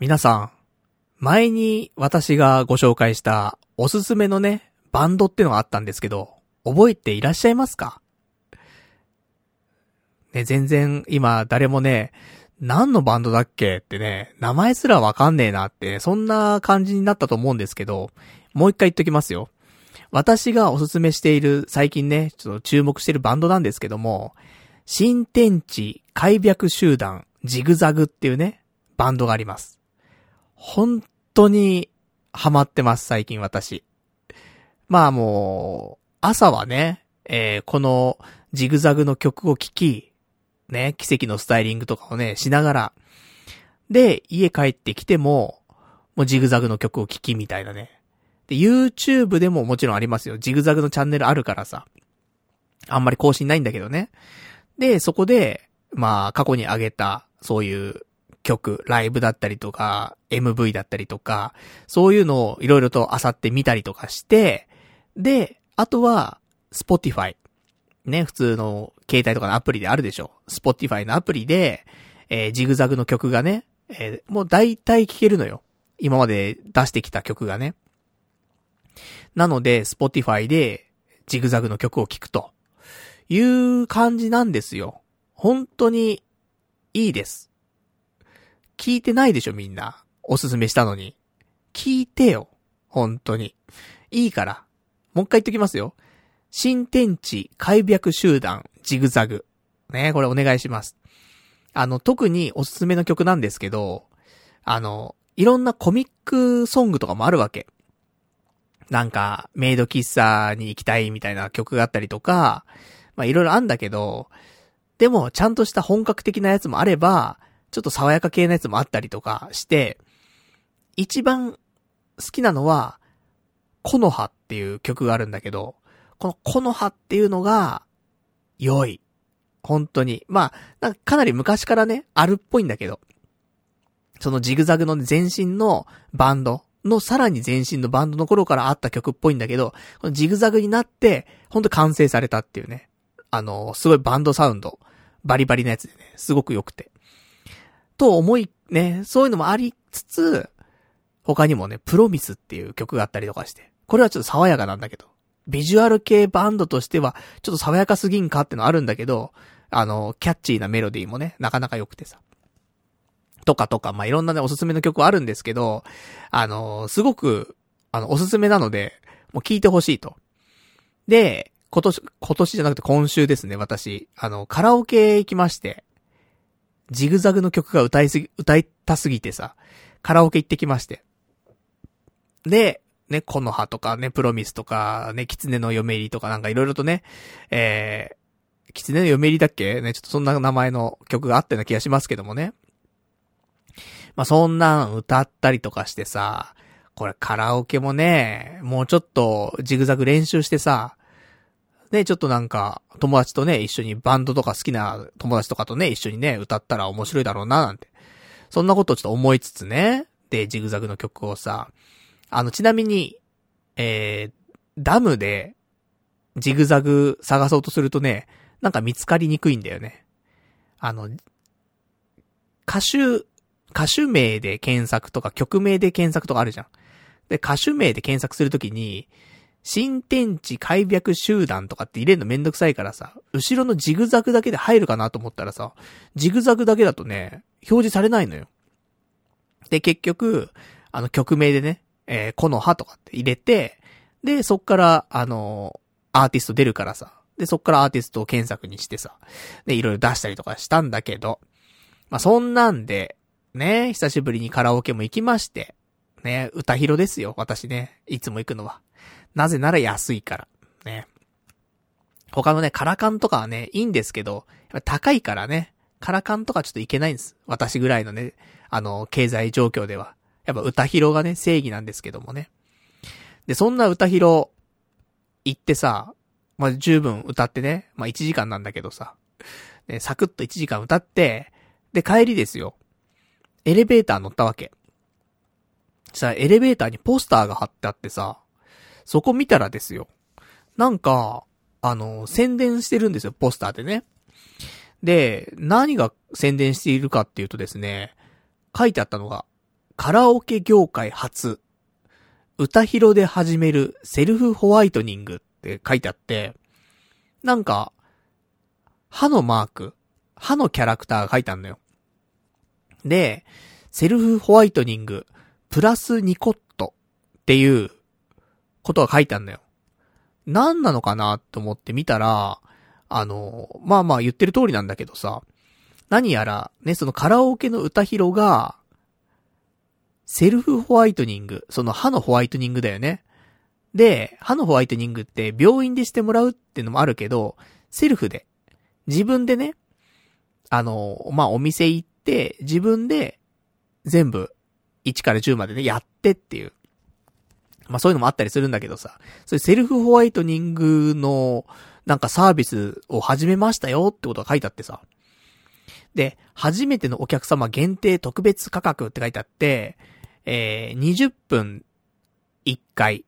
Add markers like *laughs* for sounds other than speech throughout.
皆さん、前に私がご紹介したおすすめのね、バンドってのがあったんですけど、覚えていらっしゃいますか？ね、全然今誰もね、何のバンドだっけってね、名前すらわかんねえなって、そんな感じになったと思うんですけど、もう一回言っときますよ。私がおすすめしている、最近ね、ちょっと注目しているバンドなんですけども、新天地開闢集団ジグザグっていうね、バンドがあります。本当にハマってます、最近私。まあもう、朝はね、えー、このジグザグの曲を聴き、ね、奇跡のスタイリングとかをね、しながら、で、家帰ってきても、もうジグザグの曲を聴きみたいなね。で、YouTube でももちろんありますよ。ジグザグのチャンネルあるからさ。あんまり更新ないんだけどね。で、そこで、まあ、過去に上げた、そういう曲、ライブだったりとか、MV だったりとか、そういうのをいろいろと漁ってみたりとかして、で、あとは、Spotify。ね、普通の携帯とかのアプリであるでしょ。Spotify のアプリで、えー、ジグザグの曲がね、えー、もう大体聴けるのよ。今まで出してきた曲がね。なので、Spotify で、ジグザグの曲を聴くと。いう感じなんですよ。本当に、いいです。聞いてないでしょ、みんな。おすすめしたのに。聞いてよ。本当に。いいから。もう一回言っときますよ。新天地開闢集団ジグザグ。ね、これお願いします。あの、特におすすめの曲なんですけど、あの、いろんなコミックソングとかもあるわけ。なんか、メイド喫茶に行きたいみたいな曲があったりとか、まあいろいろあんだけど、でも、ちゃんとした本格的なやつもあれば、ちょっと爽やか系のやつもあったりとかして、一番好きなのは、コノハっていう曲があるんだけど、このコノハっていうのが、良い。本当に。まあ、なんかかなり昔からね、あるっぽいんだけど、そのジグザグの前身のバンドのさらに前身のバンドの頃からあった曲っぽいんだけど、このジグザグになって、ほんと完成されたっていうね。あの、すごいバンドサウンド、バリバリなやつでね、すごく良くて。と思い、ね、そういうのもありつつ、他にもね、プロミスっていう曲があったりとかして、これはちょっと爽やかなんだけど、ビジュアル系バンドとしては、ちょっと爽やかすぎんかってのあるんだけど、あの、キャッチーなメロディーもね、なかなか良くてさ。とかとか、まあ、いろんなね、おすすめの曲はあるんですけど、あの、すごく、あの、おすすめなので、もう聴いてほしいと。で、今年、今年じゃなくて今週ですね、私、あの、カラオケ行きまして、ジグザグの曲が歌いすぎ、歌いたすぎてさ、カラオケ行ってきまして。で、ね、コノハとかね、プロミスとか、ね、キツネの嫁入りとかなんかいろいろとね、えー、キツネの嫁入りだっけ？ね、ちょっとそんな名前の曲があったような気がしますけどもね。まあ、そんなん歌ったりとかしてさ、これカラオケもね、もうちょっとジグザグ練習してさ、ね、ちょっとなんか、友達とね、一緒にバンドとか好きな友達とかとね、一緒にね、歌ったら面白いだろうな、なんて。そんなことをちょっと思いつつね、で、ジグザグの曲をさ、あの、ちなみに、えー、ダムで、ジグザグ探そうとするとね、なんか見つかりにくいんだよね。あの、歌手、歌手名で検索とか曲名で検索とかあるじゃん。で、歌手名で検索するときに、新天地開闢集団とかって入れるのめんどくさいからさ、後ろのジグザグだけで入るかなと思ったらさ、ジグザグだけだとね、表示されないのよ。で、結局、あの曲名でね、えー、この葉とかって入れて、で、そっから、あのー、アーティスト出るからさ。で、そっからアーティストを検索にしてさ。で、いろいろ出したりとかしたんだけど、まあ、そんなんで、ね、久しぶりにカラオケも行きまして、ね、歌広ですよ、私ね。いつも行くのは。なぜなら安いから。ね。他のね、カラカンとかはね、いいんですけど、やっぱ高いからね、カラカンとかちょっといけないんです。私ぐらいのね、あの、経済状況では。やっぱ歌広がね、正義なんですけどもね。で、そんな歌広、行ってさ、まあ、十分歌ってね、まあ、1時間なんだけどさ、ね、サクッと1時間歌って、で、帰りですよ。エレベーター乗ったわけ。さ、エレベーターにポスターが貼ってあってさ、そこ見たらですよ。なんか、あの、宣伝してるんですよ、ポスターでね。で、何が宣伝しているかっていうとですね、書いてあったのが、カラオケ業界初、歌広で始めるセルフホワイトニングって書いてあって、なんか、歯のマーク、歯のキャラクターが書いてあるのよ。で、セルフホワイトニング、プラスニコットっていうことが書いてあるのよ。何なのかなと思って見たら、あの、まあまあ言ってる通りなんだけどさ、何やら、ね、そのカラオケの歌広が、セルフホワイトニング、その歯のホワイトニングだよね。で、歯のホワイトニングって病院でしてもらうっていうのもあるけど、セルフで、自分でね、あの、まあ、お店行って、自分で、全部、1から10までね、やってっていう。まあ、そういうのもあったりするんだけどさ、そういうセルフホワイトニングの、なんかサービスを始めましたよってことが書いてあってさ。で、初めてのお客様限定特別価格って書いてあって、えー、20分1回。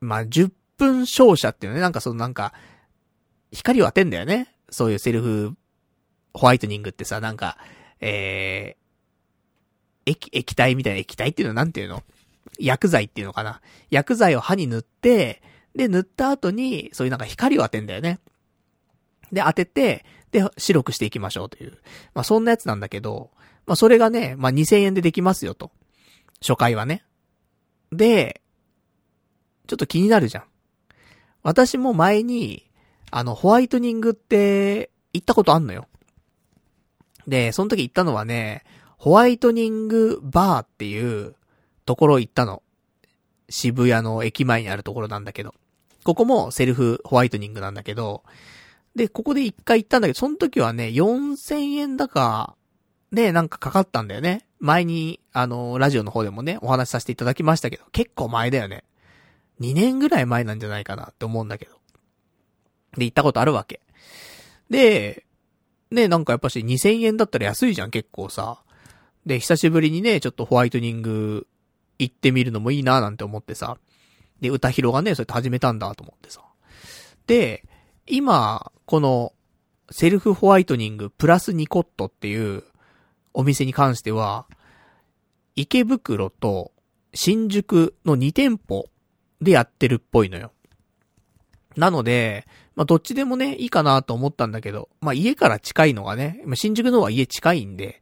まあ、10分照射っていうのね、なんかそのなんか、光を当てんだよね。そういうセルフホワイトニングってさ、なんか、えー、液、液体みたいな液体っていうのはなんていうの薬剤っていうのかな薬剤を歯に塗って、で、塗った後に、そういうなんか光を当てんだよね。で、当てて、で、白くしていきましょうという。まあ、そんなやつなんだけど、まあ、それがね、まあ、2000円でできますよと。初回はね。で、ちょっと気になるじゃん。私も前に、あの、ホワイトニングって、行ったことあんのよ。で、その時行ったのはね、ホワイトニングバーっていうところ行ったの。渋谷の駅前にあるところなんだけど。ここもセルフホワイトニングなんだけど、で、ここで一回行ったんだけど、その時はね、4000円だか、ね、なんかかかったんだよね。前に、あの、ラジオの方でもね、お話しさせていただきましたけど、結構前だよね。2年ぐらい前なんじゃないかなって思うんだけど。で、行ったことあるわけ。で、ね、なんかやっぱし2000円だったら安いじゃん、結構さ。で、久しぶりにね、ちょっとホワイトニング行ってみるのもいいななんて思ってさ。で、歌広がね、そうやって始めたんだと思ってさ。で、今、この、セルフホワイトニングプラスニコットっていうお店に関しては、池袋と新宿の2店舗でやってるっぽいのよ。なので、まあ、どっちでもね、いいかなと思ったんだけど、まあ、家から近いのがね、まあ、新宿の方は家近いんで、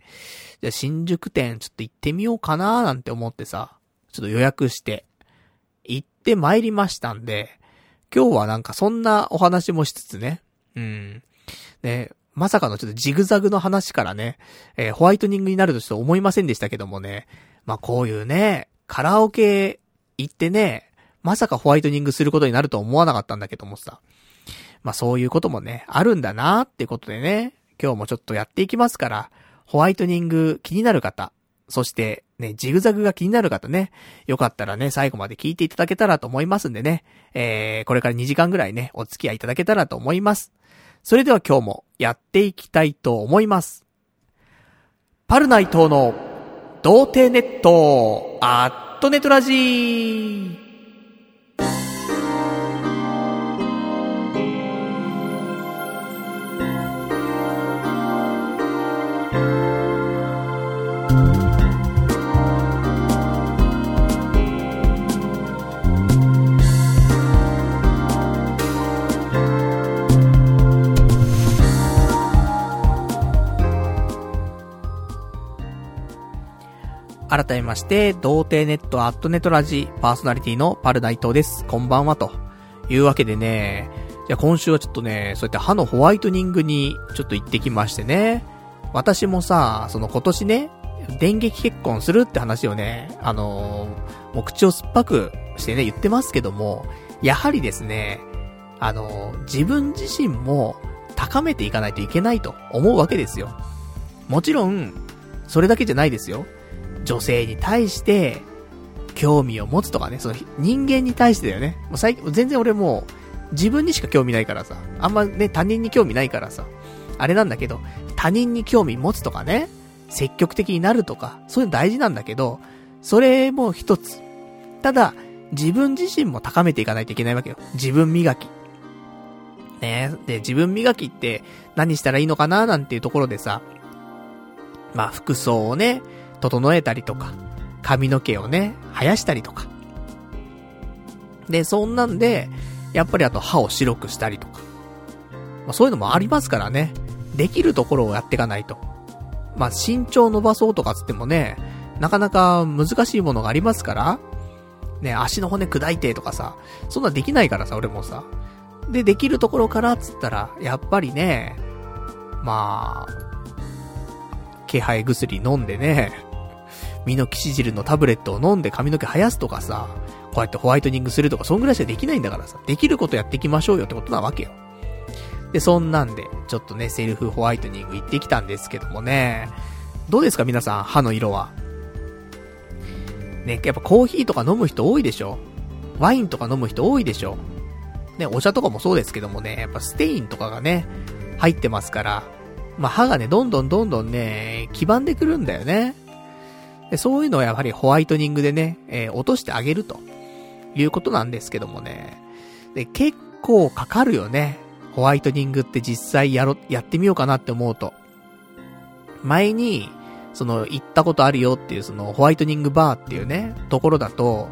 じゃあ新宿店ちょっと行ってみようかななんて思ってさ、ちょっと予約して、行って参りましたんで、今日はなんかそんなお話もしつつね、うん。ね、まさかのちょっとジグザグの話からね、えーホワイトニングになるとちょっと思いませんでしたけどもね、まあこういうね、カラオケ行ってね、まさかホワイトニングすることになると思わなかったんだけどもさ。まあそういうこともね、あるんだなーってことでね、今日もちょっとやっていきますから、ホワイトニング気になる方、そしてね、ジグザグが気になる方ね、よかったらね、最後まで聞いていただけたらと思いますんでね、えー、これから2時間ぐらいね、お付き合いいただけたらと思います。それでは今日もやっていきたいと思います。パルナイトの童貞ネット、アットネトラジー。改めまして、童貞ネットアットネトラジパーソナリティのパルナイトです。こんばんは、というわけでね、じゃあ今週はちょっとね、そうやって歯のホワイトニングにちょっと行ってきましてね、私もさ、その今年ね、電撃結婚するって話をね、あのーもう口を酸っぱくしてね、言ってますけども、やはりですね、あのー自分自身も高めていかないといけないと思うわけですよ。もちろん、それだけじゃないですよ。女性に対して、興味を持つとかね、その人間に対してだよね。もう最近、全然俺もう、自分にしか興味ないからさ、あんまね、他人に興味ないからさ、あれなんだけど、他人に興味持つとかね、積極的になるとか、そういうの大事なんだけど、それも一つ。ただ、自分自身も高めていかないといけないわけよ。自分磨き。ねで、自分磨きって何したらいいのかななんていうところでさ、まあ服装をね、整えたりとか、髪の毛をね、生やしたりとか。で、そんなんで、やっぱりあと歯を白くしたりとか。まあそういうのもありますからね。できるところをやっていかないと。まあ身長伸ばそうとかつってもね、なかなか難しいものがありますから、ね、足の骨砕いてとかさ、そんなできないからさ、俺もさ。で、できるところからつったら、やっぱりね、まあ、気配薬飲んでね、身の騎士汁のタブレットを飲んで髪の毛生やすとかさ、こうやってホワイトニングするとか、そんぐらいしかできないんだからさ、できることやっていきましょうよってことなわけよ。で、そんなんで、ちょっとね、セルフホワイトニング行ってきたんですけどもね、どうですか皆さん、歯の色は？ね、やっぱコーヒーとか飲む人多いでしょ？ワインとか飲む人多いでしょ？ね、お茶とかもそうですけどもね、やっぱステインとかがね、入ってますから、まあ、歯がね、どんどんどんどんね、黄ばんでくるんだよね。でそういうのはやはりホワイトニングでね、えー、落としてあげると、いうことなんですけどもね。で、結構かかるよね。ホワイトニングって実際やろ、やってみようかなって思うと。前に、その、行ったことあるよっていう、その、ホワイトニングバーっていうね、ところだと、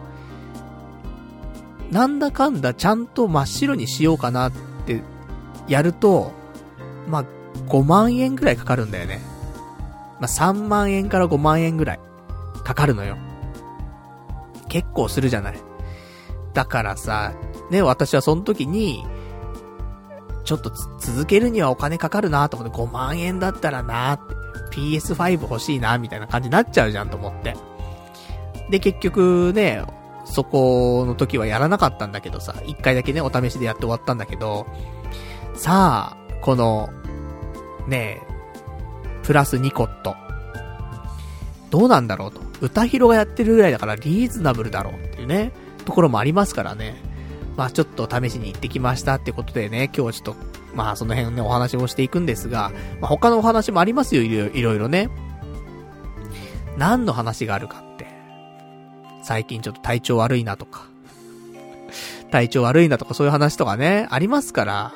なんだかんだちゃんと真っ白にしようかなって、やると、まあ、5万円ぐらいかかるんだよね。まあ、3万円から5万円ぐらい、かかるのよ。結構するじゃない。だからさ、ね、私はその時に、ちょっと続けるにはお金かかるなと思って5万円だったらなって、PS5 欲しいなみたいな感じになっちゃうじゃんと思って。で、結局ね、そこの時はやらなかったんだけどさ、一回だけね、お試しでやって終わったんだけど、さあ、この、ねプラス2コット。どうなんだろうと。歌広がやってるぐらいだからリーズナブルだろうっていうね、ところもありますからね。まあちょっと試しに行ってきましたってことでね、今日ちょっと、まあその辺ね、お話をしていくんですが、まあ他のお話もありますよ、いろいろね。何の話があるかって。最近ちょっと体調悪いなとか。*laughs* 体調悪いなとかそういう話とかね、ありますから、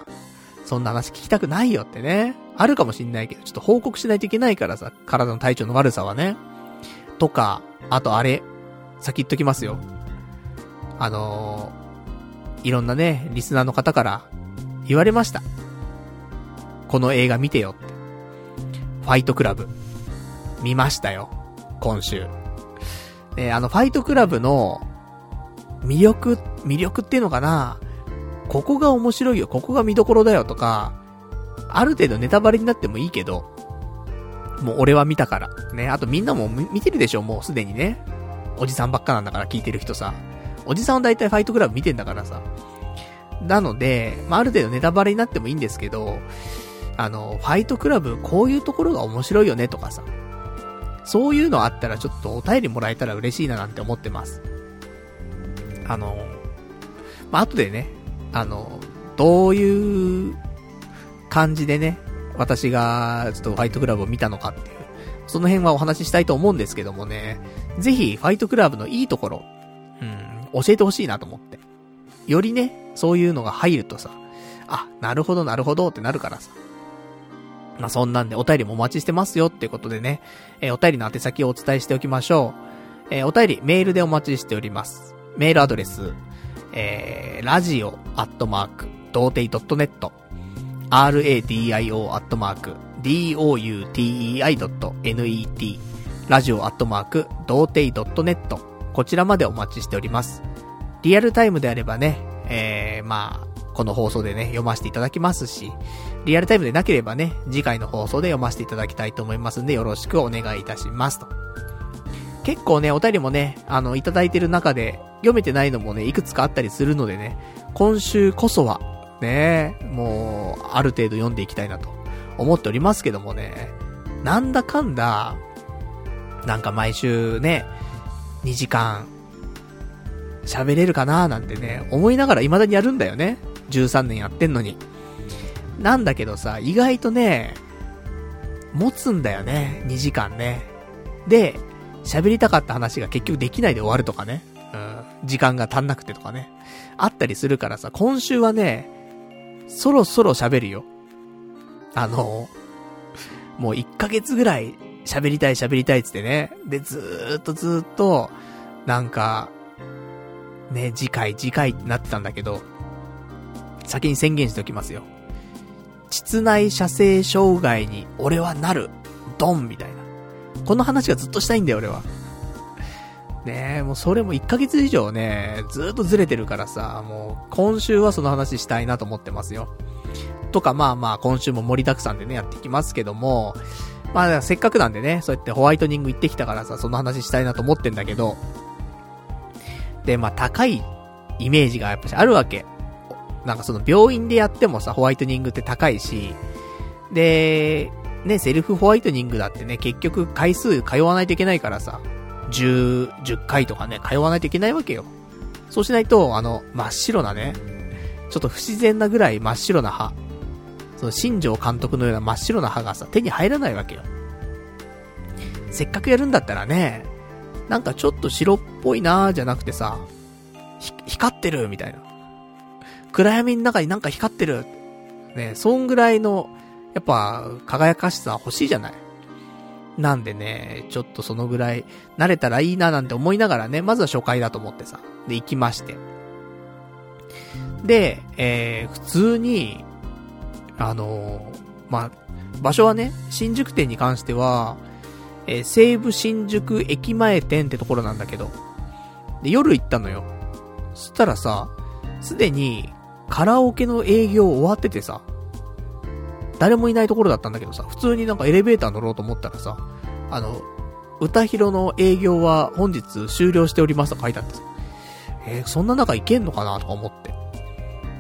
そんな話聞きたくないよってね。あるかもしんないけど、ちょっと報告しないといけないからさ、体の体調の悪さはね。とか、あとあれ、先言っときますよ。あのいろんなね、リスナーの方から言われました。この映画見てよって。ファイトクラブ。見ましたよ。今週。えあの、ファイトクラブの魅力、魅力っていうのかなここが面白いよ、ここが見どころだよとか、ある程度ネタバレになってもいいけど、もう俺は見たから。ね、あとみんなも見てるでしょ、もうすでにね。おじさんばっかなんだから聞いてる人さ。おじさんは大体ファイトクラブ見てんだからさ。なので、まあ、ある程度ネタバレになってもいいんですけど、あの、ファイトクラブこういうところが面白いよねとかさ。そういうのあったらちょっとお便りもらえたら嬉しいななんて思ってます。あの、まあ、後でね、あの、どういう感じでね、私がちょっとファイトクラブを見たのかっていう、その辺はお話ししたいと思うんですけどもね、ぜひファイトクラブのいいところ、うん、教えてほしいなと思って。よりね、そういうのが入るとさ、あ、なるほどなるほどってなるからさ。まあ、そんなんでお便りもお待ちしてますよっていうことでね、えー、お便りの宛先をお伝えしておきましょう。えー、お便り、メールでお待ちしております。メールアドレス、えー、ラ radio アットマーク、doutei.net、ラジオアットマーク、童貞 .net、こちらまでお待ちしております。リアルタイムであればね、えー、まあ、この放送でね、読ませていただきますし、リアルタイムでなければね、次回の放送で読ませていただきたいと思いますんで、よろしくお願いいたしますと。結構ね、お便りもね、あの、いただいてる中で、読めてないのもね、いくつかあったりするのでね、今週こそは、ね、もう、ある程度読んでいきたいなと思っておりますけどもね、なんだかんだ、なんか毎週ね、2時間、喋れるかなーなんてね、思いながら未だにやるんだよね。13年やってんのに。なんだけどさ、意外とね、持つんだよね、2時間ね。で、喋りたかった話が結局できないで終わるとかね。うん、時間が足んなくてとかね。あったりするからさ、今週はね、そろそろ喋るよ。あの、もう1ヶ月ぐらい喋りたい喋りたいっつってね。で、ずーっとずーっと、なんか、ね、次回次回ってなってたんだけど、先に宣言しておきますよ。膣内射精障害に俺はなる。ドンみたいな。この話がずっとしたいんだよ、俺は。ねえ、もうそれも1ヶ月以上ね、ずっとずれてるからさ、もう今週はその話したいなと思ってますよ。とかまあまあ今週も盛りだくさんでね、やっていきますけども、まあせっかくなんでね、そうやってホワイトニング行ってきたからさ、その話したいなと思ってんだけど、で、まあ高いイメージがやっぱしあるわけ。なんかその病院でやってもさ、ホワイトニングって高いし、で、ね、セルフホワイトニングだってね、結局回数通わないといけないからさ、10、10回とかね、通わないといけないわけよ。そうしないと、あの、真っ白なね、ちょっと不自然なぐらい真っ白な歯。その新庄監督のような真っ白な歯がさ、手に入らないわけよ。せっかくやるんだったらね、なんかちょっと白っぽいなーじゃなくてさ、光ってるみたいな。暗闇の中になんか光ってる。ね、そんぐらいの、やっぱ、輝かしさ欲しいじゃない。なんでね、ちょっとそのぐらい、慣れたらいいななんて思いながらね、まずは初回だと思ってさ。で、行きまして。で、えー、普通に、あのー、まあ、場所はね、新宿店に関しては、えー、西武新宿駅前店ってところなんだけど、で、夜行ったのよ。そしたらさ、すでに、カラオケの営業終わっててさ、誰もいないところだったんだけどさ、普通になんかエレベーター乗ろうと思ったらさ、あの、歌広の営業は本日終了しておりますと書いてあってさ、えー、そんな中行けんのかなとか思って。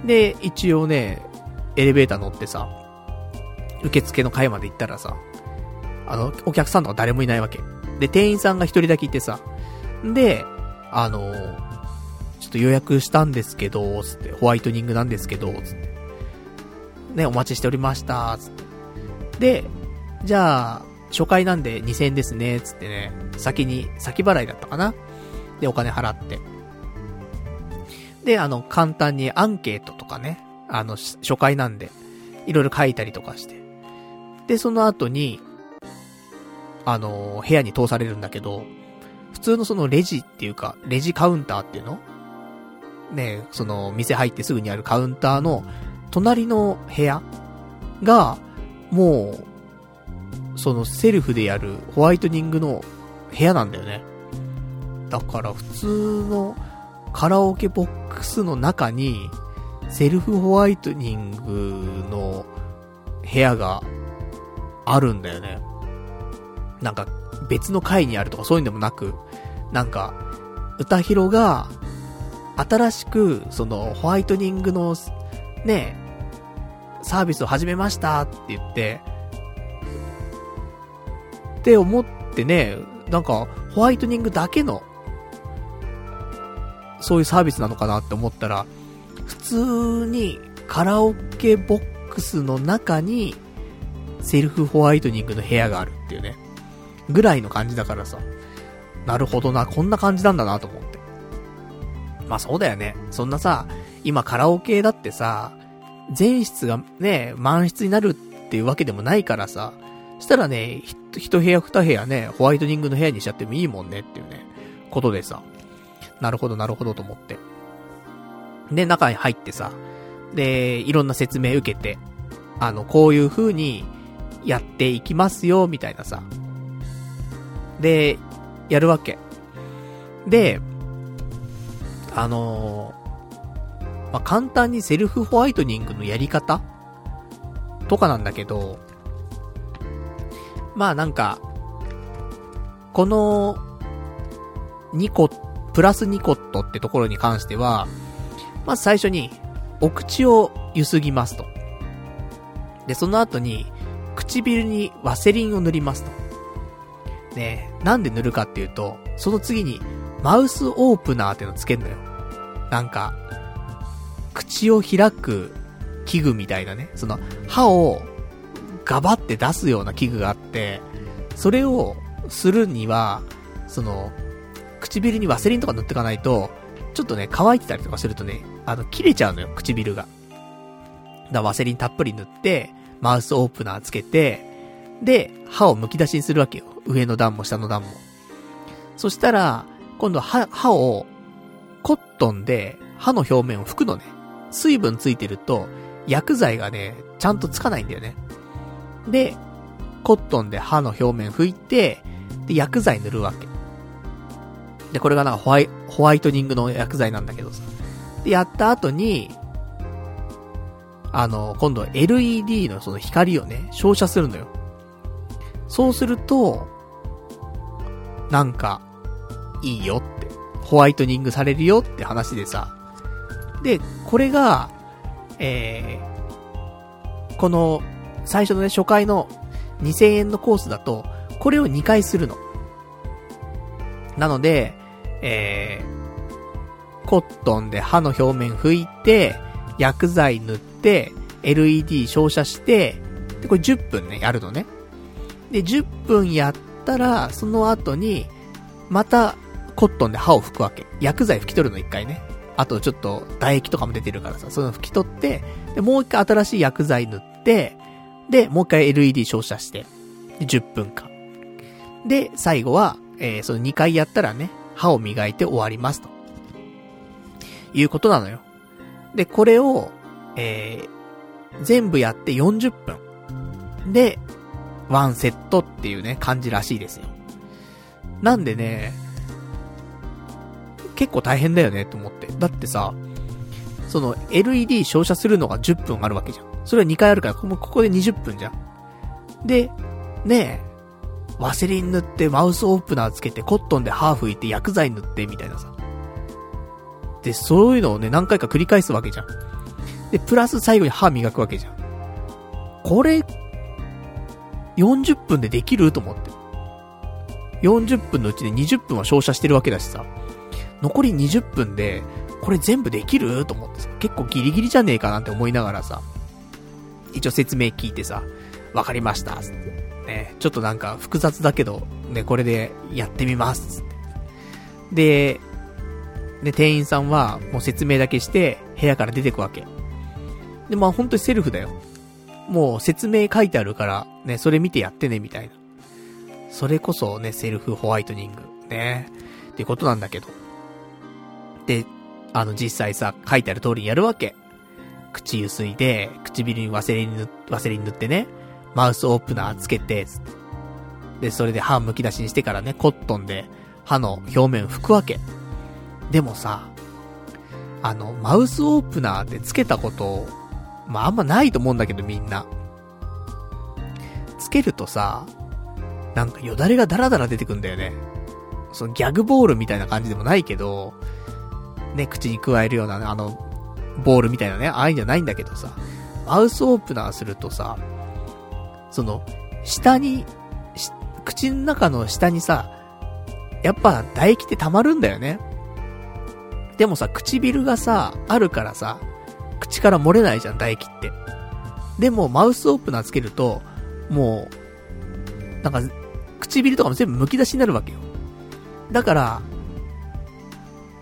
で、一応ね、エレベーター乗ってさ、受付の階まで行ったらさ、あの、お客さんとか誰もいないわけ。で、店員さんが一人だけいてさ、で、あのちょっと予約したんですけど、つって、ホワイトニングなんですけど、つって。ね、お待ちしておりました、つって。で、じゃあ、初回なんで2000円ですね、つってね、先に、先払いだったかなで、お金払って。で、あの、簡単にアンケートとかね、あの、初回なんで、いろいろ書いたりとかして。で、その後に、あの、部屋に通されるんだけど、普通のそのレジっていうか、レジカウンターっていうの？ね、その、店入ってすぐにあるカウンターの、隣の部屋が、もう、そのセルフでやるホワイトニングの部屋なんだよね。だから普通のカラオケボックスの中に、セルフホワイトニングの部屋があるんだよね。なんか別の階にあるとかそういうんでもなく、なんか、歌広が新しくそのホワイトニングのね、サービスを始めましたって言って、って思ってね、なんか、ホワイトニングだけの、そういうサービスなのかなって思ったら、普通にカラオケボックスの中に、セルフホワイトニングの部屋があるっていうね。ぐらいの感じだからさ。なるほどな、こんな感じなんだなと思って。まあそうだよね。そんなさ、今カラオケだってさ、全室がね、満室になるっていうわけでもないからさ、したらね、一部屋二部屋ね、ホワイトニングの部屋にしちゃってもいいもんねっていうね、ことでさ、なるほどなるほどと思って。で、中に入ってさ、で、いろんな説明受けて、あの、こういう風にやっていきますよ、みたいなさ。で、やるわけ。で、あのまあ、簡単にセルフホワイトニングのやり方？とかなんだけど、まあなんか、この、ニコ、プラスニコットってところに関しては、まず最初に、お口をゆすぎますと。で、その後に、唇にワセリンを塗りますと。ねなんで塗るかっていうと、その次に、マウスオープナーってのつけるのよ。なんか、口を開く器具みたいなね、その歯をガバって出すような器具があって、それをするには、その、唇にワセリンとか塗ってかないと、ちょっとね、乾いてたりとかするとね、あの、切れちゃうのよ、唇が。だワセリンたっぷり塗って、マウスオープナーつけて、で、歯を剥き出しにするわけよ。上の段も下の段も。そしたら、今度は歯、歯を、コットンで歯の表面を拭くのね。水分ついてると、薬剤がね、ちゃんとつかないんだよね。で、コットンで歯の表面拭いて、で、薬剤塗るわけ。で、これがなんかホワイホワイトニングの薬剤なんだけどさ。で、やった後に、あの、今度 LED のその光をね、照射するのよ。そうすると、なんか、いいよって、ホワイトニングされるよって話でさ。で、これが、えー、この、最初のね、初回の2000円のコースだと、これを2回するの。なので、えー、コットンで歯の表面拭いて、薬剤塗って、LED 照射して、で、これ10分ね、やるのね。で、10分やったら、その後に、また、コットンで歯を拭くわけ。薬剤拭き取るの一回ね。あとちょっと唾液とかも出てるからさ、そういうの拭き取って、で、もう一回新しい薬剤塗って、で、もう一回 LED 照射して、10分間。で、最後は、えー、その2回やったらね、歯を磨いて終わりますと。いうことなのよ。で、これを、えー、全部やって40分。で、ワンセットっていうね、感じらしいですよ。なんでね、結構大変だよね、と思って。だってさ、その LED 照射するのが10分あるわけじゃん。それは2回あるから、ここで20分じゃん。で、ねえ、ワセリン塗ってマウスオープナーつけてコットンで歯拭いて薬剤塗ってみたいなさ。で、そういうのをね、何回か繰り返すわけじゃん。で、プラス最後に歯磨くわけじゃん。これ、40分でできると思って。40分のうちで20分は照射してるわけだしさ。残り20分で、これ全部できる？と思ってさ。結構ギリギリじゃねえかなんて思いながらさ。一応説明聞いてさ、わかりました。つってね、ちょっとなんか複雑だけど、ね、これでやってみます。で、で、店員さんはもう説明だけして部屋から出てくわけ。で、まあ本当にセルフだよ。もう説明書いてあるから、ね、それ見てやってね、みたいな。それこそね、セルフホワイトニング。ね。ってことなんだけど。で、あの実際さ、書いてある通りにやるわけ。口ゆすいで、唇にワセリン塗、ワセリン塗ってね。マウスオープナーつけて、で、それで歯剥き出しにしてからね、コットンで歯の表面拭くわけ。でもさ、あの、マウスオープナーでつけたこと、まあ、あんまないと思うんだけどみんな。つけるとさ、なんかよだれがダラダラ出てくんだよね。そのギャグボールみたいな感じでもないけど、ね、口に加えるような、あの、ボールみたいなね、ああいうんじゃないんだけどさ、マウスオープナーするとさ、その、下に、口の中の下にさ、やっぱ唾液って溜まるんだよね。でもさ、唇がさ、あるからさ、口から漏れないじゃん、唾液って。でも、マウスオープナーつけると、もう、なんか、唇とかも全部剥き出しになるわけよ。だから、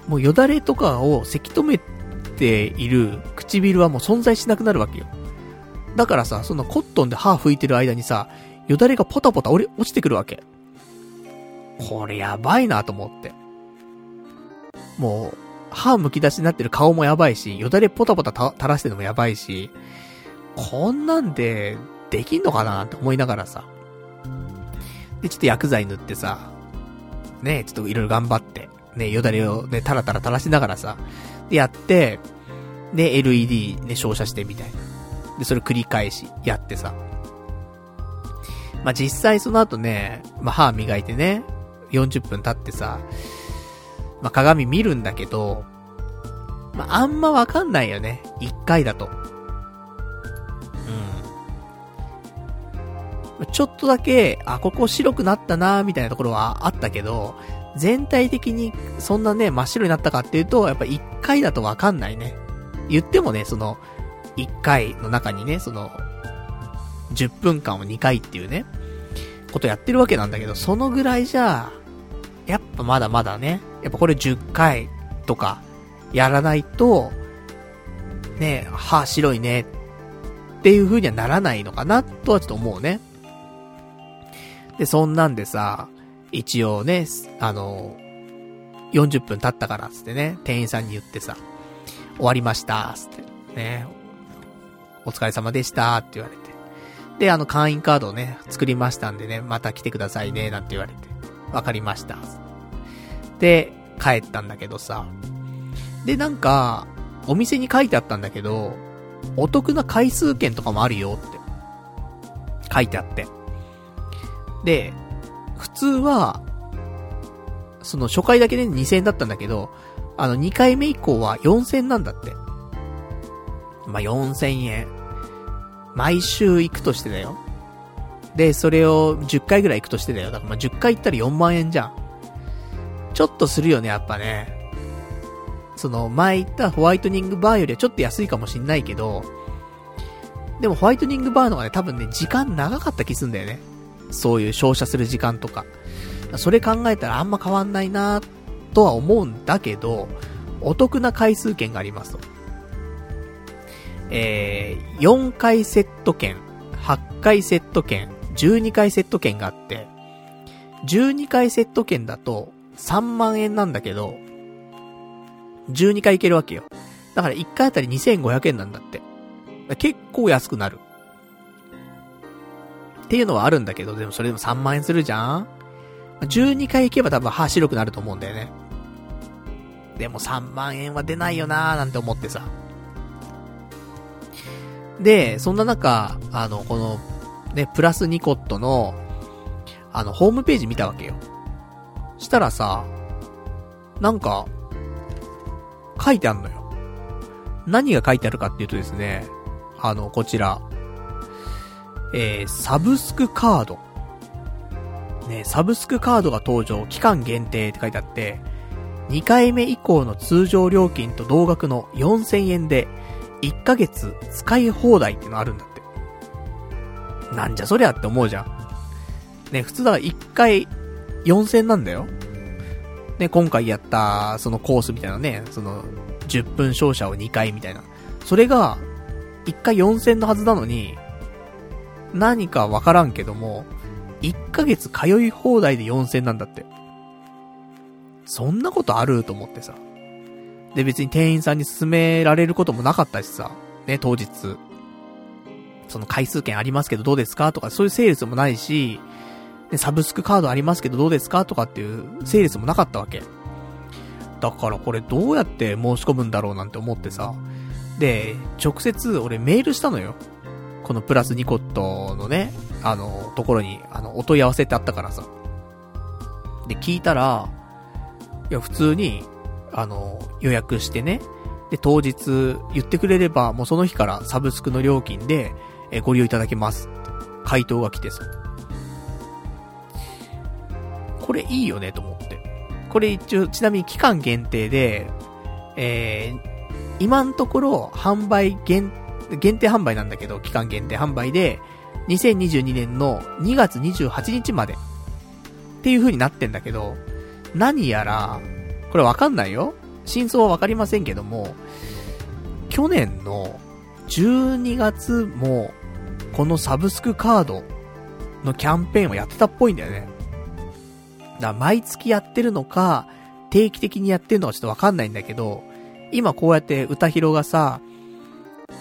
もうよだれとかをせき止めている唇はもう存在しなくなるわけよ。だからさ、そのコットンで歯拭いてる間にさ、よだれがポタポタ落ちてくるわけ。これやばいなと思って。もう、歯剥き出しになってる顔もやばいし、よだれポタポタ垂らしてるのもやばいし、こんなんで、できんのかなって思いながらさ。で、ちょっと薬剤塗ってさ、ね、ちょっといろいろ頑張って、ね、よだれをね、タラタラ垂らしながらさ、で、やって、で、LED ね、照射してみたいな。で、それ繰り返しやってさ。まあ、実際その後ね、まあ、歯磨いてね、40分経ってさ、まあ、鏡見るんだけど、まあ、あんまわかんないよね。1回だと。うん。ちょっとだけ、あ、ここ白くなったなみたいなところはあったけど、全体的にそんなね、真っ白になったかっていうと、やっぱ1回だとわかんないね。言ってもね、その、1回の中にね、その、10分間を2回っていうね、ことやってるわけなんだけど、そのぐらいじゃ、やっぱまだまだね、やっぱこれ10回とか、やらないと、ね、歯白いね、っていう風にはならないのかな、とはちょっと思うね。で、そんなんでさ、一応ね、あの、40分経ったからっ、つってね、店員さんに言ってさ、終わりました、つって。ね、お疲れ様でした、って言われて。で、あの、会員カードをね、作りましたんでね、また来てくださいね、なんて言われて。わかりました。で、帰ったんだけどさ。で、なんか、お店に書いてあったんだけど、お得な回数券とかもあるよって。書いてあって。で、普通は、その初回だけで2000円だったんだけど、あの2回目以降は4000なんだって。まあ、4000円。毎週行くとしてだよ。で、それを10回ぐらい行くとしてだよ。だからま10回行ったら4万円じゃん。ちょっとするよね、やっぱね。その、前言ったホワイトニングバーよりはちょっと安いかもしんないけど、でもホワイトニングバーの方がね、多分ね、時間長かった気すんだよね。そういう照射する時間とか。それ考えたらあんま変わんないなとは思うんだけど、お得な回数券がありますと。えー、4回セット券、8回セット券、12回セット券があって、12回セット券だと3万円なんだけど、12回行けるわけよ。だから1回あたり2500円なんだって。結構安くなる。っていうのはあるんだけど、でもそれでも3万円するじゃん ?12 回行けば多分歯白くなると思うんだよね。でも3万円は出ないよなーなんて思ってさ。で、そんな中、あの、この、ね、プラスニコットの、あの、ホームページ見たわけよ。したらさ、なんか、書いてあんのよ。何が書いてあるかっていうとですね、あの、こちら、えー、サブスクカード。ね、サブスクカードが登場、期間限定って書いてあって、2回目以降の通常料金と同額の4000円で、1ヶ月使い放題ってのあるんだって。なんじゃそりゃって思うじゃん。ね、普通だから1回4000なんだよ。ね、今回やった、そのコースみたいなね、その、10分照射を2回みたいな。それが、1回4000のはずなのに、何かわからんけども、1ヶ月通い放題で4000なんだって。そんなことあると思ってさ。で、別に店員さんに勧められることもなかったしさ。ね、当日。その回数券ありますけどどうですかとか、そういうセールスもないし、ね、サブスクカードありますけどどうですかとかっていうセールスもなかったわけ。だからこれどうやって申し込むんだろうなんて思ってさ。で、直接俺メールしたのよ。このプラスニコットのね、あの、ところに、あの、お問い合わせってあったからさ。で、聞いたら、いや、普通に、あの、予約してね、で、当日言ってくれれば、もうその日からサブスクの料金で、え、ご利用いただけます。回答が来てさ。これいいよね、と思って。これ一応、ちなみに期間限定で、えー、今のところ、販売限、限定販売なんだけど、期間限定販売で、2022年の2月28日まで。っていう風になってんだけど、何やら、これわかんないよ。真相はわかりませんけども、去年の12月も、このサブスクカードのキャンペーンをやってたっぽいんだよね。だから毎月やってるのか、定期的にやってるのかちょっとわかんないんだけど、今こうやって歌広がさ、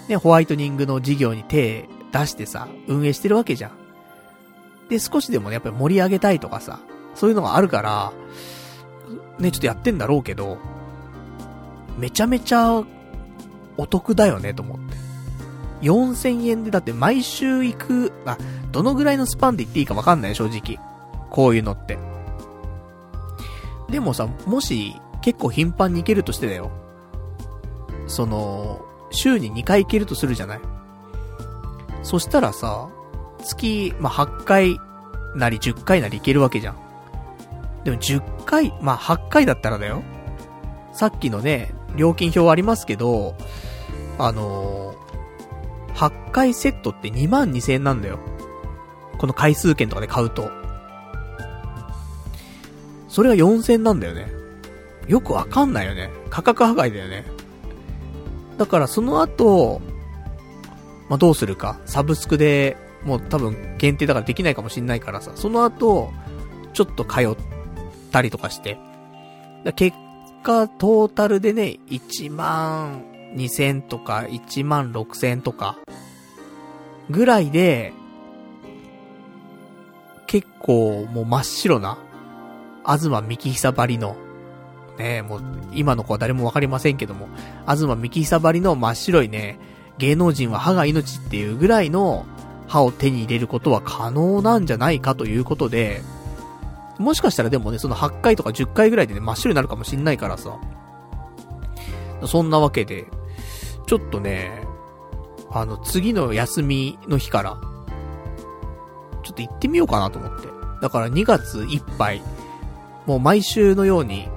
ね、ホワイトニングの事業に手出してさ、運営してるわけじゃん。で、少しでもね、やっぱり盛り上げたいとかさ、そういうのがあるから、ね、ちょっとやってんだろうけど、めちゃめちゃお得だよね、と思って。4000円でだって毎週行く、あ、どのぐらいのスパンで行っていいかわかんない正直。こういうのって。でもさ、もし結構頻繁に行けるとしてだよ。その、週に2回行けるとするじゃない？そしたらさ、月、まあ、8回なり10回なり行けるわけじゃん。でも10回、まあ、8回だったらだよ。さっきのね、料金表ありますけど、あのー、8回セットって2万2000円なんだよ。この回数券とかで買うと。それが4000なんだよね。よくわかんないよね。価格破壊だよね。だからその後、まあ、どうするか。サブスクでもう多分限定だからできないかもしんないからさ、その後、ちょっと通ったりとかして、結果、トータルでね、1万2000とか1万6000とか、ぐらいで、結構もう真っ白な、東幹久ばりの、ねもう今の子は誰もわかりませんけども、東幹久ばりの真っ白いね、芸能人は歯が命っていうぐらいの歯を手に入れることは可能なんじゃないかということで、もしかしたらでもね、その8回とか10回ぐらいでね、真っ白になるかもしんないからさ。そんなわけで、ちょっとね、あの、次の休みの日から、ちょっと行ってみようかなと思って。だから2月いっぱい、もう毎週のように、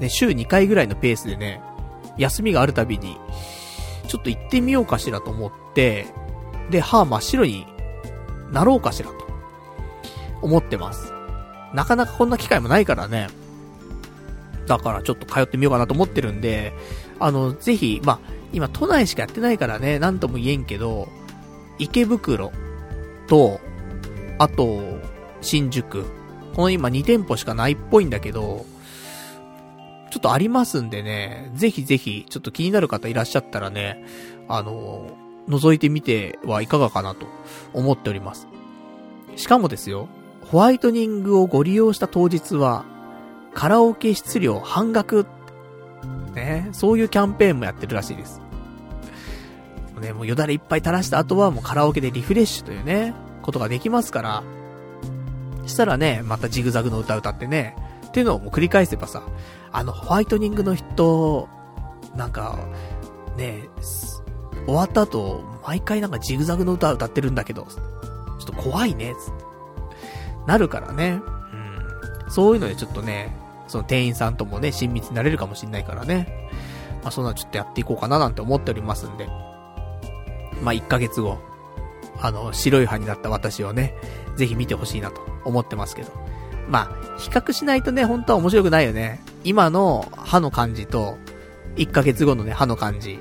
ね、週2回ぐらいのペースでね、休みがあるたびに、ちょっと行ってみようかしらと思って、で、歯真っ白になろうかしらと、思ってます。なかなかこんな機会もないからね。だからちょっと通ってみようかなと思ってるんで、あの、ぜひ、まあ、今都内しかやってないからね、なんとも言えんけど、池袋と、あと、新宿。この今2店舗しかないっぽいんだけど、ちょっとありますんでね、ぜひぜひ、ちょっと気になる方いらっしゃったらね、あの、覗いてみてはいかがかなと思っております。しかもですよ、ホワイトニングをご利用した当日は、カラオケ質料半額。ね、そういうキャンペーンもやってるらしいです。ね、もうよだれいっぱい垂らした後はもうカラオケでリフレッシュというね、ことができますから、したらね、またジグザグの歌歌ってね、っていうのをもう繰り返せばさ、あのホワイトニングの人、なんか、ね、終わった後、毎回なんかジグザグの歌歌ってるんだけど、ちょっと怖いね、つって。なるからね。うん。そういうのでちょっとね、その店員さんともね、親密になれるかもしんないからね。まあ、そんなちょっとやっていこうかななんて思っておりますんで。まあ、1ヶ月後、あの、白い歯になった私をね、ぜひ見てほしいなと思ってますけど。まあ、比較しないとね、本当は面白くないよね。今の歯の感じと、1ヶ月後のね、歯の感じ。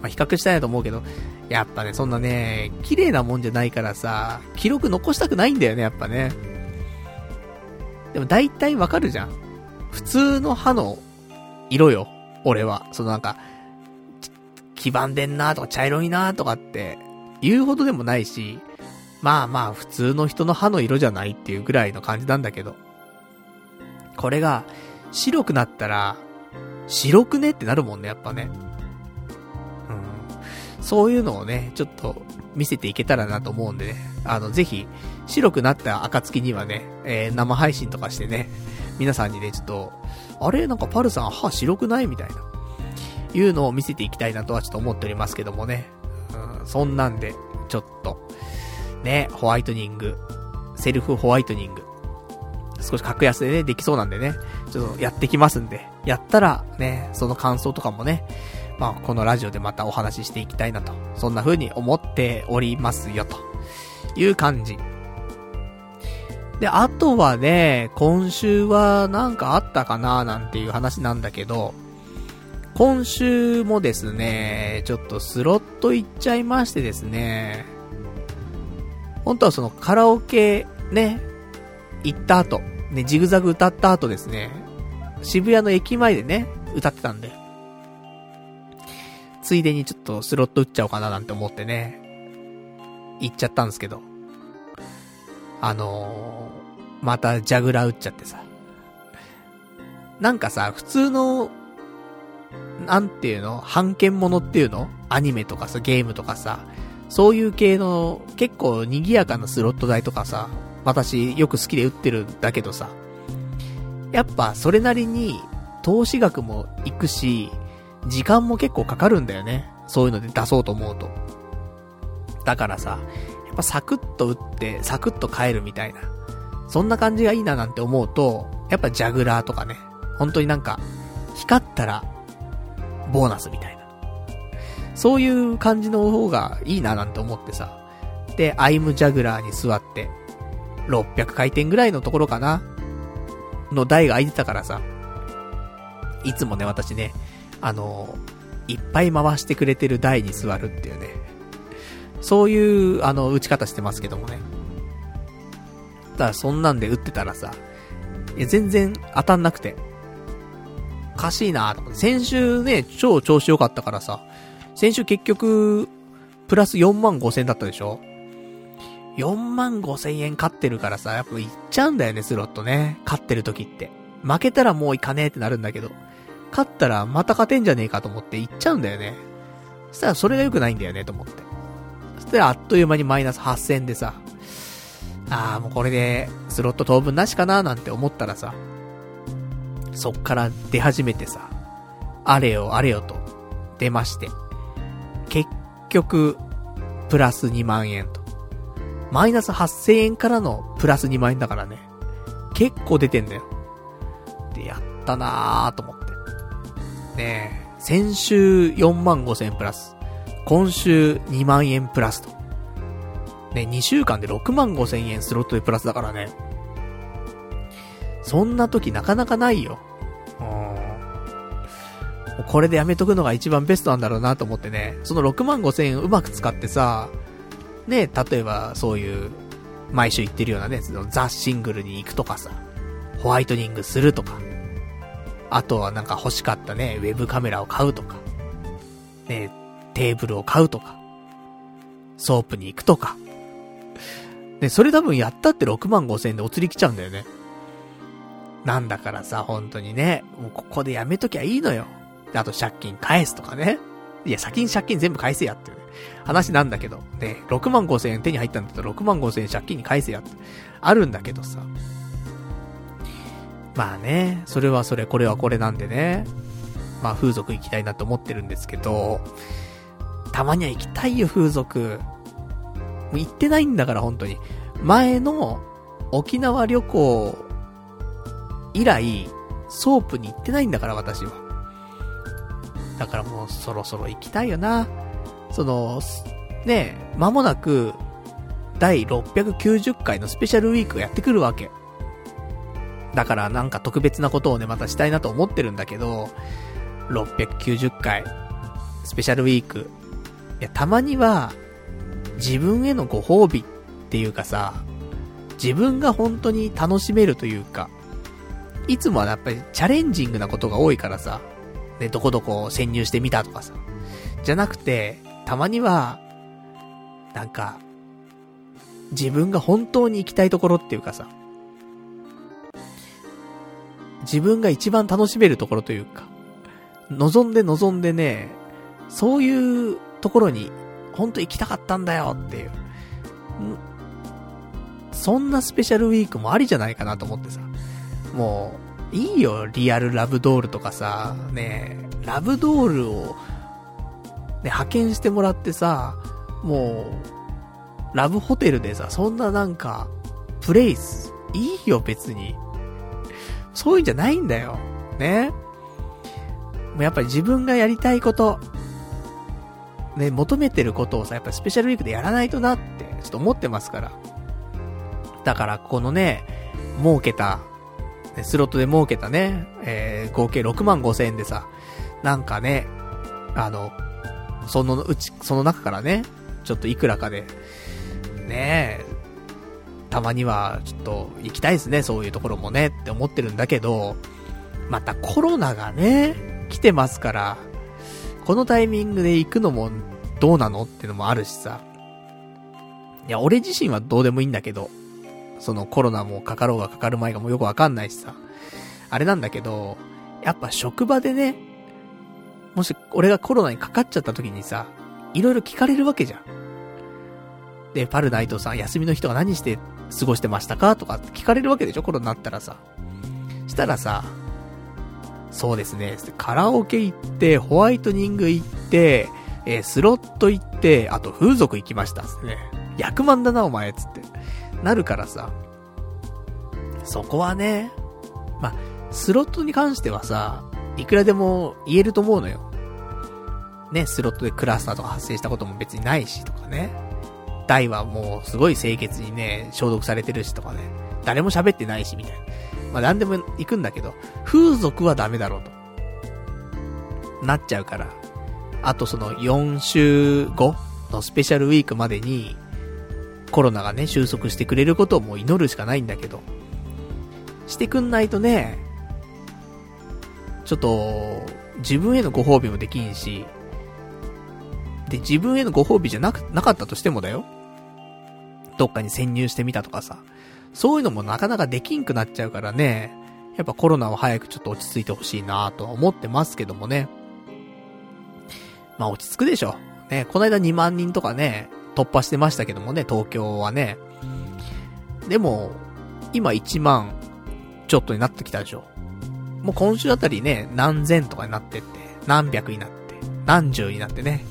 まあ、比較したいなと思うけど、やっぱね、そんなね、綺麗なもんじゃないからさ、記録残したくないんだよね、やっぱね。でも大体わかるじゃん。普通の歯の色よ。俺は。そのなんか、黄ばんでんなとか茶色いなとかって言うほどでもないし、まあまあ普通の人の歯の色じゃないっていうぐらいの感じなんだけど。これが白くなったら、白くねってなるもんね、やっぱね。うん。そういうのをね、ちょっと見せていけたらなと思うんでね。あの、ぜひ、白くなった暁にはね、えー、生配信とかしてね、皆さんにね、ちょっと、あれ？なんかパルさん歯白くない？みたいな、いうのを見せていきたいなとはちょっと思っておりますけどもね。うん、そんなんで、ちょっと、ね、ホワイトニング、セルフホワイトニング、少し格安でね、できそうなんでね、ちょっとやってきますんで、やったら、ね、その感想とかもね、まあ、このラジオでまたお話ししていきたいなと、そんな風に思っておりますよ、と。いう感じ。で、あとはね、今週はなんかあったかななんていう話なんだけど、今週もですね、ちょっとスロット行っちゃいましてですね、本当はそのカラオケね、行った後、ね、ジグザグ歌った後ですね、渋谷の駅前でね、歌ってたんで、ついでにちょっとスロット打っちゃおうかななんて思ってね、行っちゃったんですけど、あのー、またジャグラー打っちゃってさ。なんかさ、普通の、なんていうの？半券ものっていうの？アニメとかさ、ゲームとかさ、そういう系の結構賑やかなスロット台とかさ、私よく好きで打ってるんだけどさ、やっぱそれなりに投資額もいくし、時間も結構かかるんだよね。そういうので出そうと思うと。だからさ、やっぱサクッと打って、サクッと帰るみたいな。そんな感じがいいななんて思うと、やっぱジャグラーとかね、本当になんか、光ったら、ボーナスみたいな。そういう感じの方がいいななんて思ってさ。で、アイムジャグラーに座って、600回転ぐらいのところかなの台が空いてたからさ。いつもね、私ね、あの、いっぱい回してくれてる台に座るっていうね。そういう、あの、打ち方してますけどもね。ただそんなんで打ってたらさ、いや、全然当たんなくて。おかしいなと思って。先週ね、超調子良かったからさ、先週結局、プラス4万5千だったでしょ？?4 万5千円勝ってるからさ、やっぱ行っちゃうんだよね、スロットね。勝ってる時って。負けたらもう行かねえってなるんだけど、勝ったらまた勝てんじゃねえかと思って行っちゃうんだよね。そしたらそれが良くないんだよね、と思って。そしたらあっという間にマイナス8000でさ、ああ、もうこれで、スロット当分なしかななんて思ったらさ、そっから出始めてさ、あれよあれよと、出まして。結局、プラス2万円と。マイナス8000円からのプラス2万円だからね。結構出てんだよ。で、やったなーと思って。ねえ、先週4万5千円プラス。今週2万円プラスと。ね、2週間で6万5千円スロットでプラスだからね。そんな時なかなかないよ。うん。これでやめとくのが一番ベストなんだろうなと思ってね。その6万5千円うまく使ってさ、ね、例えばそういう、毎週行ってるようなね、そのザ・シングルに行くとかさ、ホワイトニングするとか、あとはなんか欲しかったね、ウェブカメラを買うとか、ね、テーブルを買うとか、ソープに行くとか。ね、それ多分やったって6万5千円でお釣り来ちゃうんだよね。なんだからさ、本当にね、もうここでやめときゃいいのよ。あと借金返すとかね。いや、先に借金全部返せやって、話なんだけど。ね、6万5千円手に入ったんだったら6万5千円借金に返せやって。あるんだけどさ。まあね、それはそれ、これはこれなんでね。まあ風俗行きたいなと思ってるんですけど、たまには行きたいよ、風俗。もう行ってないんだから、本当に。前の沖縄旅行以来、ソープに行ってないんだから、私は。だからもうそろそろ行きたいよな。その、ね間もなく、第690回のスペシャルウィークがやってくるわけ。だからなんか特別なことをね、またしたいなと思ってるんだけど、690回、スペシャルウィーク。いや、たまには、自分へのご褒美っていうかさ、自分が本当に楽しめるというか、いつもはやっぱりチャレンジングなことが多いからさ、ね、どこどこ潜入してみたとかさ、じゃなくて、たまには、なんか、自分が本当に行きたいところっていうかさ、自分が一番楽しめるところというか、望んで望んでね、そういうところに、ほんと行きたかったんだよっていう。そんなスペシャルウィークもありじゃないかなと思ってさ。もう、いいよ、リアルラブドールとかさ、ねラブドールを、派遣してもらってさ、もう、ラブホテルでさ、そんななんか、プレイス、いいよ別に。そういうんじゃないんだよ。ね。もうやっぱり自分がやりたいこと、ね、求めてることをさ、やっぱスペシャルウィークでやらないとなって、ちょっと思ってますから。だから、このね、儲けた、スロットで儲けたね、えー、合計6万5千円でさ、なんかね、あの、そのうち、その中からね、ちょっといくらかで、ねえ、たまには、ちょっと、行きたいですね、そういうところもね、って思ってるんだけど、またコロナがね、来てますから、このタイミングで行くのもどうなの？ってのもあるしさ。いや、俺自身はどうでもいいんだけど、そのコロナもかかろうがかかる前がもうよくわかんないしさ。あれなんだけど、やっぱ職場でね、もし俺がコロナにかかっちゃった時にさ、いろいろ聞かれるわけじゃん。で、パルナイトさん休みの人は何して過ごしてましたかとか聞かれるわけでしょコロナになったらさ。したらさ、そうですね、カラオケ行って、ホワイトニング行って、えー、スロット行って、あと風俗行きましたっすね。役満だな、お前、つって。なるからさ。そこはね、まスロットに関してはさ、いくらでも言えると思うのよ。ね、スロットでクラスターとか発生したことも別にないしとかね。台はもうすごい清潔にね、消毒されてるしとかね、誰も喋ってないしみたいな。まあ何でも行くんだけど、風俗はダメだろうと。なっちゃうから。あとその4週後のスペシャルウィークまでに、コロナがね、収束してくれることをもう祈るしかないんだけど、してくんないとね、ちょっと、自分へのご褒美もできんし、で、自分へのご褒美じゃなく、なかったとしてもだよ。どっかに潜入してみたとかさ。そういうのもなかなかできんくなっちゃうからね。やっぱコロナは早くちょっと落ち着いてほしいなとは思ってますけどもね。まあ落ち着くでしょ。ね、この間2万人とかね、突破してましたけどもね、東京はね。でも、今1万ちょっとになってきたでしょ。もう今週あたりね、何千とかになってって、何百になって、何十になってね。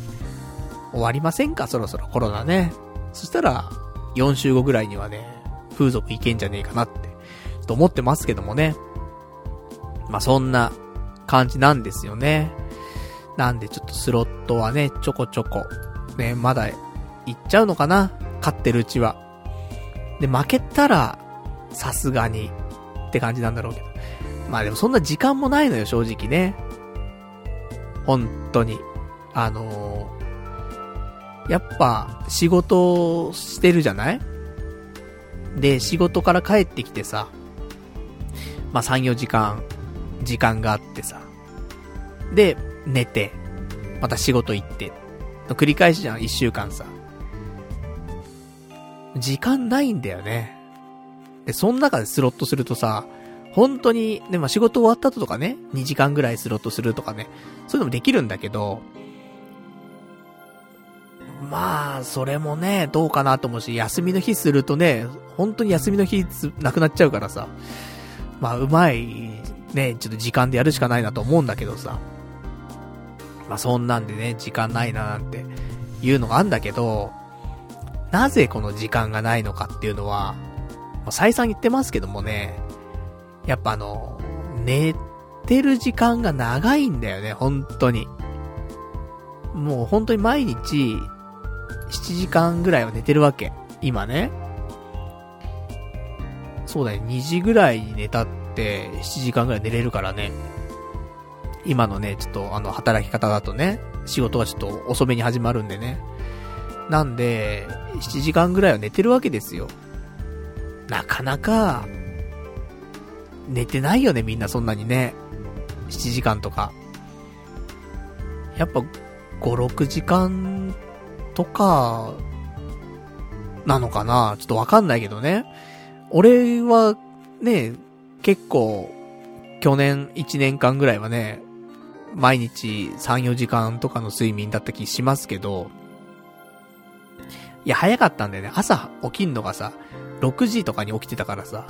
終わりませんか？そろそろコロナね。そしたら、4週後ぐらいにはね、風俗いけんじゃねえかなって、ちょっと思ってますけどもね。まあ、そんな感じなんですよね。なんでちょっとスロットはね、ちょこちょこ、ね、まだ、行っちゃうのかな？勝ってるうちは。で、負けたら、さすがに、って感じなんだろうけど。まあでもそんな時間もないのよ、正直ね。本当に。あのー、やっぱ、仕事してるじゃない？で、仕事から帰ってきてさ、まあ3、4時間、時間があってさ。で、寝て、また仕事行って、繰り返しじゃん、1週間さ。時間ないんだよね。で、その中でスロットするとさ、本当に、でも仕事終わった後とかね、2時間ぐらいスロットするとかね、そういうのもできるんだけど、まあ、それもね、どうかなと思うし、休みの日するとね、本当に休みの日なくなっちゃうからさ、まあ、うまい、ね、ちょっと時間でやるしかないなと思うんだけどさ、まあ、そんなんでね、時間ないななんて、いうのがあんだけど、なぜこの時間がないのかっていうのは、まあ、再三言ってますけどもね、やっぱあの、寝てる時間が長いんだよね、本当に。もう本当に毎日、7時間ぐらいは寝てるわけ。今ね。そうだね、2時ぐらいに寝たって、7時間ぐらい寝れるからね。今のね、ちょっとあの、働き方だとね、仕事がちょっと遅めに始まるんでね。なんで、7時間ぐらいは寝てるわけですよ。なかなか、寝てないよね、みんなそんなにね。7時間とか。やっぱ、5、6時間とか、なのかなちょっとわかんないけどね。俺は、ね、結構、去年1年間ぐらいはね、毎日3、4時間とかの睡眠だった気しますけど、いや、早かったんだよね。朝起きんのがさ、6時とかに起きてたからさ、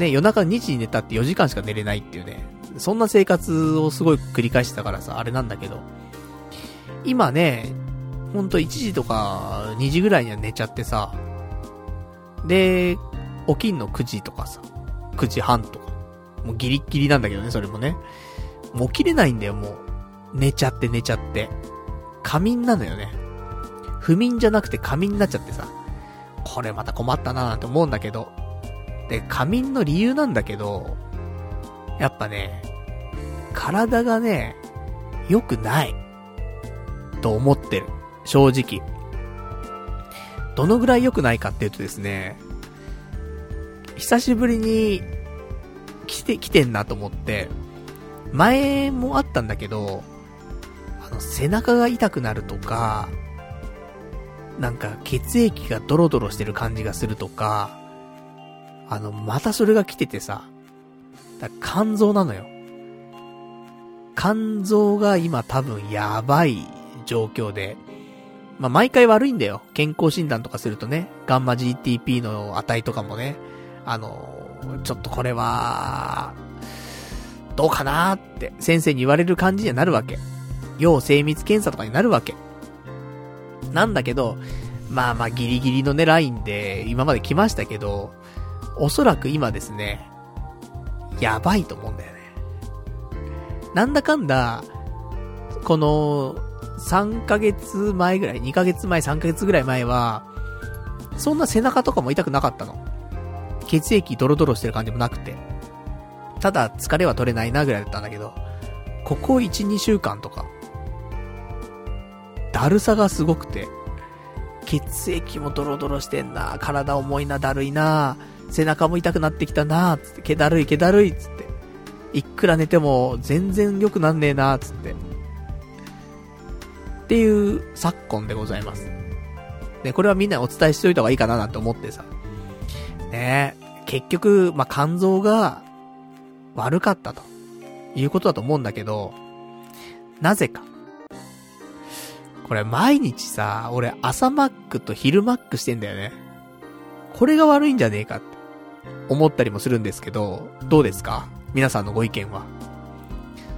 ね、夜中2時に寝たって4時間しか寝れないっていうね、そんな生活をすごい繰り返してたからさ、あれなんだけど、今ね、ほんと1時とか2時ぐらいには寝ちゃってさ、で、起きんの9時とかさ、9時半とか。もうギリッギリなんだけどね、それもね。もう起きれないんだよ、もう。寝ちゃって寝ちゃって。仮眠なのよね。不眠じゃなくて仮眠になっちゃってさ。これまた困ったなーなんて思うんだけど。で、仮眠の理由なんだけど、やっぱね、体がね、良くない。と思ってる。正直。どのぐらい良くないかっていうとですね、久しぶりに来て、来てんなと思って、前もあったんだけど、あの、背中が痛くなるとか、なんか血液がドロドロしてる感じがするとか、あの、またそれが来ててさ、だ肝臓なのよ。肝臓が今多分やばい状況で、まあ、毎回悪いんだよ。健康診断とかするとね、ガンマ GTP の値とかもね、あの、ちょっとこれは、どうかなーって先生に言われる感じにはなるわけ。要精密検査とかになるわけ。なんだけど、まあまあギリギリのね、ラインで今まで来ましたけど、おそらく今ですね、やばいと思うんだよね。なんだかんだ、この、3ヶ月前ぐらい、2ヶ月前、3ヶ月ぐらい前は、そんな背中とかも痛くなかったの。血液ドロドロしてる感じもなくて。ただ疲れは取れないなぐらいだったんだけど、ここ1、2週間とか、だるさがすごくて、血液もドロドロしてんな、体重いな、だるいな、背中も痛くなってきたな、つって、気だるい、気だるい、つって。いくら寝ても全然良くなんねえな、つって。っていう昨今でございます。ね、これはみんなにお伝えしといた方がいいかななんて思ってさ。ね結局、まあ、肝臓が悪かったということだと思うんだけど、なぜか。これ毎日さ、俺朝マックと昼マックしてんだよね。これが悪いんじゃねえかっ思ったりもするんですけど、どうですか？皆さんのご意見は。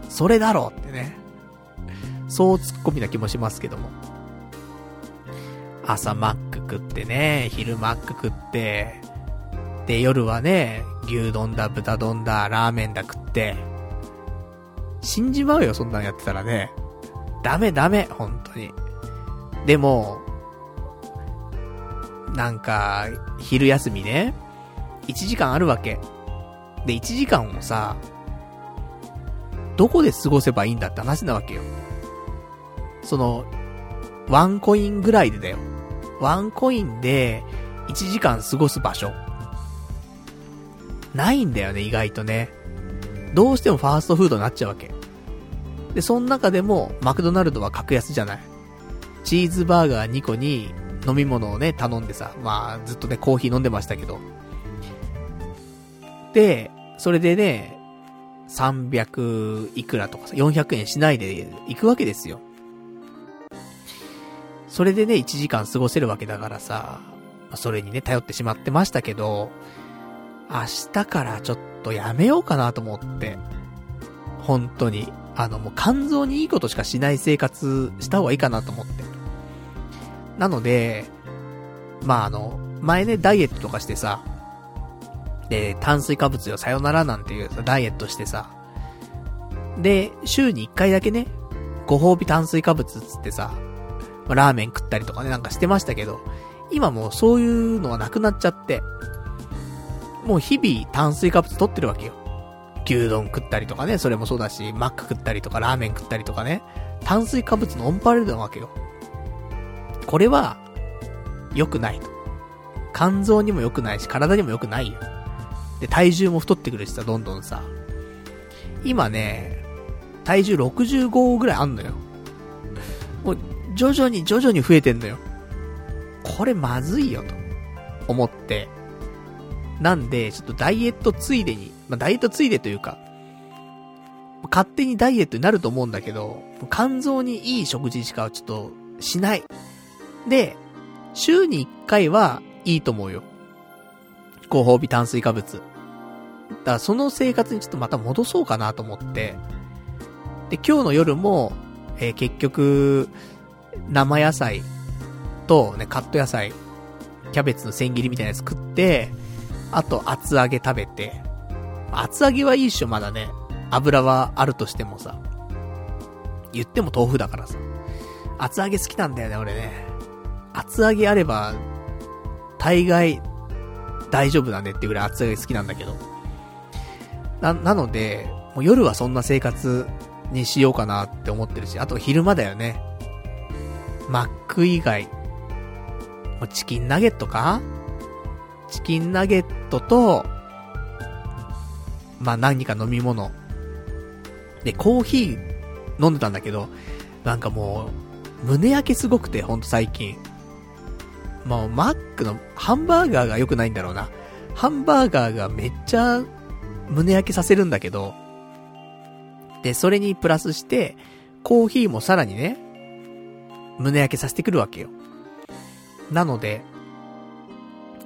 それだろうってね。そう突っ込みな気もしますけども。朝マック食ってね、昼マック食って、で、夜はね、牛丼だ、豚丼だ、ラーメンだ食って、死んじまうよ、そんなんやってたらね。ダメダメ、本当に。でも、なんか、昼休みね、1時間あるわけ。で、1時間をさ、どこで過ごせばいいんだって話なわけよ。その、ワンコインぐらいでだよ。ワンコインで1時間過ごす場所。ないんだよね、意外とね。どうしてもファーストフードになっちゃうわけ。で、その中でも、マクドナルドは格安じゃない。チーズバーガー2個に飲み物をね、頼んでさ、まあ、ずっとね、コーヒー飲んでましたけど。で、それでね、300いくらとかさ、400円しないで行くわけですよ。それでね、1時間過ごせるわけだからさ、それにね、頼ってしまってましたけど、明日からちょっとやめようかなと思って。本当に。あの、もう肝臓にいいことしかしない生活した方がいいかなと思って。なので、まああの、前ね、ダイエットとかしてさ、で、炭水化物よ、さよならなんていう、ダイエットしてさ、で、週に1回だけね、ご褒美炭水化物つってさ、ラーメン食ったりとかね、なんかしてましたけど、今もうそういうのはなくなっちゃって、もう日々炭水化物取ってるわけよ。牛丼食ったりとかね、それもそうだし、マック食ったりとか、ラーメン食ったりとかね、炭水化物のオンパレードなわけよ。これは、良くないと。肝臓にも良くないし、体にも良くないよ。で、体重も太ってくるしさ、どんどんさ。今ね、体重65ぐらいあんのよ。もう、徐々に徐々に増えてんのよ。これまずいよ、と。思って。なんで、ちょっとダイエットついでに、まあ、ダイエットついでというか、勝手にダイエットになると思うんだけど、肝臓にいい食事しかちょっとしない。で、週に1回はいいと思うよ。ご褒美炭水化物。だからその生活にちょっとまた戻そうかなと思って。で、今日の夜も、えー、結局、生野菜とね、カット野菜、キャベツの千切りみたいなやつ食って、あと厚揚げ食べて、厚揚げはいいっしょ、まだね。油はあるとしてもさ。言っても豆腐だからさ。厚揚げ好きなんだよね、俺ね。厚揚げあれば、大概、大丈夫だねってぐらい厚揚げ好きなんだけど。な、なので、もう夜はそんな生活にしようかなって思ってるし、あと昼間だよね。マック以外、もうチキンナゲットか？チキンナゲットと、まあ、何か飲み物。で、コーヒー飲んでたんだけど、なんかもう、胸焼けすごくて、ほんと最近。もう、マックのハンバーガーが良くないんだろうな。ハンバーガーがめっちゃ胸焼けさせるんだけど、で、それにプラスして、コーヒーもさらにね、胸焼けさせてくるわけよ。なので、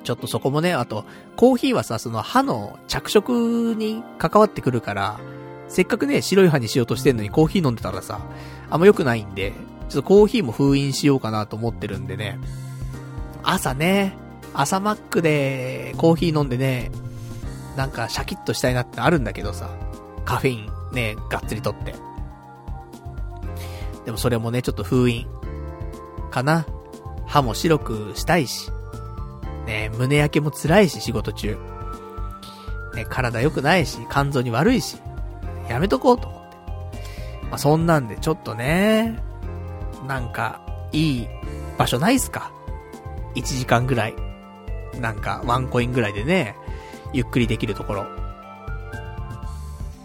ちょっとそこもね、あと、コーヒーはさ、その歯の着色に関わってくるから、せっかくね、白い歯にしようとしてんのにコーヒー飲んでたらさ、あんま良くないんで、ちょっとコーヒーも封印しようかなと思ってるんでね。朝ね、朝マックでコーヒー飲んでね、なんかシャキッとしたいなってあるんだけどさ、カフェインね、がっつりとって。でもそれもね、ちょっと封印。かな。歯も白くしたいし。ね、胸焼けも辛いし、仕事中。ね、体良くないし、肝臓に悪いし、やめとこうと思って。まあ、そんなんで、ちょっとね、なんか、いい場所ないっすか ?1 時間ぐらい。なんか、ワンコインぐらいでね、ゆっくりできるところ。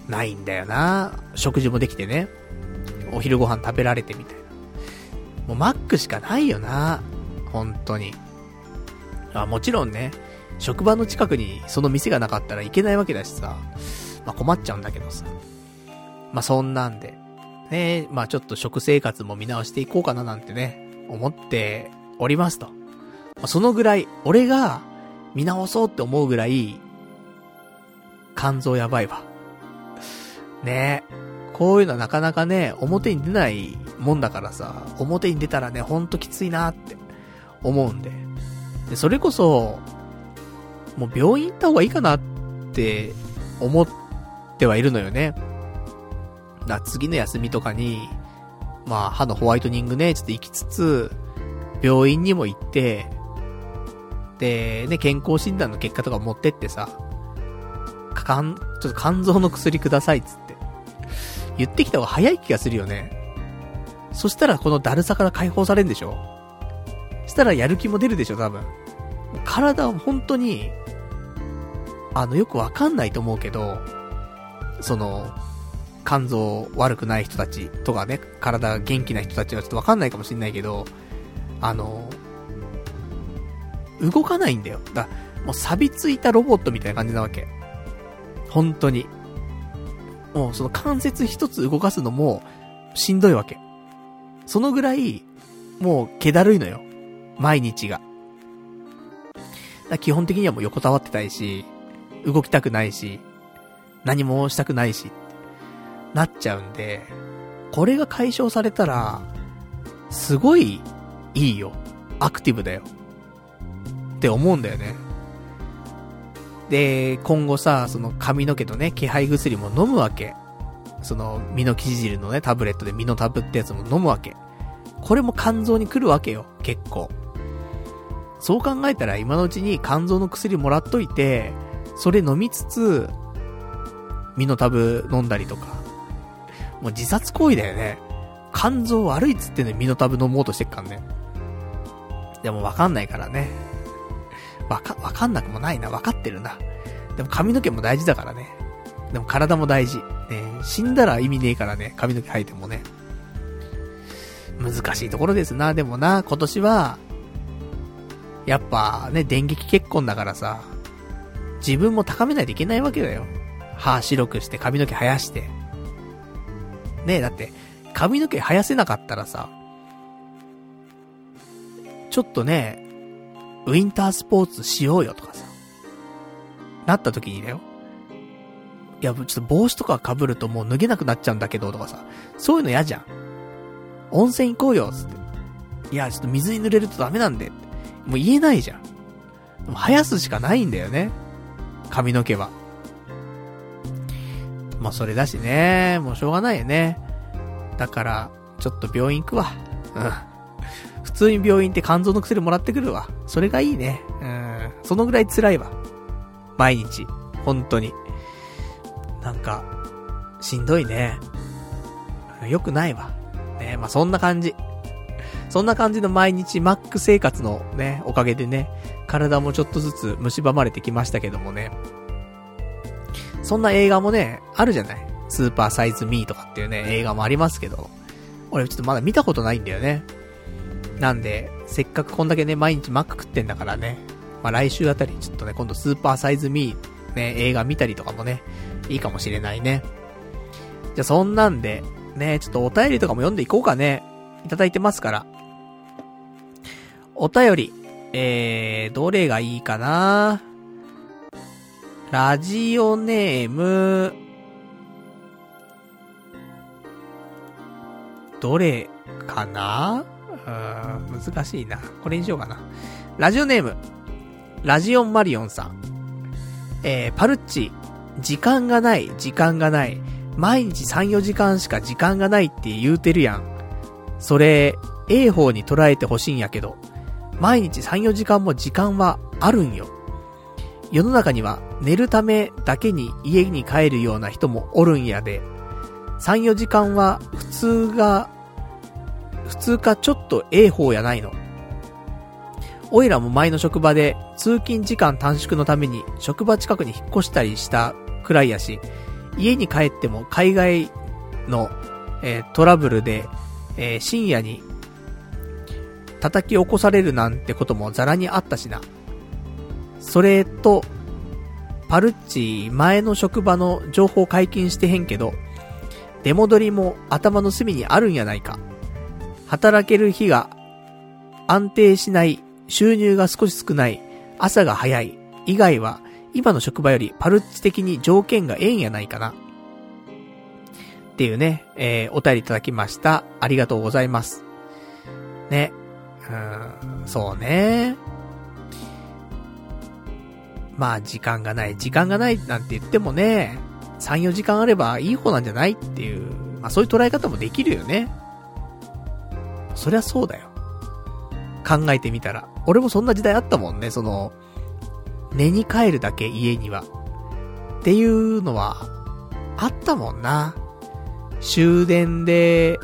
ないんだよな食事もできてね。お昼ご飯食べられてみたいな。もうマックしかないよな本当に。あ、もちろんね、職場の近くにその店がなかったらいけないわけだしさ、まあ困っちゃうんだけどさ。まあそんなんで、ね、まあちょっと食生活も見直していこうかななんてね、思っておりますと。まあ、そのぐらい、俺が見直そうって思うぐらい、肝臓やばいわ。ねこういうのはなかなかね、表に出ないもんだからさ、表に出たらね、ほんときついなって思うんで。で、それこそ、もう病院行った方がいいかなって思ってはいるのよね。だ次の休みとかに、まあ歯のホワイトニングね、ちょっと行きつつ、病院にも行って、で、ね、健康診断の結果とか持ってってさ、かかん、ちょっと肝臓の薬くださいっつって。言ってきた方が早い気がするよね。そしたらこのだるさから解放されるんでしょ？したらやる気も出るでしょ、多分。体は本当に、あの、よくわかんないと思うけど、その、肝臓悪くない人たちとかね、体が元気な人たちはちょっとわかんないかもしんないけど、あの、動かないんだよ。だもう錆びついたロボットみたいな感じなわけ。本当に。もうその関節一つ動かすのもしんどいわけ。そのぐらい、もう気だるいのよ。毎日が。基本的にはもう横たわってたいし、動きたくないし、何もしたくないし、なっちゃうんで、これが解消されたら、すごいいいよ。アクティブだよ。って思うんだよね。で、今後さ、その髪の毛とね、気配薬も飲むわけ。その、ミノキシジルのね、タブレットでミノタブってやつも飲むわけ。これも肝臓に来るわけよ、結構。そう考えたら今のうちに肝臓の薬もらっといて、それ飲みつつ、ミノタブ飲んだりとか。もう自殺行為だよね。肝臓悪いっつってね、ミノタブ飲もうとしてっからね。でもわかんないからね。わか、わかんなくもないな。わかってるな。でも髪の毛も大事だからね。でも体も大事。ね死んだら意味ねえからね、髪の毛生えてもね。難しいところですな。でもな、今年は、やっぱね、電撃結婚だからさ、自分も高めないといけないわけだよ。歯白くして髪の毛生やして。ねえ、だって、髪の毛生やせなかったらさ、ちょっとね、ウィンタースポーツしようよとかさ、なった時にだよ。いや、ちょっと帽子とか被るともう脱げなくなっちゃうんだけどとかさ、そういうの嫌じゃん。温泉行こうよ、つって。いや、ちょっと水に濡れるとダメなんで。もう言えないじゃん。でも生やすしかないんだよね。髪の毛は。まあそれだしね、もうしょうがないよね。だから、ちょっと病院行くわ。うん。通に病院って肝臓の薬もらってくるわ。それがいいね。うん。そのぐらい辛いわ。毎日。本当に。なんか、しんどいね。よくないわ。ねまあそんな感じ。そんな感じの毎日マック生活のね、おかげでね、体もちょっとずつ蝕まれてきましたけどもね。そんな映画もね、あるじゃないスーパーサイズミーとかっていうね、映画もありますけど、俺ちょっとまだ見たことないんだよね。なんで、せっかくこんだけね、毎日マック食ってんだからね、まあ来週あたりちょっとね、今度スーパーサイズミー、ね、映画見たりとかもね、いいかもしれないね。じゃそんなんで、ね、ちょっとお便りとかも読んでいこうかね。いただいてますから。お便り、えー、どれがいいかな？ラジオネーム、どれかな？うん、難しいな。これにしようかな。ラジオネーム、ラジオンマリオンさん。えー、パルッチ、時間がない、時間がない。毎日3、4時間しか時間がないって言うてるやん。それ、A 方に捉えてほしいんやけど、毎日3、4時間も時間はあるんよ。世の中には寝るためだけに家に帰るような人もおるんやで、3、4時間は普通が、普通かちょっとええ方やないの。おいらも前の職場で通勤時間短縮のために職場近くに引っ越したりしたくらいやし、家に帰っても海外の、えー、トラブルで、えー、深夜に叩き起こされるなんてこともザラにあったしな。それと、パルッチ前の職場の情報解禁してへんけど、出戻りも頭の隅にあるんやないか。働ける日が安定しない、収入が少し少ない、朝が早い、以外は今の職場よりパルチ的に条件がええんやないかな。っていうね、えー、お便りいただきました。ありがとうございます。ね。うん、そうね。まあ時間がない、時間がないなんて言ってもね、3、4時間あればいい方なんじゃないっていう、まあそういう捉え方もできるよね。そりゃそうだよ。考えてみたら。俺もそんな時代あったもんね、その、寝に帰るだけ家には。っていうのは、あったもんな。終電で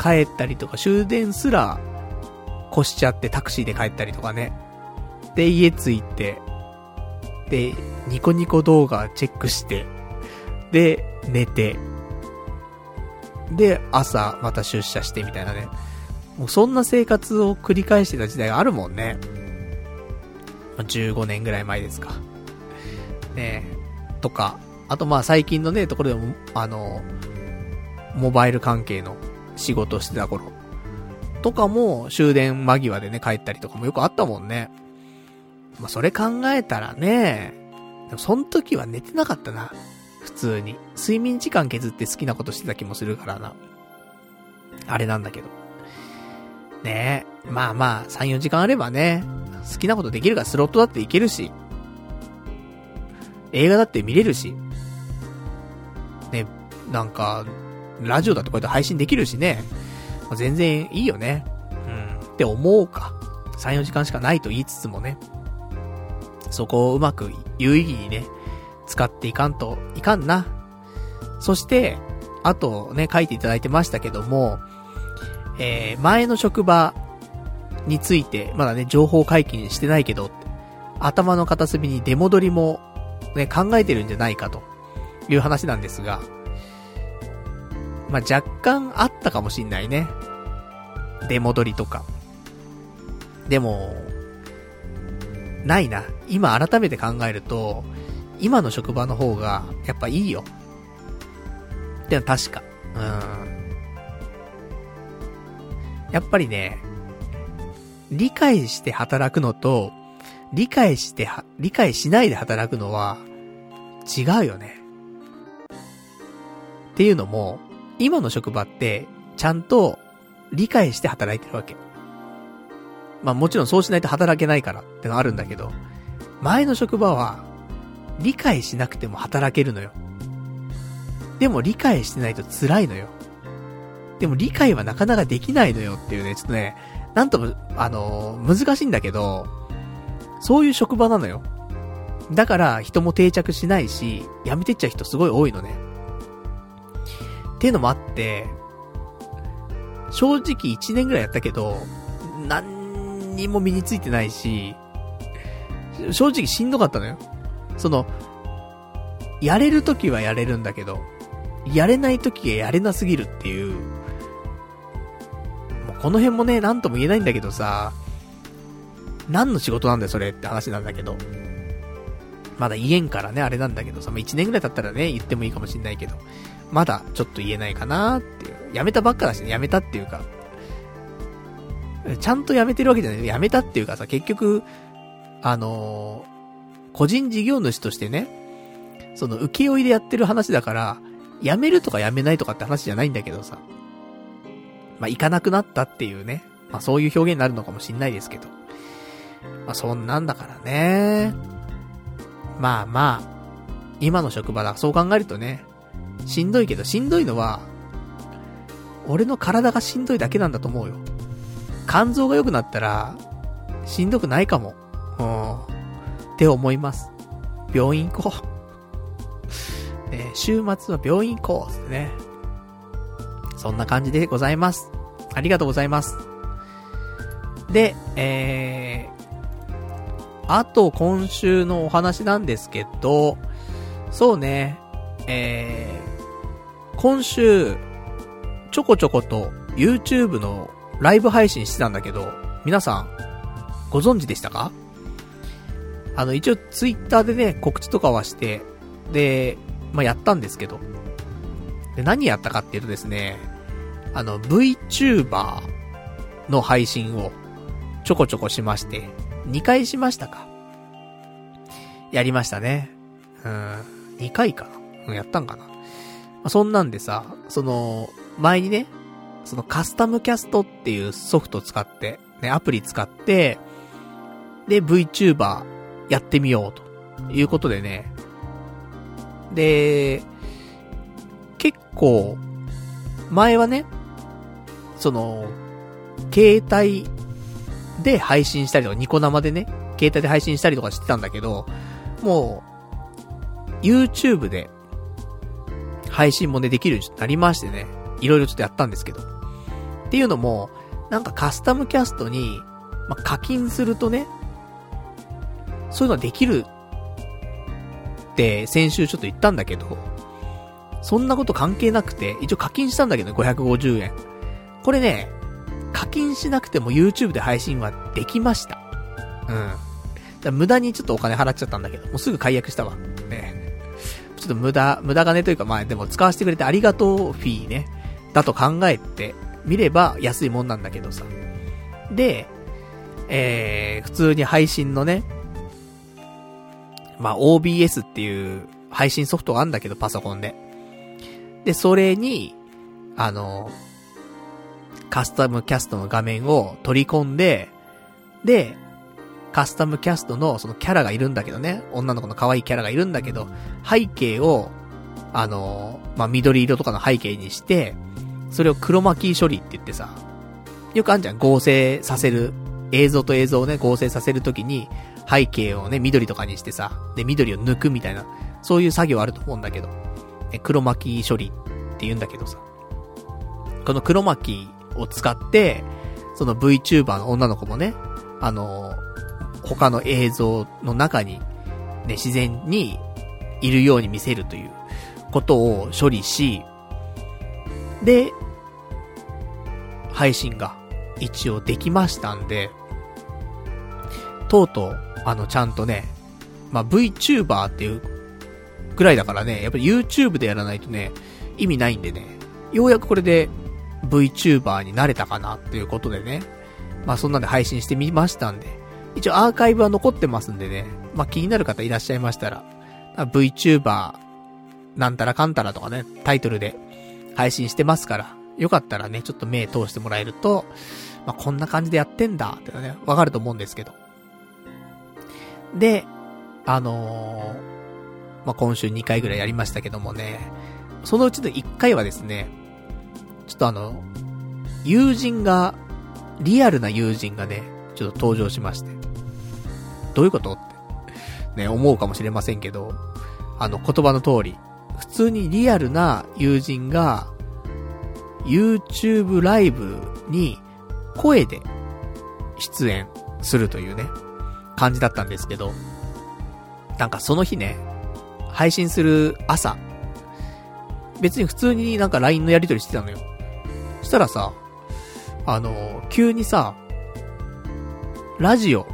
帰ったりとか、終電すら越しちゃってタクシーで帰ったりとかね。で、家着いて、で、ニコニコ動画チェックして、で、寝て、で、朝また出社してみたいなね。もうそんな生活を繰り返してた時代があるもんね。15年ぐらい前ですか。ねとか、あとまあ最近のね、ところでも、あの、モバイル関係の仕事してた頃とかも終電間際でね、帰ったりとかもよくあったもんね。まあ、それ考えたらね、でもその時は寝てなかったな。普通に。睡眠時間削って好きなことしてた気もするからな。あれなんだけど。ねえ。まあまあ、3、4時間あればね、好きなことできるからスロットだっていけるし、映画だって見れるし、ね、なんか、ラジオだってこうやって配信できるしね、まあ、全然いいよね。うん、って思うか。3、4時間しかないと言いつつもね、そこをうまく有意義にね、使っていかんといかんな。そして、あとね、書いていただいてましたけども、えー、前の職場について、まだね、情報解禁してないけど、頭の片隅に出戻りも、ね、考えてるんじゃないかという話なんですが、まあ、若干あったかもしんないね。出戻りとか。でも、ないな。今改めて考えると、今の職場の方が、やっぱいいよ。ってのは確か。うん。やっぱりね、理解して働くのと、理解しては、理解しないで働くのは、違うよね。っていうのも、今の職場って、ちゃんと理解して働いてるわけ。まあもちろんそうしないと働けないからってのはあるんだけど、前の職場は、理解しなくても働けるのよ。でも理解してないと辛いのよ。でも理解はなかなかできないのよっていうね、ちょっとね、なんとも、あのー、難しいんだけど、そういう職場なのよ。だから人も定着しないし、辞めてっちゃう人すごい多いのね。っていうのもあって、正直1年ぐらいやったけど、何にも身についてないし、正直しんどかったのよ。その、やれる時はやれるんだけど、やれない時がやれなすぎるっていう、この辺もね、なんとも言えないんだけどさ、何の仕事なんだよ、それって話なんだけど。まだ言えんからね、あれなんだけどさ、まあ、1年ぐらい経ったらね、言ってもいいかもしんないけど、まだちょっと言えないかなーっていう。辞めたばっかだしね、辞めたっていうか、ちゃんと辞めてるわけじゃない。辞めたっていうかさ、結局、あのー、個人事業主としてね、その請負でやってる話だから、辞めるとか辞めないとかって話じゃないんだけどさ、まあ、行かなくなったっていうね。まあ、そういう表現になるのかもしんないですけど。まあ、そんなんだからね。まあまあ、今の職場だ。そう考えるとね、しんどいけど、しんどいのは、俺の体がしんどいだけなんだと思うよ。肝臓が良くなったら、しんどくないかも。うん。って思います。病院行こう。ね、週末は病院行こう。ってね。そんな感じでございます。ありがとうございます。で、えー、あと今週のお話なんですけど、そうね、えー、今週、ちょこちょこと YouTube のライブ配信してたんだけど、皆さん、ご存知でしたか？あの、一応 Twitter でね、告知とかはして、で、まあ、やったんですけど、で、何やったかっていうとですね、あの、VTuber の配信をちょこちょこしまして、2回しましたかやりましたね。うん、2回かなやったんかなま、そんなんでさ、その、前にね、そのカスタムキャストっていうソフト使って、ね、アプリ使って、で、VTuber やってみようということでね。で、結構、前はね、その、携帯で配信したりとか、ニコ生でね、携帯で配信したりとかしてたんだけど、もう、YouTube で、配信もね、できるようになりましてね、いろいろちょっとやったんですけど。っていうのも、なんかカスタムキャストに、ま、課金するとね、そういうのはできるって先週ちょっと言ったんだけど、そんなこと関係なくて、一応課金したんだけど、550円。これね、課金しなくても YouTube で配信はできました。うん。だ無駄にちょっとお金払っちゃったんだけど、もうすぐ解約したわ。ね。ちょっと無駄、無駄金というか、まあでも使わせてくれてありがとうフィーね。だと考えてみれば安いもんなんだけどさ。で、えー、普通に配信のね、まあ OBS っていう配信ソフトがあるんだけど、パソコンで。で、それに、あの、カスタムキャストの画面を取り込んで、で、カスタムキャストのそのキャラがいるんだけどね、女の子の可愛いキャラがいるんだけど、背景を、あの、まあ、緑色とかの背景にして、それを黒巻き処理って言ってさ、よくあんじゃん、合成させる、映像と映像をね、合成させるときに、背景をね、緑とかにしてさ、で、緑を抜くみたいな、そういう作業あると思うんだけど、黒巻き処理って言うんだけどさ、この黒巻きを使って、その VTuber の女の子もね、あの他の映像の中に、ね、自然にいるように見せるということを処理し、で、配信が一応できましたんで、とうとう、あの、ちゃんとね、まあ、VTuber っていうぐらいだからね、やっぱり YouTube でやらないとね、意味ないんでね、ようやくこれで VTuber になれたかなっていうことでね、まあそんなんで配信してみましたんで、一応アーカイブは残ってますんでね、まあ気になる方いらっしゃいましたら、VTuber なんたらかんたらとかね、タイトルで配信してますから、よかったらね、ちょっと目通してもらえると、まあこんな感じでやってんだってね、わかると思うんですけど。で、あのー、まあ今週2回ぐらいやりましたけどもね、そのうちの1回はですね、ちょっとあの、友人が、リアルな友人がね、ちょっと登場しまして。どういうことって、ね、思うかもしれませんけど、あの、言葉の通り、普通にリアルな友人が、YouTube ライブに声で出演するというね、感じだったんですけど、なんかその日ね、配信する朝、別に普通になんか LINE のやり取りしてたのよ。そしたらさ、あの、急にさ、ラジオ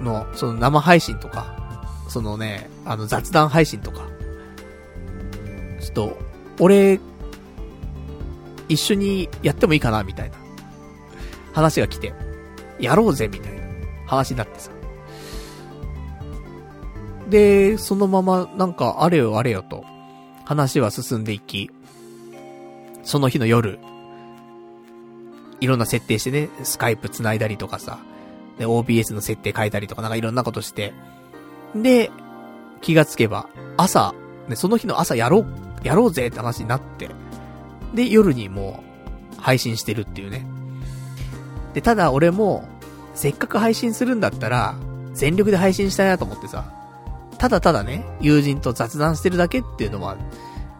の、その生配信とか、そのね、あの雑談配信とか、ちょっと、俺、一緒にやってもいいかなみたいな話が来て、やろうぜみたいな話になってさ。で、そのままなんかあれよあれよと話は進んでいき、その日の夜、いろんな設定してね、スカイプ繋いだりとかさ、で、OBS の設定変えたりとかなんかいろんなことして、で、気がつけば、朝、ね、その日の朝やろう、やろうぜって話になって、で、夜にもう、配信してるっていうね。で、ただ俺も、せっかく配信するんだったら、全力で配信したいなと思ってさ、ただただね、友人と雑談してるだけっていうのは、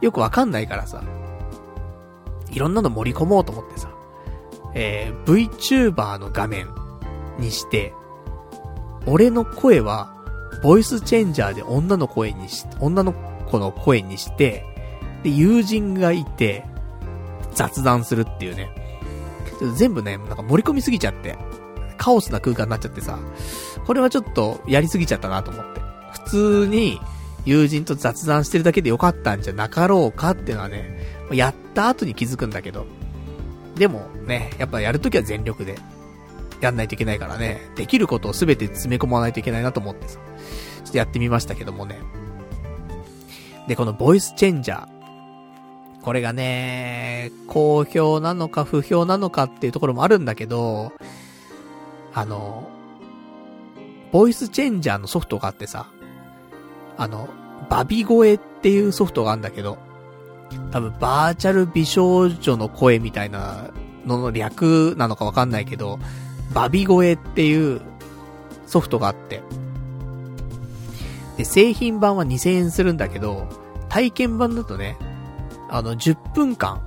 よくわかんないからさ、いろんなの盛り込もうと思ってさ。えー、VTuber の画面にして、俺の声は、ボイスチェンジャーで女の声にし、女の子の声にして、で、友人がいて、雑談するっていうね。全部ね、なんか盛り込みすぎちゃって、カオスな空間になっちゃってさ、これはちょっとやりすぎちゃったなと思って。普通に友人と雑談してるだけでよかったんじゃなかろうかっていうのはね、やった後に気づくんだけど。でもね、やっぱやるときは全力でやんないといけないからね、できることを全て詰め込まないといけないなと思ってさ、ちょっとやってみましたけどもね。で、このボイスチェンジャー。これがね、好評なのか不評なのかっていうところもあるんだけど、あの、ボイスチェンジャーのソフトがあってさ、あの、バ美声っていうソフトがあるんだけど、多分バーチャル美少女の声みたいなのの略なのかわかんないけど、バビ声っていうソフトがあって、で、製品版は2000円するんだけど、体験版だとね、あの、10分間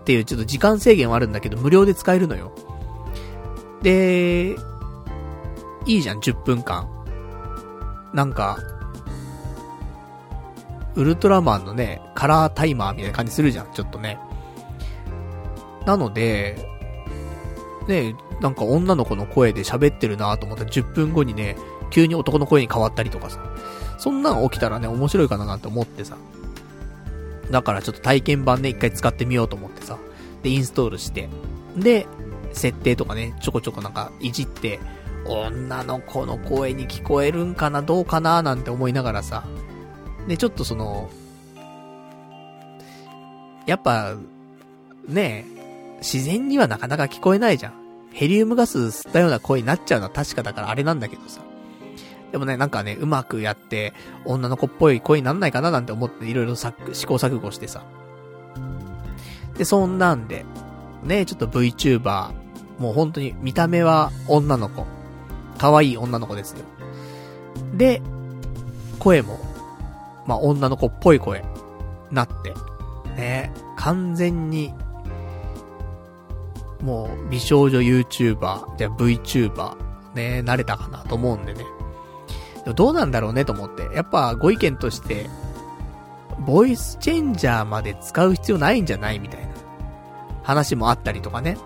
っていうちょっと時間制限はあるんだけど、無料で使えるのよ。で、いいじゃん、10分間。なんか、ウルトラマンのね、カラータイマーみたいな感じするじゃん、ちょっとね。なので、ね、なんか女の子の声で喋ってるなと思ったら10分後にね、急に男の声に変わったりとかさ。そんなん起きたらね、面白いかななんて思ってさ。だからちょっと体験版ね、一回使ってみようと思ってさ。で、インストールして。で、設定とかね、ちょこちょこなんかいじって、女の子の声に聞こえるんかな、どうかな、なんて思いながらさ。で、ちょっとその、やっぱ、ね自然にはなかなか聞こえないじゃん。ヘリウムガス吸ったような声になっちゃうのは確かだからあれなんだけどさ。でもね、なんかね、うまくやって、女の子っぽい声になんないかななんて思っていろいろ試行錯誤してさ。で、そんなんで、ね、ちょっと VTuber、もう本当に見た目は女の子。可愛い女の子ですよ。で、声も、まあ、女の子っぽい声、なって、ね、完全に、もう、美少女 YouTuber、じゃあ VTuber、ね、慣れたかなと思うんでね。でどうなんだろうねと思って。やっぱご意見として、ボイスチェンジャーまで使う必要ないんじゃないみたいな話もあったりとかね。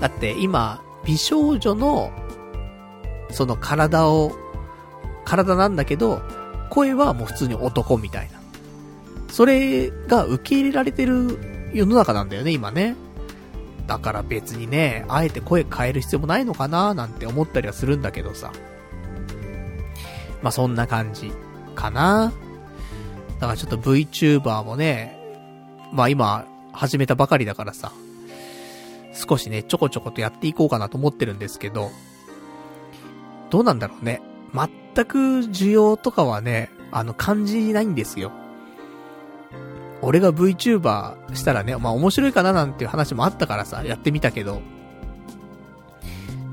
だって今、美少女の、その体を、体なんだけど、声はもう普通に男みたいな。それが受け入れられてる世の中なんだよね、今ね。だから別にね、あえて声変える必要もないのかななんて思ったりはするんだけどさ。まあ、そんな感じかな。だからちょっと VTuber もね、まあ今、始めたばかりだからさ、少しね、ちょこちょことやっていこうかなと思ってるんですけど、どうなんだろうね。全く需要とかはね、あの、感じないんですよ。俺が VTuber したらね、まあ面白いかななんていう話もあったからさ、やってみたけど、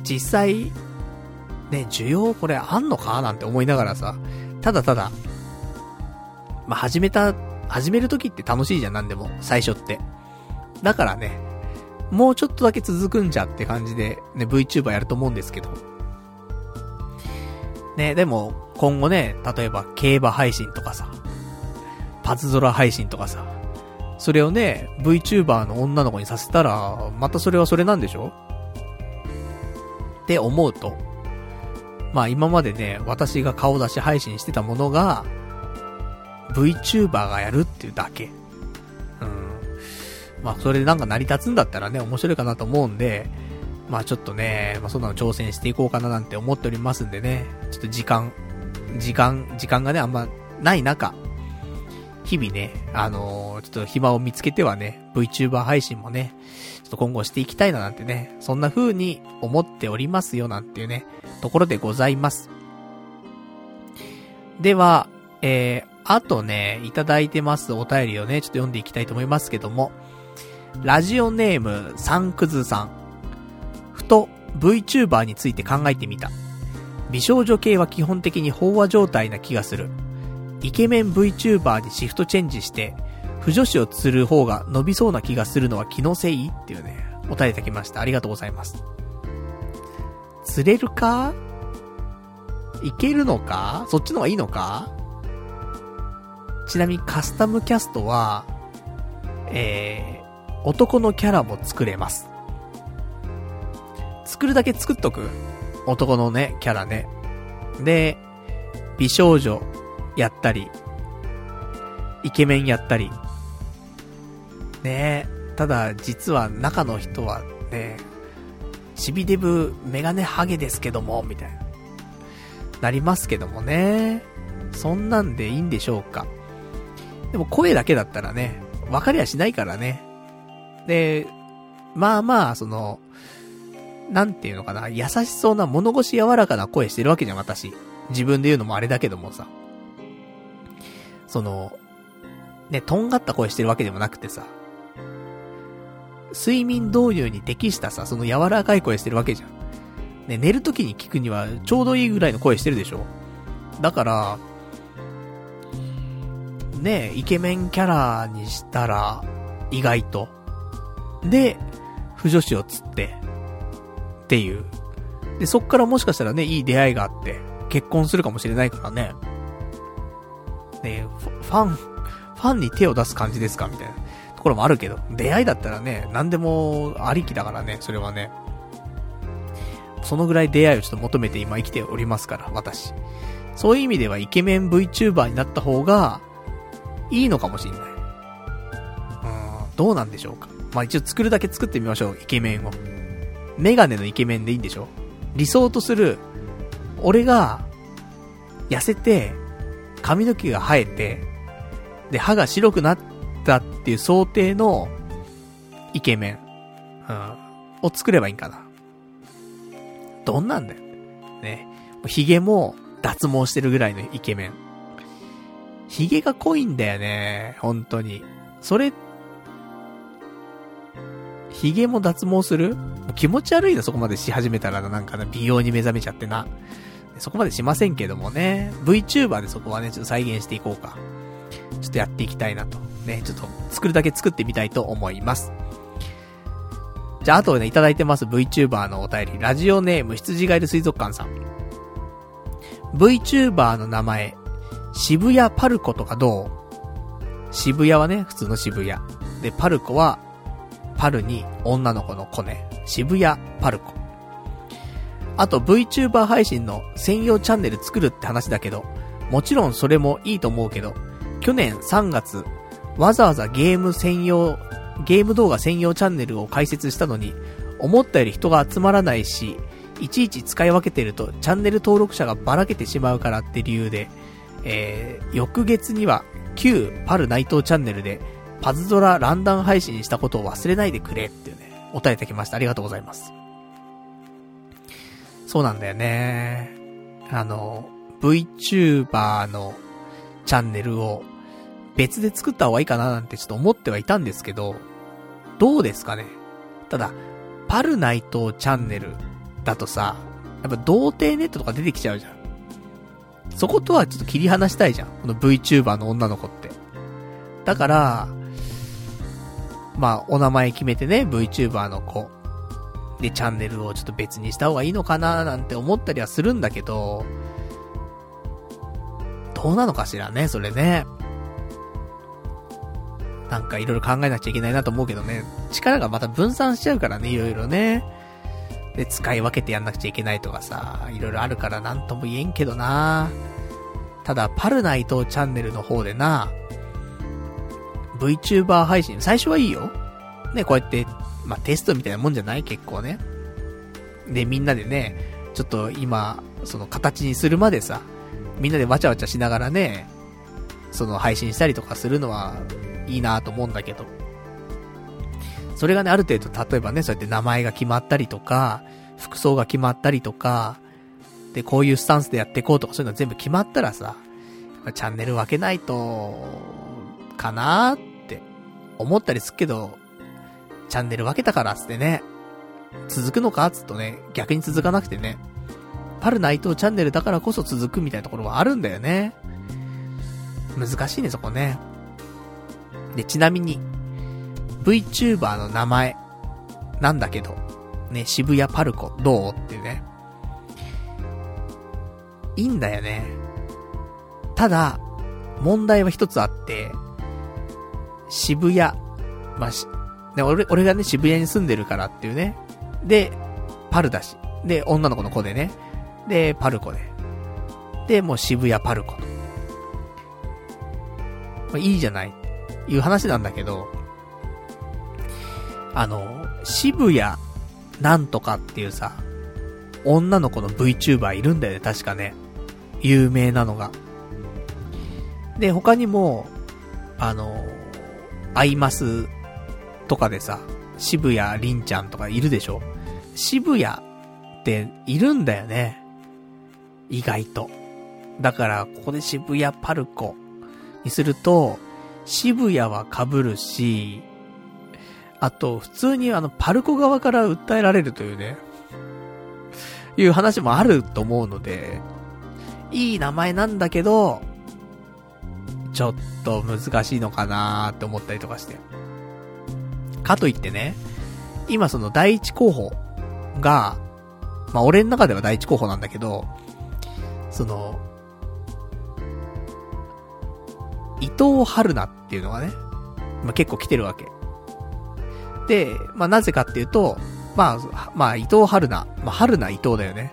実際、ね、需要これあんのかなんて思いながらさ、ただただ、まあ、始めた、始める時って楽しいじゃん、なんでも、最初って。だからね、もうちょっとだけ続くんじゃって感じで、ね、VTuber やると思うんですけど。ね、でも、今後ね、例えば競馬配信とかさ、パズドラ配信とかさ、それをね、VTuber の女の子にさせたら、またそれはそれなんでしょ？って思うと、まあ今までね、私が顔出し配信してたものが、VTuber がやるっていうだけ。うん。まあそれでなんか成り立つんだったらね、面白いかなと思うんで、まあちょっとね、まあそんなの挑戦していこうかななんて思っておりますんでね、ちょっと時間、時間、時間がね、あんまない中、日々ね、あのー、ちょっと暇を見つけてはね、VTuber 配信もね、ちょっと今後していきたいななんてね、そんな風に思っておりますよなんていうね、ところでございます。では、えー、あとね、いただいてますお便りをね、ちょっと読んでいきたいと思いますけども、ラジオネーム、サンクズさん。と、VTuber について考えてみた。美少女系は基本的に飽和状態な気がする。イケメン VTuber にシフトチェンジして、不女子を釣る方が伸びそうな気がするのは気のせい？っていうね、お便りいただきました。ありがとうございます。釣れるか？いけるのか？そっちの方がいいのか？ちなみにカスタムキャストは、えー、男のキャラも作れます。作るだけ作っとく？男のね、キャラね。で、美少女やったり、イケメンやったり。ねえ、ただ実は中の人はね、チビデブメガネハゲですけども、みたいな。なりますけどもね。そんなんでいいんでしょうか。でも声だけだったらね、分かりはしないからね。で、まあまあ、その、なんていうのかな、優しそうな物腰柔らかな声してるわけじゃん、私。自分で言うのもあれだけどもさ。その、ね、とんがった声してるわけでもなくてさ。睡眠導入に適したさ、その柔らかい声してるわけじゃん。ね、寝る時に聞くにはちょうどいいぐらいの声してるでしょ。だから、ね、イケメンキャラにしたら、意外と。で、不女子を釣って、っていう。で、そっからもしかしたらね、いい出会いがあって、結婚するかもしれないからね。ねファン、ファンに手を出す感じですかみたいなところもあるけど、出会いだったらね、何でもありきだからね、それはね。そのぐらい出会いをちょっと求めて今生きておりますから、私。そういう意味ではイケメン VTuber になった方が、いいのかもしんない。うん、どうなんでしょうか。まあ一応作るだけ作ってみましょう、イケメンを。メガネのイケメンでいいんでしょ？理想とする、俺が、痩せて、髪の毛が生えて、で、歯が白くなったっていう想定の、イケメン、うん、を作ればいいんかな。どんなんだよ。ね。髭も脱毛してるぐらいのイケメン。髭が濃いんだよね。本当に。それ、髭も脱毛する？気持ち悪いな、そこまでし始めたらなんかな、美容に目覚めちゃってな。そこまでしませんけどもね。VTuber でそこはね、ちょっと再現していこうか。ちょっとやっていきたいなと。ね、ちょっと作るだけ作ってみたいと思います。じゃあ、あとね、いただいてます VTuber のお便り。ラジオネーム、羊ガエル水族館さん。VTuber の名前、渋谷パルコとかどう？渋谷はね、普通の渋谷。で、パルコは、パルに女の子の子ね。渋谷パルコ。あと VTuber 配信の専用チャンネル作るって話だけど、もちろんそれもいいと思うけど、去年3月、わざわざゲーム専用、ゲーム動画専用チャンネルを開設したのに、思ったより人が集まらないし、いちいち使い分けてるとチャンネル登録者がばらけてしまうからって理由で、えー、翌月には旧パル内藤チャンネルでパズドラランダム配信したことを忘れないでくれっていうね、お答えいただきました。ありがとうございます。そうなんだよね。あの、VTuber のチャンネルを別で作った方がいいかななんてちょっと思ってはいたんですけど、どうですかねただ、パルナイトチャンネルだとさ、やっぱ童貞ネットとか出てきちゃうじゃん。そことはちょっと切り離したいじゃん。この VTuber の女の子って。だから、まあ、お名前決めてね、VTuber の子。で、チャンネルをちょっと別にした方がいいのかななんて思ったりはするんだけど、どうなのかしらね、それね。なんかいろいろ考えなくちゃいけないなと思うけどね。力がまた分散しちゃうからね、いろいろね。で、使い分けてやんなくちゃいけないとかさ、いろいろあるからなんとも言えんけどな。ただ、パルナイトチャンネルの方でな、VTuber 配信、最初はいいよ。ね、こうやって、まあ、テストみたいなもんじゃない？結構ね。で、みんなでね、ちょっと今、その形にするまでさ、みんなでわちゃわちゃしながらね、その配信したりとかするのはいいなと思うんだけど。それがね、ある程度、例えばね、そうやって名前が決まったりとか、服装が決まったりとか、で、こういうスタンスでやっていこうとか、そういうの全部決まったらさ、チャンネル分けないと、かなーって思ったりするけど、チャンネル分けたからつってね、続くのかつとね、逆に続かなくてね、パル内藤チャンネルだからこそ続くみたいなところはあるんだよね。難しいね、そこね。で、ちなみに、VTuber の名前、なんだけど、ね、渋谷パルコ、どうっていうね。いいんだよね。ただ、問題は一つあって、渋谷、まあ、し、ね、俺、俺がね、渋谷に住んでるからっていうね。で、パルだし。で、女の子の子でね。で、パルコで。で、もう渋谷パルコと。まあ、いいじゃない。いう話なんだけど、あの、渋谷なんとかっていうさ、女の子の VTuber いるんだよね、確かね。有名なのが。で、他にも、あの、アイマスとかでさ、渋谷りんちゃんとかいるでしょ？渋谷っているんだよね。意外と。だから、ここで渋谷パルコにすると、渋谷は被るし、あと、普通にあの、パルコ側から訴えられるというね、いう話もあると思うので、いい名前なんだけど、ちょっと難しいのかなーって思ったりとかして。かといってね、今その第一候補が、まあ俺の中では第一候補なんだけど、その、伊藤春菜っていうのがね、まあ結構来てるわけ。で、まあなぜかっていうと、まあ、まあ伊藤春菜、まあ春菜伊藤だよね。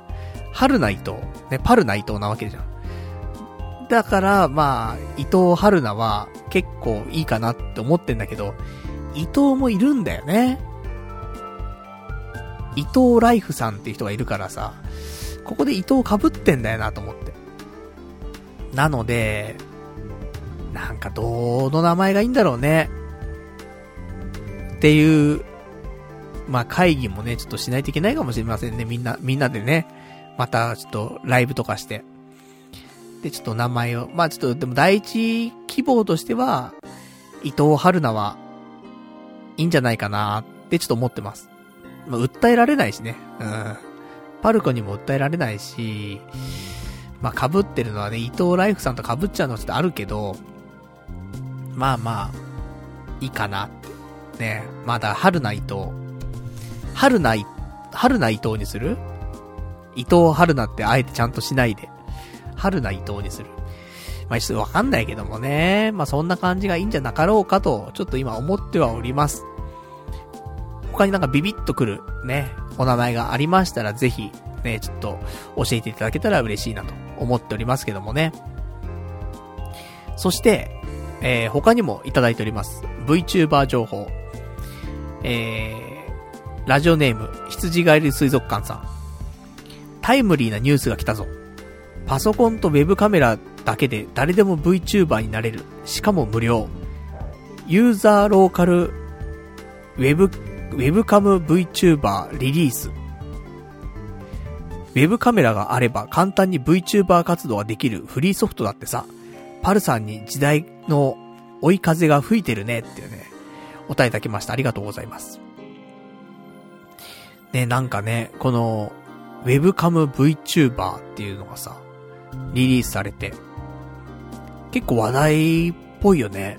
春菜伊藤、ね、パルナ伊藤なわけじゃん。だから、まあ、伊藤春菜は結構いいかなって思ってんだけど、伊藤もいるんだよね。伊藤ライフさんっていう人がいるからさ、ここで伊藤被ってんだよなと思って。なので、なんかどの名前がいいんだろうね。っていう、まあ会議もね、ちょっとしないといけないかもしれませんね。みんな、みんなでね。またちょっとライブとかして。で、ちょっと名前を、まあちょっと、でも第一希望としては、伊藤春菜はいいんじゃないかなってちょっと思ってます。まあ、訴えられないしね。うん。パルコにも訴えられないし、まあ、被ってるのはね、伊藤ライフさんと被っちゃうのはちょっとあるけど、まあまあ、いいかな。ね。まだ、春菜伊藤。春菜、春菜伊藤にする？伊藤春菜ってあえてちゃんとしないで。春菜伊藤にする。まあ、ちょっとわかんないけどもね。まあ、そんな感じがいいんじゃなかろうかと、ちょっと今思ってはおります。他になんかビビッとくる、ね、お名前がありましたらぜひ、ね、ちょっと教えていただけたら嬉しいなと思っておりますけどもね。そして、えー、他にもいただいております。VTuber 情報。えー、ラジオネーム、羊帰り水族館さん。タイムリーなニュースが来たぞ。パソコンとウェブカメラだけで誰でも VTuber になれる。しかも無料。ユーザーローカルウェブ、ウェブカム VTuber リリース。ウェブカメラがあれば簡単に VTuber 活動ができるフリーソフトだってさ、パルさんに時代の追い風が吹いてるねっていうね、お答えいただきました。ありがとうございます。ね、なんかね、この、ウェブカム VTuber っていうのがさ、リリースされて、結構話題っぽいよね。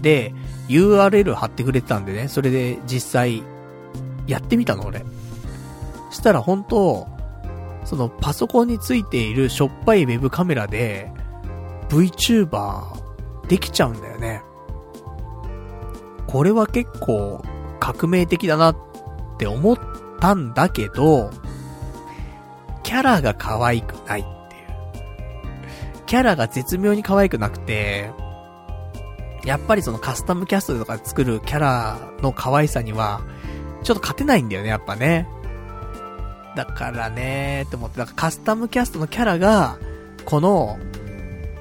で、URL 貼ってくれてたんでね、それで実際、やってみたの俺。したら本当そのパソコンについているしょっぱいウェブカメラで、VTuber できちゃうんだよね。これは結構革命的だなって思ったんだけど、キャラが可愛くない。キャラが絶妙に可愛くなくて、やっぱりそのカスタムキャストとか作るキャラの可愛さには、ちょっと勝てないんだよね、やっぱね。だからねーって思って、だからカスタムキャストのキャラが、この、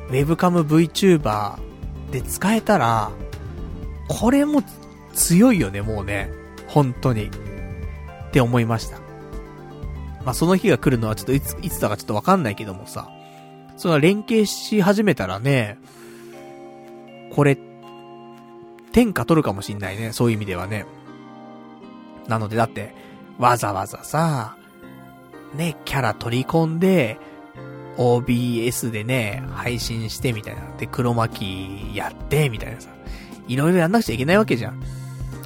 ウェブカム VTuber で使えたら、これも強いよね、もうね。本当に。って思いました。まあ、その日が来るのはちょっといつ、いつだかちょっとわかんないけどもさ。その連携し始めたらね、これ、天下取るかもしんないね。そういう意味ではね。なのでだって、わざわざさ、ね、キャラ取り込んで、OBS でね、配信してみたいな。で、黒巻きやって、みたいなさ。いろいろやんなくちゃいけないわけじゃん。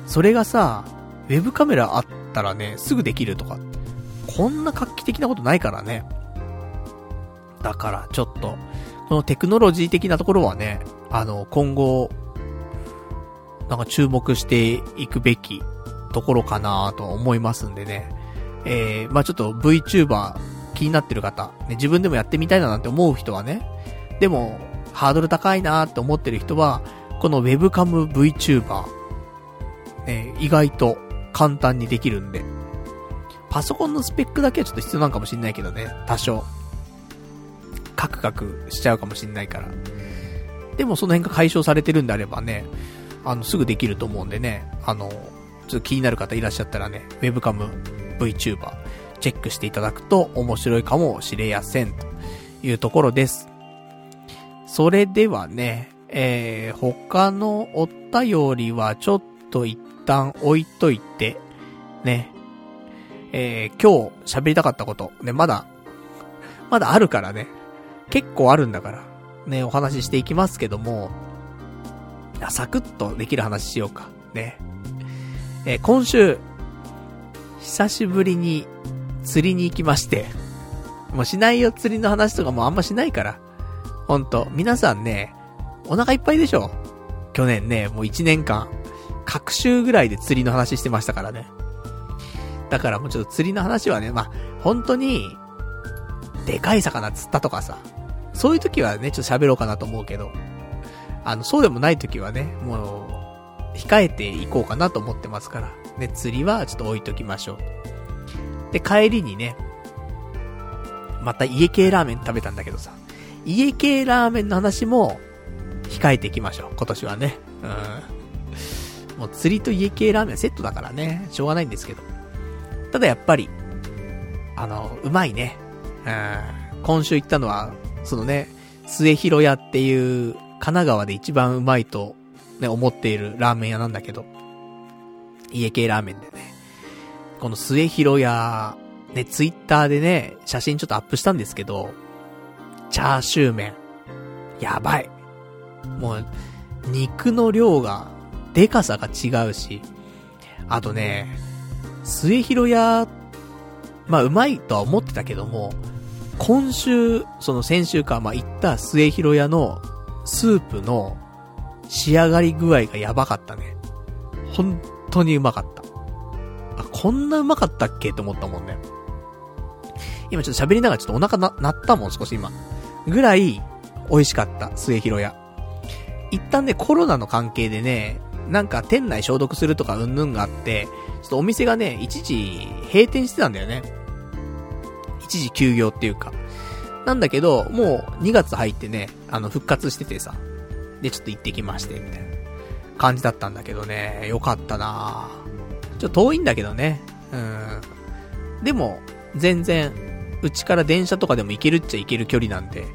それがさ、ウェブカメラあったらね、すぐできるとか。こんな画期的なことないからね。だからちょっと、このテクノロジー的なところはね、あの、今後、なんか注目していくべきところかなと思いますんでね。えー、まあちょっと VTuber 気になってる方、ね、自分でもやってみたいななんて思う人はね、でも、ハードル高いなって思ってる人は、この Webcam VTuber、ね、意外と簡単にできるんで、パソコンのスペックだけはちょっと必要なんかもしんないけどね、多少。カクカクしちゃうかもしんないから。でもその辺が解消されてるんであればね、あの、すぐできると思うんでね、あの、ちょっと気になる方いらっしゃったらね、Webcam VTuber、チェックしていただくと面白いかもしれやせん、というところです。それではね、えー、他のお便りはちょっと一旦置いといて、ね、えー、今日喋りたかったこと、ね、まだ、まだあるからね、結構あるんだから、ね、お話ししていきますけども、サクッとできる話しようか。ね。えー、今週、久しぶりに釣りに行きまして、もうしないよ釣りの話とかもあんましないから。ほんと、皆さんね、お腹いっぱいでしょ去年ね、もう1年間、各週ぐらいで釣りの話してましたからね。だからもうちょっと釣りの話はね、まあ、本当に、でかい魚釣ったとかさ、そういう時はね、ちょっと喋ろうかなと思うけど、あの、そうでもない時はね、もう、控えていこうかなと思ってますから。ね、釣りはちょっと置いときましょう。で、帰りにね、また家系ラーメン食べたんだけどさ、家系ラーメンの話も、控えていきましょう、今年はね。うん。もう釣りと家系ラーメンセットだからね、しょうがないんですけど。ただやっぱり、あの、うまいね。うん。今週行ったのは、そのね、末広屋っていう神奈川で一番うまいと、ね、思っているラーメン屋なんだけど、家系ラーメンでね、この末広屋、ね、ツイッターでね、写真ちょっとアップしたんですけど、チャーシュー麺、やばい。もう、肉の量が、でかさが違うし、あとね、末広屋、まあ、うまいとは思ってたけども、今週、その先週か、まあ、行った末広屋のスープの仕上がり具合がやばかったね。本当にうまかった。あ、こんなうまかったっけ？って思ったもんね。今ちょっと喋りながらちょっとお腹な、鳴ったもん、少し今。ぐらい、美味しかった、末広屋。一旦ね、コロナの関係でね、なんか店内消毒するとかうんぬんがあって、ちょっとお店がね、一時閉店してたんだよね。一時休業っていうか。なんだけど、もう2月入ってね、あの、復活しててさ。で、ちょっと行ってきまして、みたいな感じだったんだけどね、よかったなちょっと遠いんだけどね。うん。でも、全然、うちから電車とかでも行けるっちゃ行ける距離なんで、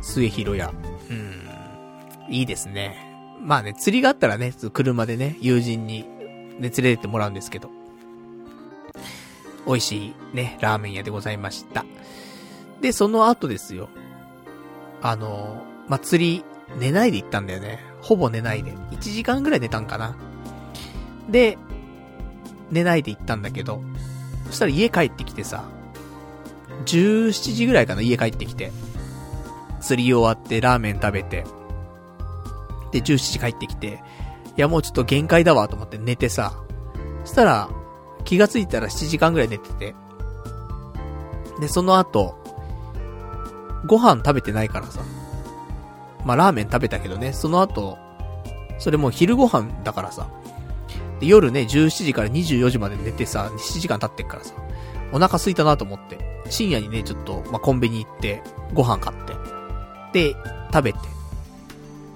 末広屋。うん。いいですね。まあね、釣りがあったらね、車でね、友人に、ね、連れてってもらうんですけど。美味しいね、ラーメン屋でございました。で、その後ですよ。あの、まあ、釣り、寝ないで行ったんだよね。ほぼ寝ないで。1時間ぐらい寝たんかな。で、寝ないで行ったんだけど、そしたら家帰ってきてさ、17時ぐらいかな、家帰ってきて。釣り終わってラーメン食べて、で、17時帰ってきて、いやもうちょっと限界だわと思って寝てさ、そしたら、気がついたら7時間ぐらい寝てて、で、その後、ご飯食べてないからさ。まあ、ラーメン食べたけどね、その後、それもう昼ご飯だからさ。で、夜ね、17時から24時まで寝てさ、7時間経ってっからさ、お腹空いたなと思って、深夜にね、ちょっと、まあ、コンビニ行って、ご飯買って、で、食べて。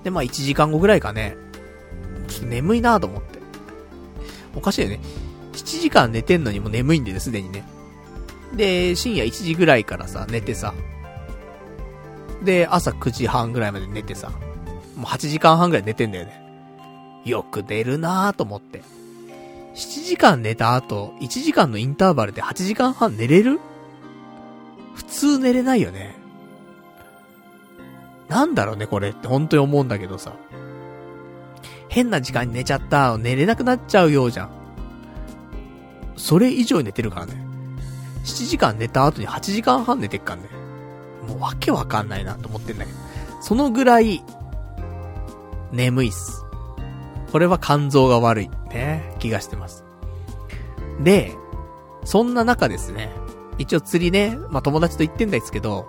で、まあ、1時間後ぐらいかね、ちょっと眠いなと思って。おかしいよね。7時間寝てんのにも眠いんでね、すでにね。で、深夜1時ぐらいからさ、寝てさ、で、朝9時半ぐらいまで寝てさ、もう8時間半ぐらい寝てんだよね。よく寝るなぁと思って。7時間寝た後、1時間のインターバルで8時間半寝れる？普通寝れないよね。なんだろうね、これって本当に思うんだけどさ。変な時間に寝ちゃった、寝れなくなっちゃうようじゃん。それ以上寝てるからね。7時間寝た後に8時間半寝てっからね。もうわけわかんないなと思ってんだけど。そのぐらい、眠いっす。これは肝臓が悪い、ね、気がしてます。で、そんな中ですね、一応釣りね、まあ友達と言ってんですけど、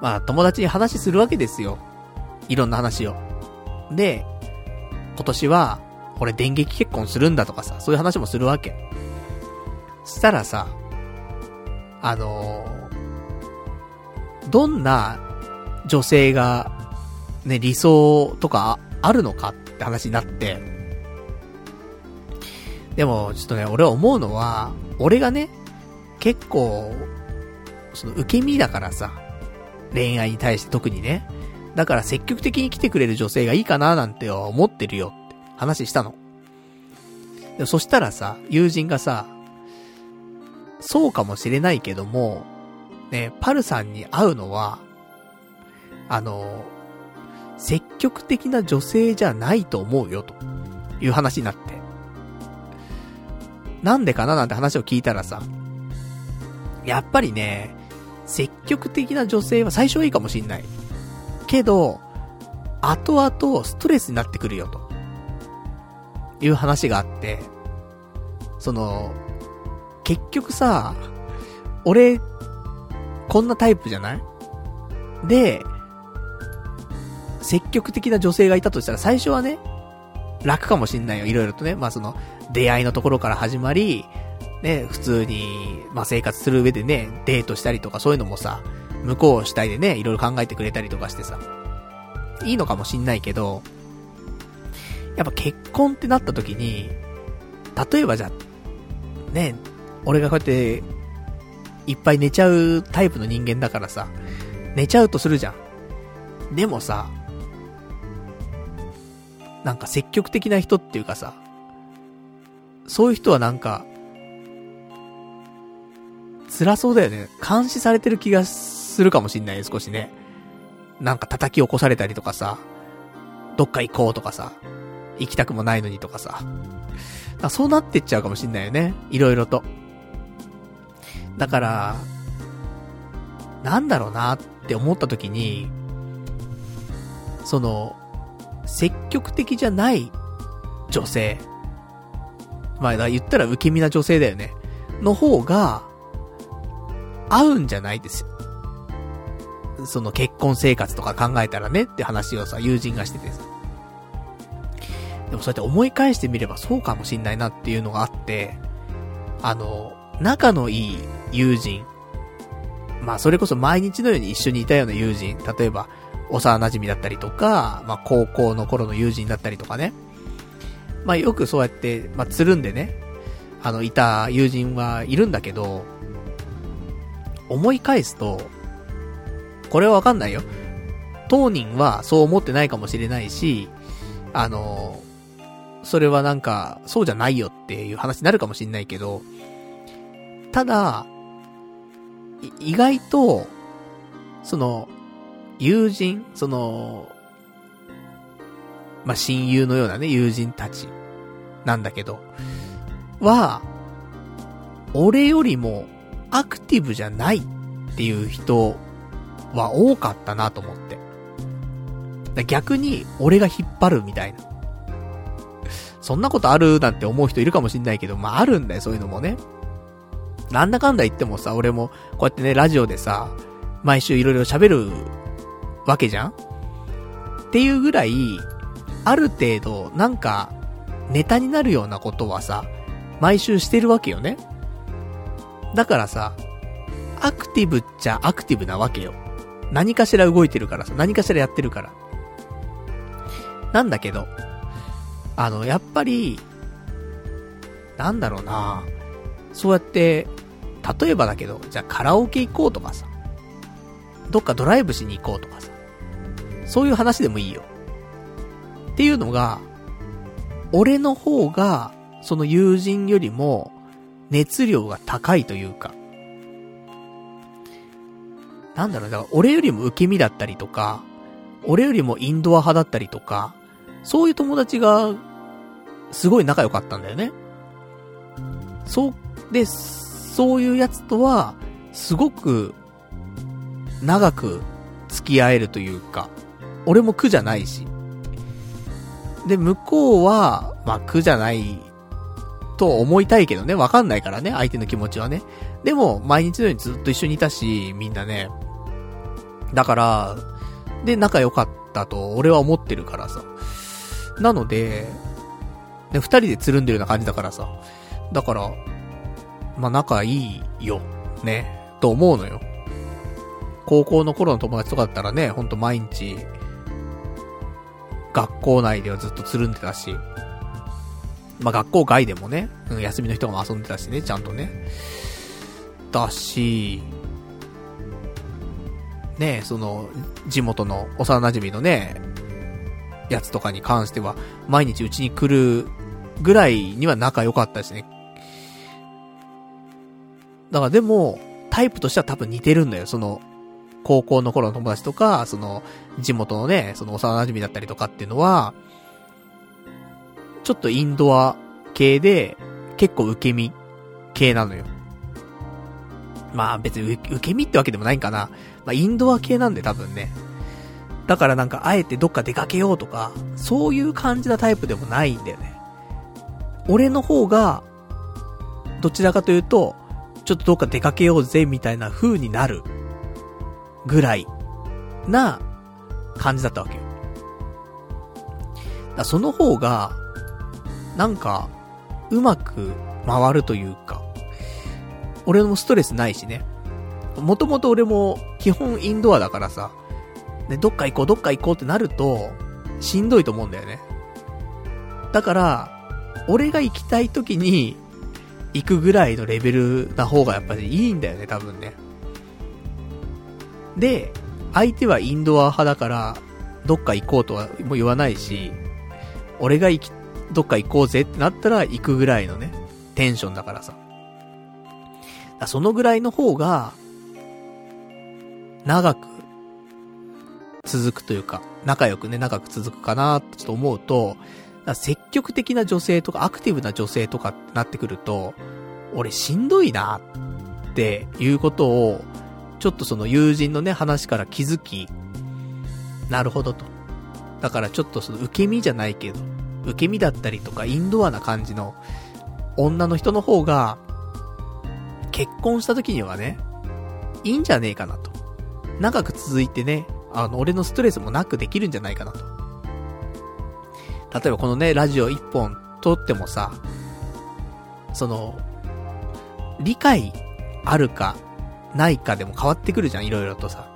まあ友達に話するわけですよ。いろんな話を。で、今年は、俺電撃結婚するんだとかさ、そういう話もするわけ。したらさ、あのー、どんな女性が、ね、理想とかあるのかって話になって、でも、ちょっとね、俺は思うのは、俺がね、結構、その受け身だからさ、恋愛に対して特にね。だから積極的に来てくれる女性がいいかななんて思ってるよ話したの。でそしたらさ、友人がさ、そうかもしれないけども、ね、パルさんに会うのは、あの、積極的な女性じゃないと思うよ、という話になって。なんでかななんて話を聞いたらさ、やっぱりね、積極的な女性は最初はいいかもしんない。けど、後々ストレスになってくるよと。いう話があって、その、結局さ、俺、こんなタイプじゃない？で、積極的な女性がいたとしたら最初はね、楽かもしんないよ、いろいろとね。まあその、出会いのところから始まり、ね、普通に、まあ生活する上でね、デートしたりとかそういうのもさ、向こう主体でね、いろいろ考えてくれたりとかしてさ、いいのかもしんないけど、やっぱ結婚ってなった時に、例えばじゃあね、俺がこうやって、いっぱい寝ちゃうタイプの人間だからさ、寝ちゃうとするじゃん。でもさ、なんか積極的な人っていうかさ、そういう人はなんか、辛そうだよね。監視されてる気がするかもしんない少しね。なんか叩き起こされたりとかさ、どっか行こうとかさ、行きたくもないのにとかさ。かそうなってっちゃうかもしんないよね。いろいろと。だから、なんだろうなって思った時に、その、積極的じゃない女性。まあ、言ったら受け身な女性だよね。の方が、合うんじゃないですよ。その結婚生活とか考えたらねって話をさ、友人がしててさ。でもそうやって思い返してみればそうかもしんないなっていうのがあって、あの、仲のいい友人。まあそれこそ毎日のように一緒にいたような友人。例えば、幼馴染だったりとか、まあ高校の頃の友人だったりとかね。まあよくそうやって、まあつるんでね、あの、いた友人はいるんだけど、思い返すと、これはわかんないよ。当人はそう思ってないかもしれないし、あの、それはなんか、そうじゃないよっていう話になるかもしれないけど、ただ、意外と、その、友人、その、まあ、親友のようなね、友人たち、なんだけど、は、俺よりもアクティブじゃないっていう人は多かったなと思って。逆に、俺が引っ張るみたいな。そんなことあるなんて思う人いるかもしんないけど、まああるんだよ、そういうのもね。なんだかんだ言ってもさ、俺も、こうやってね、ラジオでさ、毎週いろいろ喋るわけじゃん？っていうぐらい、ある程度、なんか、ネタになるようなことはさ、毎週してるわけよね。だからさ、アクティブっちゃアクティブなわけよ。何かしら動いてるからさ、何かしらやってるから。なんだけど、あの、やっぱり、なんだろうな。そうやって、例えばだけど、じゃあカラオケ行こうとかさ、どっかドライブしに行こうとかさ、そういう話でもいいよ。っていうのが、俺の方が、その友人よりも、熱量が高いというか、なんだろう、だから俺よりも受け身だったりとか、俺よりもインドア派だったりとか、そういう友達が、すごい仲良かったんだよね。そう、で、そういうやつとは、すごく、長く付き合えるというか、俺も苦じゃないし。で、向こうは、まあ苦じゃないと思いたいけどね、わかんないからね、相手の気持ちはね。でも、毎日のようにずっと一緒にいたし、みんなね。だから、で、仲良かったと、俺は思ってるからさ。なので、で、二人でつるんでるような感じだからさ。だから、まあ、仲いいよ。ね。と思うのよ。高校の頃の友達とかだったらね、ほんと毎日、学校内ではずっとつるんでたし、まあ、学校外でもね、うん、休みの人も遊んでたしね、ちゃんとね。だし、ね、その、地元の幼馴染のね、やつとかに関しては、毎日うちに来るぐらいには仲良かったしね。だからでも、タイプとしては多分似てるんだよ。その、高校の頃の友達とか、その、地元のね、その幼馴染だったりとかっていうのは、ちょっとインドア系で、結構受け身系なのよ。まあ別に受け身ってわけでもないんかな。まあインドア系なんで多分ね。だからなんかあえてどっか出かけようとか、そういう感じなタイプでもないんだよね。俺の方が、どちらかというと、ちょっとどっか出かけようぜみたいな風になるぐらいな感じだったわけよ。だその方が、なんか、うまく回るというか、俺もストレスないしね。もともと俺も基本インドアだからさ、ね、どっか行こうどっか行こうってなると、しんどいと思うんだよね。だから、俺が行きたい時に、行くぐらいのレベルな方がやっぱりいいんだよね、多分ね。で、相手はインドア派だから、どっか行こうとはもう言わないし、俺が行き、どっか行こうぜってなったら行くぐらいのね、テンションだからさ。だそのぐらいの方が、長く続くというか、仲良くね、長く続くかなってちょっと思うと、積極的な女性とかアクティブな女性とかってなってくると、俺しんどいなっていうことを、ちょっとその友人のね、話から気づき、なるほどと。だからちょっとその受け身じゃないけど、受け身だったりとかインドアな感じの女の人の方が、結婚した時にはね、いいんじゃねえかなと。長く続いてね、あの、俺のストレスもなくできるんじゃないかなと。例えばこのね、ラジオ一本撮ってもさ、その、理解あるか、ないかでも変わってくるじゃん、いろいろとさ。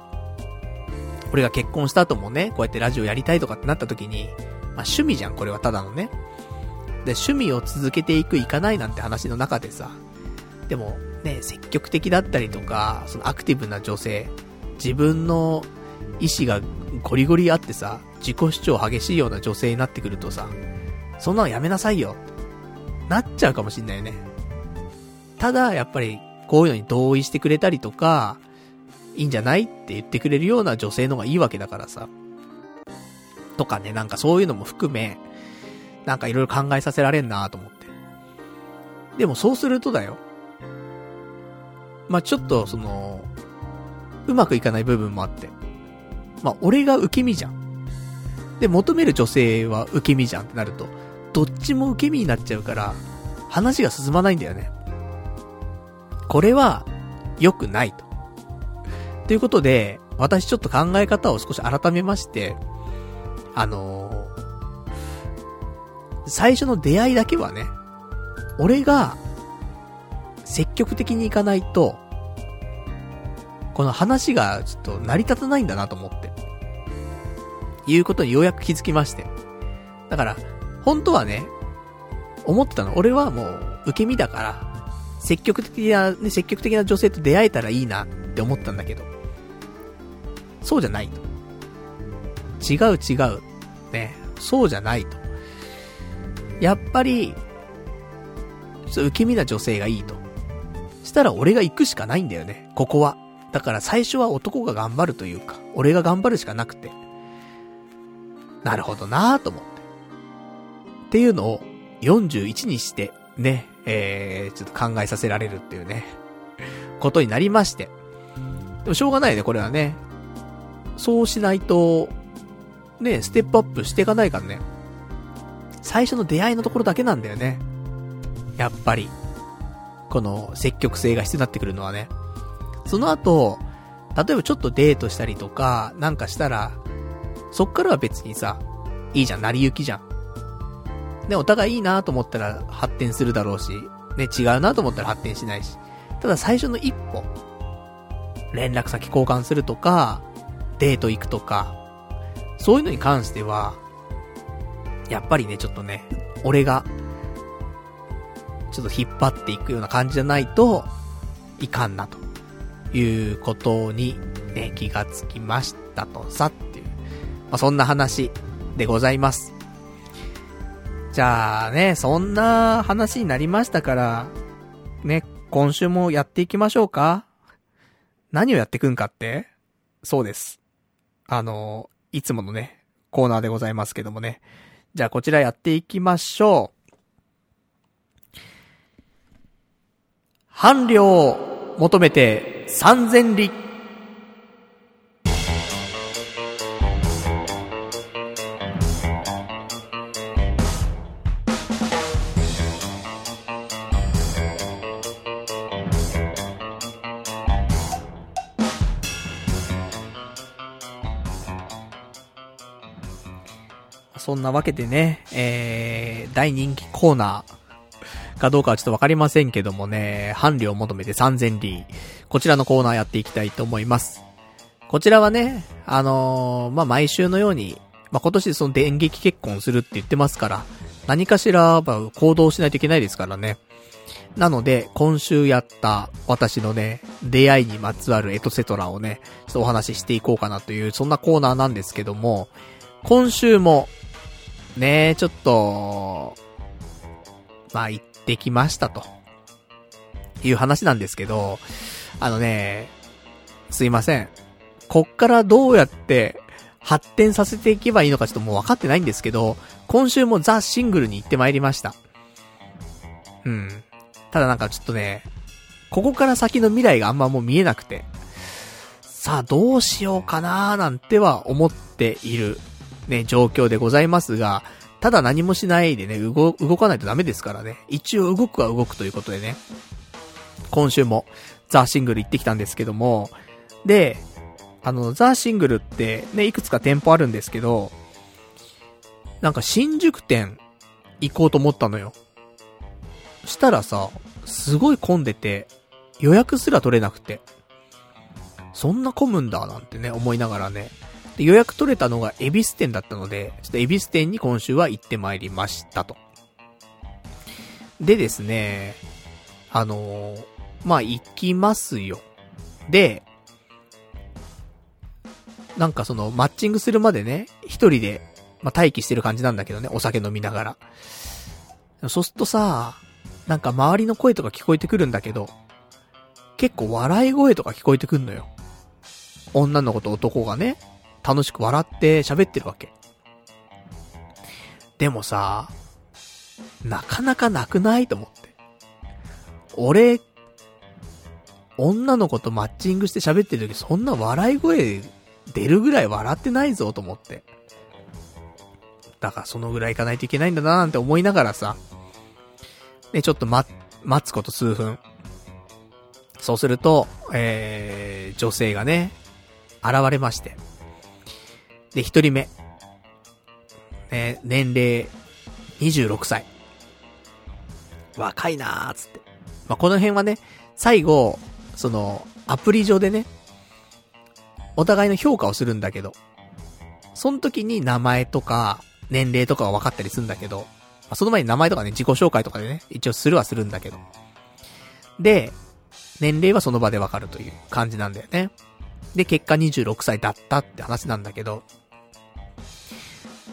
俺が結婚した後もね、こうやってラジオやりたいとかってなった時に、まあ趣味じゃん、これはただのね。で、趣味を続けていく、いかないなんて話の中でさ、でも、ね、積極的だったりとか、そのアクティブな女性、自分の意志がゴリゴリあってさ、自己主張激しいような女性になってくるとさ、そんなのやめなさいよ。なっちゃうかもしんないよね。ただ、やっぱり、こういうのに同意してくれたりとか、いいんじゃないって言ってくれるような女性の方がいいわけだからさ。とかね、なんかそういうのも含め、なんかいろいろ考えさせられんなと思って。でもそうするとだよ。まあ、ちょっと、その、うまくいかない部分もあって。まあ、俺が受け身じゃん。で、求める女性は受け身じゃんってなると、どっちも受け身になっちゃうから、話が進まないんだよね。これは、良くないと。ということで、私ちょっと考え方を少し改めまして、あのー、最初の出会いだけはね、俺が、積極的に行かないと、この話がちょっと成り立たないんだなと思って。いうことにようやく気づきまして。だから、本当はね、思ってたの。俺はもう、受け身だから、積極的な、ね、積極的な女性と出会えたらいいなって思ったんだけど、そうじゃないと。違う違う。ね、そうじゃないと。やっぱり、受け身な女性がいいと。したら俺が行くしかないんだよね、ここは。だから最初は男が頑張るというか、俺が頑張るしかなくて。なるほどなぁと思って。っていうのを41にして、ね、えー、ちょっと考えさせられるっていうね、ことになりまして。でもしょうがないね、これはね。そうしないと、ね、ステップアップしていかないからね。最初の出会いのところだけなんだよね。やっぱり。この積極性が必要になってくるのはね。その後、例えばちょっとデートしたりとか、なんかしたら、そっからは別にさ、いいじゃん、成り行きじゃん。ね、お互いいいなと思ったら発展するだろうし、ね、違うなと思ったら発展しないし。ただ最初の一歩、連絡先交換するとか、デート行くとか、そういうのに関しては、やっぱりね、ちょっとね、俺が、ちょっと引っ張っていくような感じじゃないと、いかんなと。いうことに、ね、気がつきましたとさ、まあ、そんな話でございます。じゃあね、そんな話になりましたから、ね、今週もやっていきましょうか何をやってくんかって？そうです。あの、いつものね、コーナーでございますけどもね。じゃあこちらやっていきましょう。伴侶を求めて三千里。なわけでね、えー、大人気コーナー、かどうかはちょっとわかりませんけどもね、伴侶を求めて3000里。こちらのコーナーやっていきたいと思います。こちらはね、あのー、まあ、毎週のように、まあ、今年その電撃結婚するって言ってますから、何かしら、ま行動しないといけないですからね。なので、今週やった私のね、出会いにまつわるエトセトラをね、ちょっとお話ししていこうかなという、そんなコーナーなんですけども、今週も、ねちょっと、まあ、行ってきましたと。いう話なんですけど、あのね、すいません。こっからどうやって発展させていけばいいのかちょっともう分かってないんですけど、今週もザ・シングルに行ってまいりました。うん。ただなんかちょっとね、ここから先の未来があんまもう見えなくて、さあどうしようかなーなんては思っている、ね、状況でございますが、ただ何もしないでね、動、動かないとダメですからね。一応動くは動くということでね。今週もザ・シングル行ってきたんですけども、で、あの、ザ・シングルってね、いくつか店舗あるんですけど、なんか新宿店行こうと思ったのよ。したらさ、すごい混んでて、予約すら取れなくて。そんな混むんだなんてね、思いながらね。で、予約取れたのが恵比寿店だったので、ちょっと恵比寿店に今週は行ってまいりましたと。でですね、あのー、まあ、行きますよ。で、なんかその、マッチングするまでね、一人で、まあ、待機してる感じなんだけどね、お酒飲みながら。そうするとさ、なんか周りの声とか聞こえてくるんだけど、結構笑い声とか聞こえてくんのよ。女の子と男がね、楽しく笑って喋ってるわけ。でもさ、なかなかなくないと思って。俺、女の子とマッチングして喋ってる時そんな笑い声出るぐらい笑ってないぞと思って。だからそのぐらい行かないといけないんだななんて思いながらさ、ね、ちょっと待、待つこと数分。そうすると、えー、女性がね、現れまして。で、一人目。ね、年齢、26歳。若いなーつって。まあ、この辺はね、最後、その、アプリ上でね、お互いの評価をするんだけど、その時に名前とか、年齢とかは分かったりするんだけど、まあ、その前に名前とかね、自己紹介とかでね、一応するはするんだけど。で、年齢はその場で分かるという感じなんだよね。で、結果26歳だったって話なんだけど、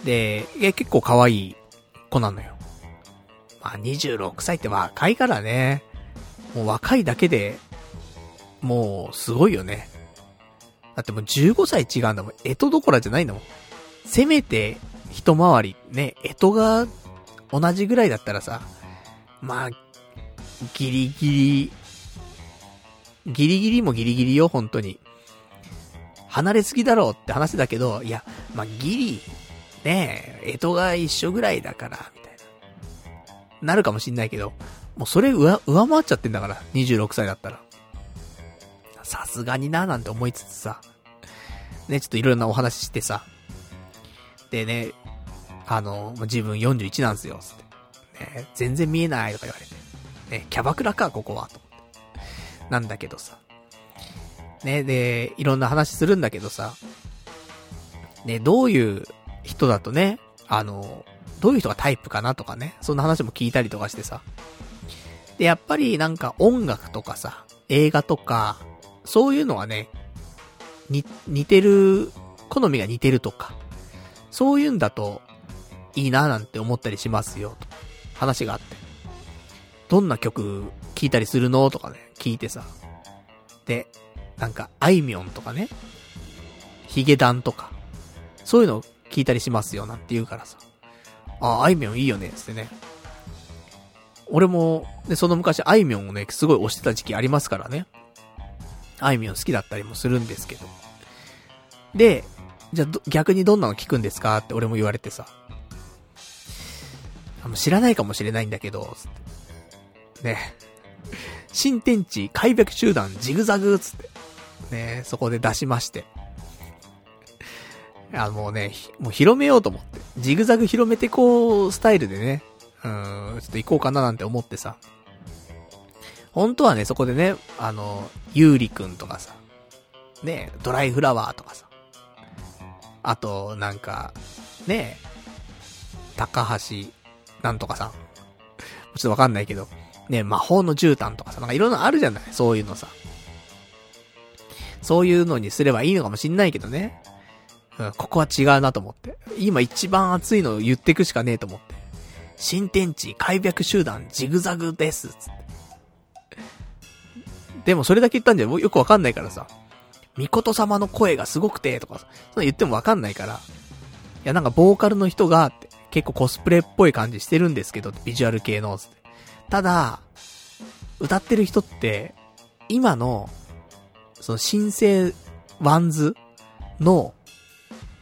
で、いや、結構可愛い子なのよ。まあ、26歳って若いからね。もう若いだけで、もう、すごいよね。だってもう15歳違うんだもん。エトどころじゃないんだもん。せめて、一回り、ね、エトが同じぐらいだったらさ、まあ、ギリギリ、ギリギリもギリギリよ、本当に。離れすぎだろうって話だけど、いや、まあ、ギリ、ねえ、江戸が一緒ぐらいだから、みたいな。なるかもしんないけど、もうそれ上、上回っちゃってんだから、26歳だったら。さすがにな、なんて思いつつさ。ね、ちょっといろんなお話してさ。でね、あの、自分41なんすよ、つって。ね、全然見えないとか言われて。ね、キャバクラか、ここは、と思って。なんだけどさ。ね、で、いろんな話するんだけどさ。ね、どういう人だとね、あの、どういう人がタイプかなとかね、そんな話も聞いたりとかしてさ。で、やっぱりなんか音楽とかさ、映画とか、そういうのはね、に、似てる、好みが似てるとか、そういうんだと、いいななんて思ったりしますよ、と。話があって。どんな曲聴いたりするのとかね、聞いてさ。で、なんか、あいみょんとかね、ヒゲダンとか、そういうの聞いたりしますよ、なんて言うからさ。あ、あいみょんいいよね、つってね。俺も、ね、その昔、あいみょんをね、すごい推してた時期ありますからね。あいみょん好きだったりもするんですけど。で、じゃあ、逆にどんなの聞くんですかって俺も言われてさ。あの、知らないかもしれないんだけど、つって。ね。新天地開闢集団ジグザグつって。ね、そこで出しまして。あのもうね、もう広めようと思って。ジグザグ広めてこう、スタイルでね、うん、ちょっと行こうかななんて思ってさ。本当はね、そこでね、あの、ゆうりくんとかさ、ね、ドライフラワーとかさ、あと、なんか、ね、高橋、なんとかさ。ちょっとわかんないけど、ね、魔法の絨毯とかさ、なんかいろんなあるじゃない？そういうのさ。そういうのにすればいいのかもしんないけどね。ここは違うなと思って。今一番熱いのを言ってくしかねえと思って。新天地開闢集団ジグザグです、つって。でもそれだけ言ったんじゃよくわかんないからさ。ミコト様の声がすごくて、とか、そ言ってもわかんないから。いや、なんかボーカルの人が、結構コスプレっぽい感じしてるんですけど、ビジュアル系の、つって。ただ、歌ってる人って、今の、その新生 WANDS の、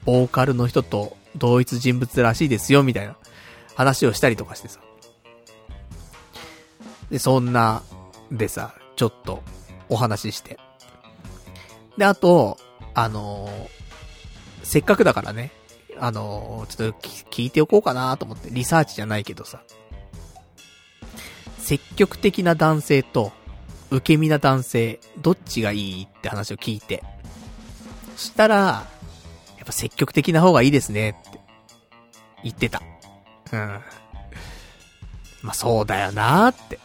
ボーカルの人と同一人物らしいですよ、みたいな話をしたりとかしてさ。で、そんな、でさ、ちょっと、お話しして。で、あと、あのー、せっかくだからね、あのー、ちょっと聞いておこうかなと思って、リサーチじゃないけどさ。積極的な男性と、受け身な男性、どっちがいいって話を聞いて。したら、ぱ積極的な方がいいですねって、言ってた。うん。まあ、そうだよなーって。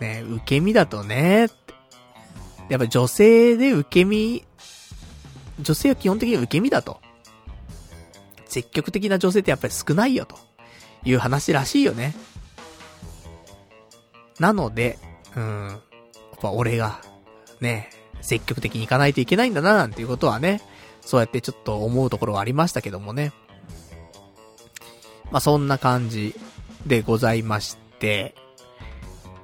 ね、受け身だとね、って。やっぱ女性で受け身、女性は基本的に受け身だと。積極的な女性ってやっぱり少ないよと。いう話らしいよね。なので、うん。やっぱ俺が、ね、積極的に行かないといけないんだな、なんていうことはね、そうやってちょっと思うところはありましたけどもね。まあ、そんな感じでございまして、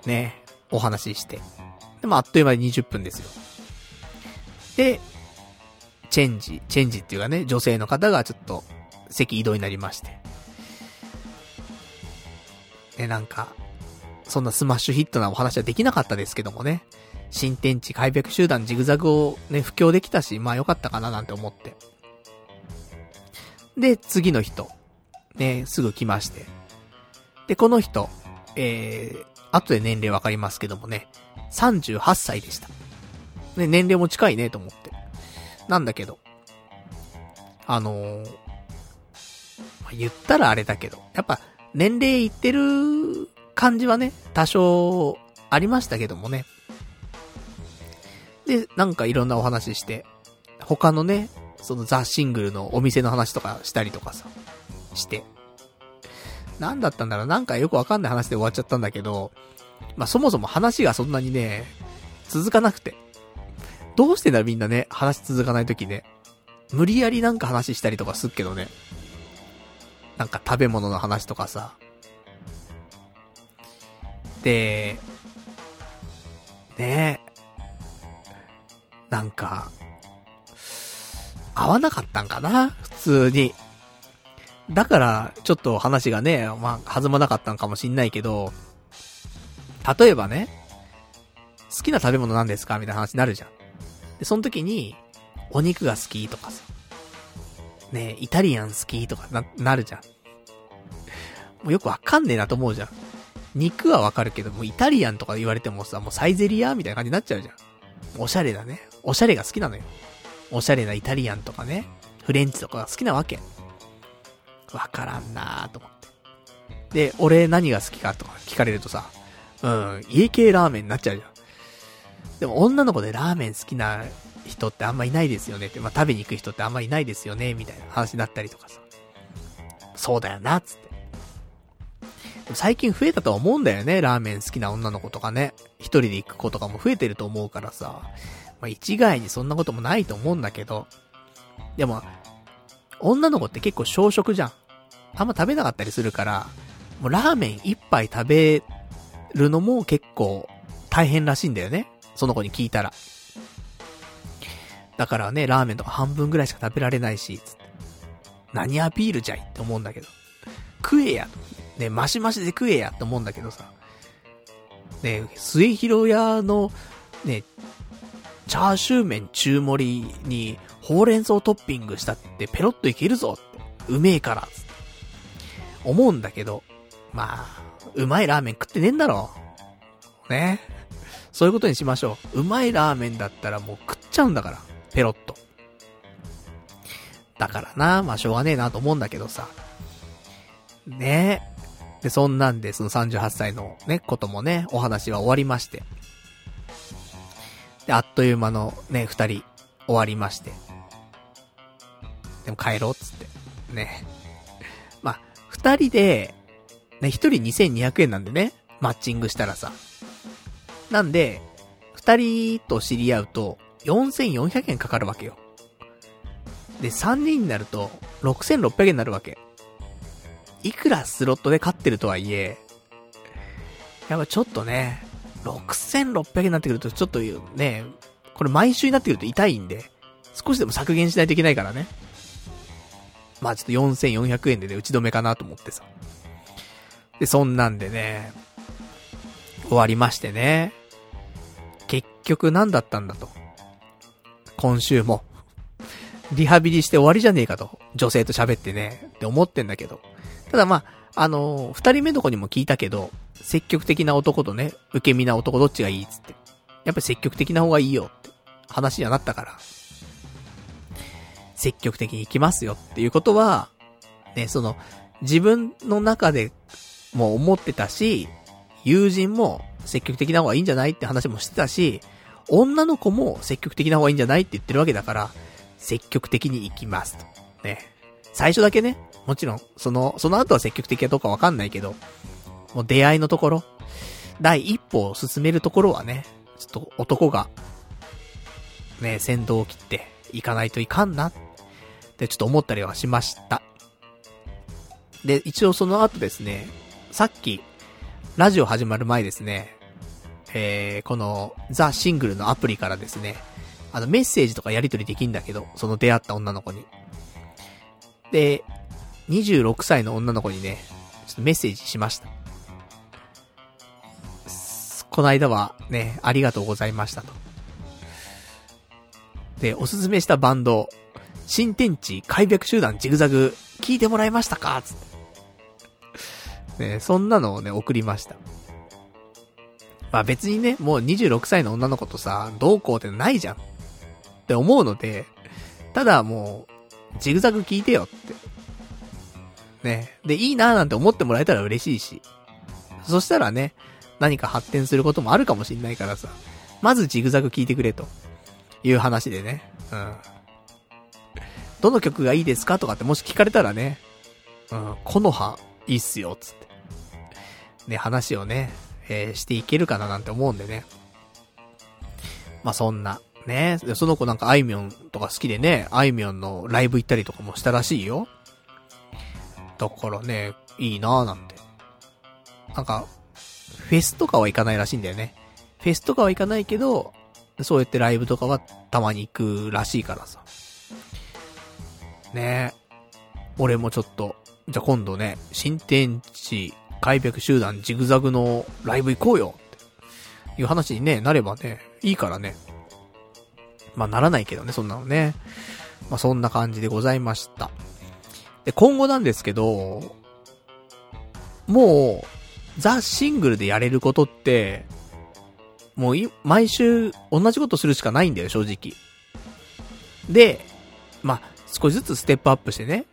ね、お話しして。でもあっという間に20分ですよ。で、チェンジ、チェンジっていうかね、女性の方がちょっと席移動になりまして。ね、なんか、そんなスマッシュヒットなお話はできなかったですけどもね。新天地開闢集団ジグザグをね、布教できたし、まあよかったかななんて思って。で、次の人。ね、すぐ来まして。で、この人、えー、後で年齢わかりますけどもね、38歳でした。ね、年齢も近いね、と思って。なんだけど、あのー、まあ、言ったらあれだけど、やっぱ、年齢いってる感じはね、多少、ありましたけどもね。で、なんかいろんなお話して、他のね、そのザ・シングルのお店の話とかしたりとかさ、して。なんだったんだろうなんかよくわかんない話で終わっちゃったんだけど、まあ、そもそも話がそんなにね、続かなくて。どうしてんだみんなね、話続かないときね。無理やりなんか話したりとかすっけどね。なんか食べ物の話とかさ。で、ねえなんか、合わなかったんかな？普通に。だから、ちょっと話がね、まあ、弾まなかったんかもしんないけど、例えばね、好きな食べ物なんですか？みたいな話になるじゃん。で、その時に、お肉が好きとかさ、ねイタリアン好きとかな、なるじゃん。もうよくわかんねえなと思うじゃん。肉はわかるけど、もうイタリアンとか言われてもさ、もうサイゼリアみたいな感じになっちゃうじゃん。おしゃれだね。おしゃれが好きなのよ。おしゃれなイタリアンとかね、フレンチとかが好きなわけ。わからんなーと思って。で、俺何が好きかとか聞かれるとさ、うん、家系ラーメンになっちゃうじゃん。でも女の子でラーメン好きな人ってあんまいないですよねって、まあ、食べに行く人ってあんまいないですよね、みたいな話になったりとかさ。そうだよな、つって。最近増えたとは思うんだよね、ラーメン好きな女の子とかね。一人で行く子とかも増えてると思うからさ。まあ、一概にそんなこともないと思うんだけど。でも、女の子って結構小食じゃん。あんま食べなかったりするから、もうラーメン一杯食べるのも結構大変らしいんだよね。その子に聞いたら。だからね、ラーメンとか半分ぐらいしか食べられないし、つって。何アピールじゃいって思うんだけど。食えや。ね、マシマシで食えやって思うんだけどさ。ね、末広屋の、ね、チャーシュー麺中盛りに、ほうれん草トッピングしたってペロッといけるぞって。うめえから、思うんだけど、まあ、うまいラーメン食ってねえんだろ。ね。そういうことにしましょう。うまいラーメンだったらもう食っちゃうんだから。ペロッと。だからな、まあしょうがねえなと思うんだけどさ。ねで、そんなんで、その38歳のね、こともね、お話は終わりまして。で、あっという間のね、二人、終わりまして。でも帰ろうっつって。ね。*laughs* まあ、二人で、ね、一人2200円なんでね、マッチングしたらさ。なんで、二人と知り合うと、4400円かかるわけよ。で、三人になると、6600円になるわけ。いくらスロットで勝ってるとはいえ、やっぱちょっとね、6600円になってくると、ちょっとね、これ毎週になってくると痛いんで、少しでも削減しないといけないからね。まあちょっと4400円でね、打ち止めかなと思ってさ。で、そんなんでね、終わりましてね。結局何だったんだと。今週も。リハビリして終わりじゃねえかと。女性と喋ってね。って思ってんだけど。ただまあ、あの、二人目の子にも聞いたけど、積極的な男とね、受け身な男どっちがいいっつって。やっぱ積極的な方がいいよって話にはなったから。積極的に行きますよっていうことは、ね、その、自分の中でも思ってたし、友人も積極的な方がいいんじゃないって話もしてたし、女の子も積極的な方がいいんじゃないって言ってるわけだから、積極的に行きますと。ね。最初だけね、もちろん、その、その後は積極的かどうかわかんないけど、もう出会いのところ、第一歩を進めるところはね、ちょっと男が、ね、先導を切って行かないといかんな、ってちょっと思ったりはしました。で、一応その後ですね、さっき、ラジオ始まる前ですね、えー、この、ザ・シングルのアプリからですね、あの、メッセージとかやり取りできんだけど、その出会った女の子に。で、26歳の女の子にね、ちょっとメッセージしました。この間はね、ありがとうございましたと。で、おすすめしたバンド、新天地開闢集団ジグザグ、聞いてもらいましたか？つって。ね、そんなのをね、送りました。まあ別にね、もう26歳の女の子とさ、どうこうってないじゃん。って思うので、ただもう、ジグザグ聞いてよって。ね。で、いいなーなんて思ってもらえたら嬉しいし。そしたらね、何か発展することもあるかもしんないからさ。まずジグザグ聞いてくれと。いう話でね。うん。どの曲がいいですかとかってもし聞かれたらね。うん、この葉、いいっすよ、つって。ね、話をね、えー、していけるかななんて思うんでね。まあ、そんな、ね。その子なんかあいみょんとか好きでね、あいみょんのライブ行ったりとかもしたらしいよ。だからね、いいなぁなんて。なんか、フェスとかは行かないらしいんだよね。フェスとかは行かないけど、そうやってライブとかはたまに行くらしいからさ。ねえ。俺もちょっと、じゃあ今度ね、新天地開闢集団ジグザグのライブ行こうよっていう話にね、なればね、いいからね。まあならないけどね、そんなのね。まあそんな感じでございました。で、今後なんですけど、もう、ザ・シングルでやれることって、もう毎週同じことするしかないんだよ、正直。で、まあ、少しずつステップアップしてね、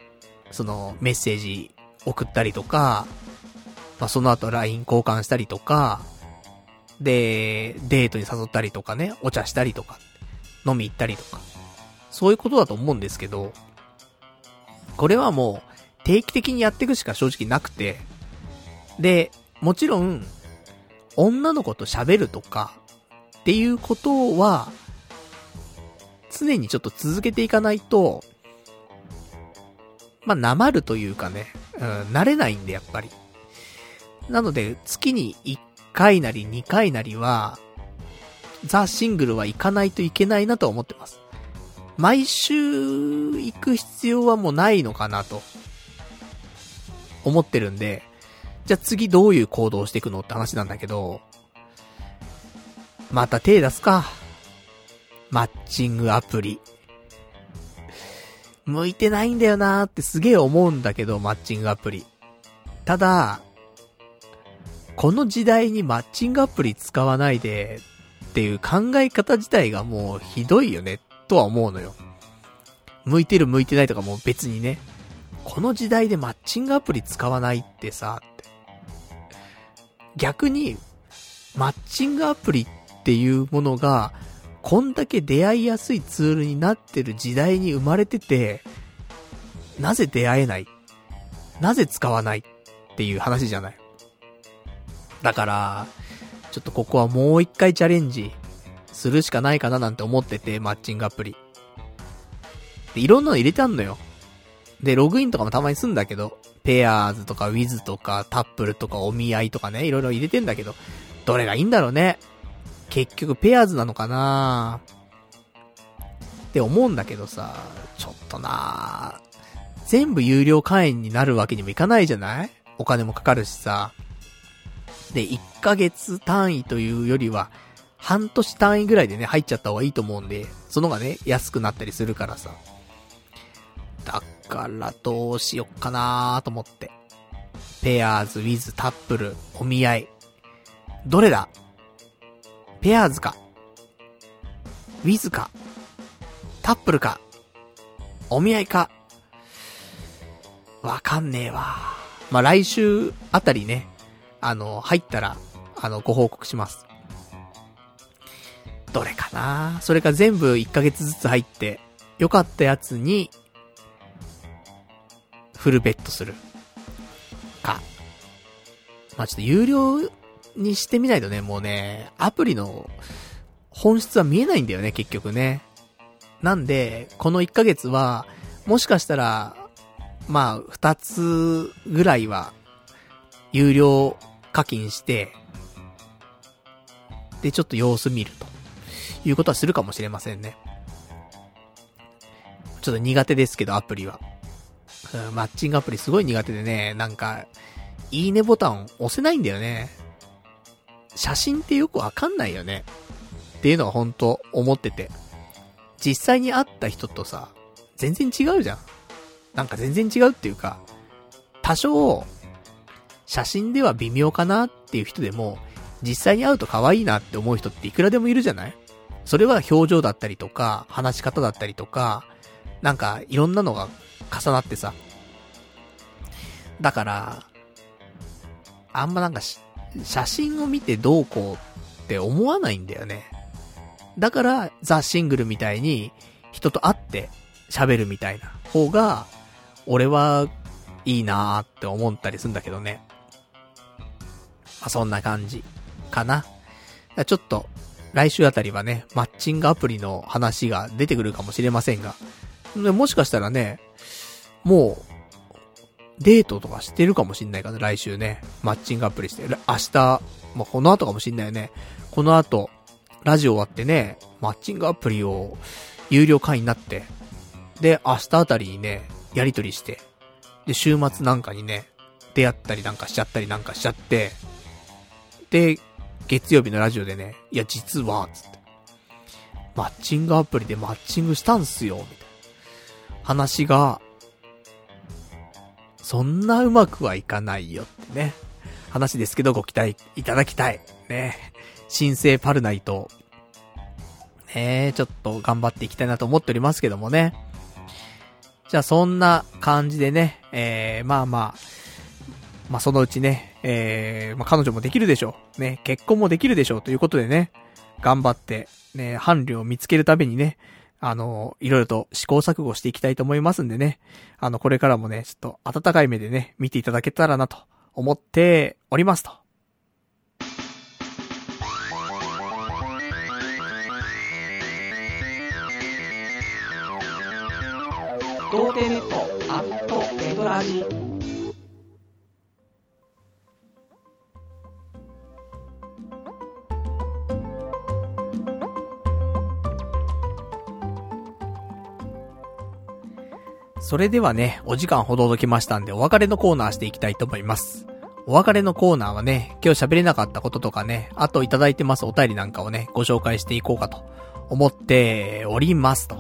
そのメッセージ送ったりとか、まあ、その後 LINE 交換したりとか、で、デートに誘ったりとかね、お茶したりとか、飲み行ったりとか、そういうことだと思うんですけど、これはもう定期的にやっていくしか正直なくて、で、もちろん、女の子と喋るとか、っていうことは、常にちょっと続けていかないと、まあ、なまるというかね、うん、慣れないんで、やっぱり。なので、月に1回なり2回なりは、ザ・シングルは行かないといけないなと思ってます。毎週行く必要はもうないのかなと、思ってるんで、じゃあ次どういう行動していくのって話なんだけど、また手出すか。マッチングアプリ。向いてないんだよなーってすげえ思うんだけど、マッチングアプリ。ただ、この時代にマッチングアプリ使わないでっていう考え方自体がもうひどいよね、とは思うのよ。向いてる向いてないとかも別にね。この時代でマッチングアプリ使わないってさ、って。逆に、マッチングアプリっていうものが、こんだけ出会いやすいツールになってる時代に生まれてて、なぜ出会えない？なぜ使わないっていう話じゃない？だから、ちょっとここはもう一回チャレンジするしかないかななんて思ってて、マッチングアプリ。で、いろんなの入れてあんのよ。で、ログインとかもたまにすんだけど、ペアーズとかウィズとかタップルとかお見合いとかね、いろいろ入れてんだけど、どれがいいんだろうね。結局ペアーズなのかなって思うんだけどさ、ちょっとな全部有料会員になるわけにもいかないじゃない？お金もかかるしさ。で、1ヶ月単位というよりは、半年単位ぐらいでね、入っちゃった方がいいと思うんで、その方がね、安くなったりするからさ。だからどうしよっかなーと思って。ペアーズ、ウィズ、タップル、お見合い。どれだ？ペアーズか。ウィズか。タップルか。お見合いか。わかんねえわ。まあ、来週あたりね、あの、入ったら、あの、ご報告します。どれかなそれか全部1ヶ月ずつ入って、良かったやつに、フルベットする。か。まあ、ちょっと有料にしてみないとね、もうね、アプリの本質は見えないんだよね、結局ね。なんで、この1ヶ月は、もしかしたら、まあ、2つぐらいは、有料課金して、で、ちょっと様子見ると。いうことはするかもしれませんね。ちょっと苦手ですけど、アプリは。うんマッチングアプリすごい苦手でね、なんか、いいねボタン押せないんだよね。写真ってよくわかんないよね。っていうのは本当思ってて。実際に会った人とさ、全然違うじゃん。なんか全然違うっていうか、多少、写真では微妙かなっていう人でも、実際に会うと可愛いなって思う人っていくらでもいるじゃない？それは表情だったりとか、話し方だったりとか、なんかいろんなのが重なってさ。だから、あんまなんか写真を見てどうこうって思わないんだよね。だから、ザ・シングルみたいに、人と会って喋るみたいな方が、俺はいいなーって思ったりするんだけどね。まあ、そんな感じ。かな。ちょっと、来週あたりはね、マッチングアプリの話が出てくるかもしれませんが。もしかしたらね、もう、デートとかしてるかもしんないから、来週ね。マッチングアプリして。明日、まあ、この後かもしんないよね。この後、ラジオ終わってね、マッチングアプリを有料会員になって、で、明日あたりにね、やりとりして、で、週末なんかにね、出会ったりなんかしちゃったりなんかしちゃって、で、月曜日のラジオでね、いや、実は、つって、マッチングアプリでマッチングしたんすよ、みたいな。話が、そんなうまくはいかないよってね。話ですけどご期待いただきたい。ね。新生パルナイト。ねちょっと頑張っていきたいなと思っておりますけどもね。じゃあそんな感じでね、えー、まあまあ、まあそのうちね、えー、まあ彼女もできるでしょう。ね、結婚もできるでしょうということでね、頑張って、ね、伴侶を見つけるためにね、あの、いろいろと試行錯誤していきたいと思いますんでね。あの、これからもね、ちょっと温かい目でね、見ていただけたらなと思っておりますと。童貞ネットアットネトラジそれではね、お時間ほど届きましたんで、お別れのコーナーしていきたいと思います。お別れのコーナーはね、今日喋れなかったこととかね、あといただいてますお便りなんかをね、ご紹介していこうかと思っておりますと。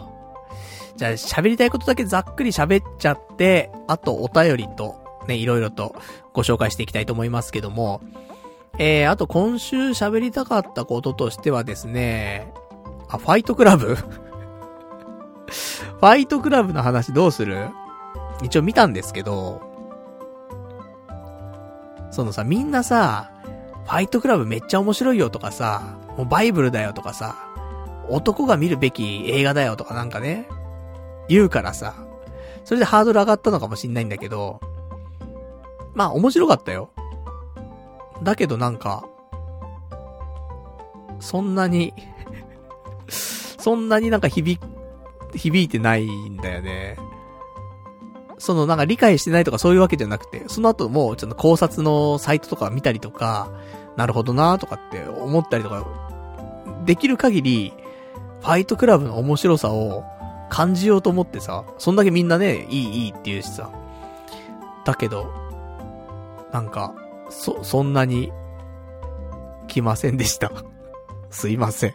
じゃあ喋りたいことだけざっくり喋っちゃって、あとお便りとね、いろいろとご紹介していきたいと思いますけども、えー、あと今週喋りたかったこととしてはですね、あ、ファイトクラブ？*laughs* ファイトクラブの話どうする？一応見たんですけど、そのさ、みんなさ、ファイトクラブめっちゃ面白いよとかさ、もうバイブルだよとかさ、男が見るべき映画だよとかなんかね、言うからさ、それでハードル上がったのかもしんないんだけど、まあ面白かったよ。だけどなんか、そんなに *laughs* そんなになんか響響いてないんだよね。そのなんか理解してないとかそういうわけじゃなくて、その後もちょっと考察のサイトとか見たりとか、なるほどなとかって思ったりとか、できる限り、ファイトクラブの面白さを感じようと思ってさ、そんだけみんなね、いいいいって言うしさ。だけど、なんか、そ、そんなに、来ませんでした。*laughs* すいません。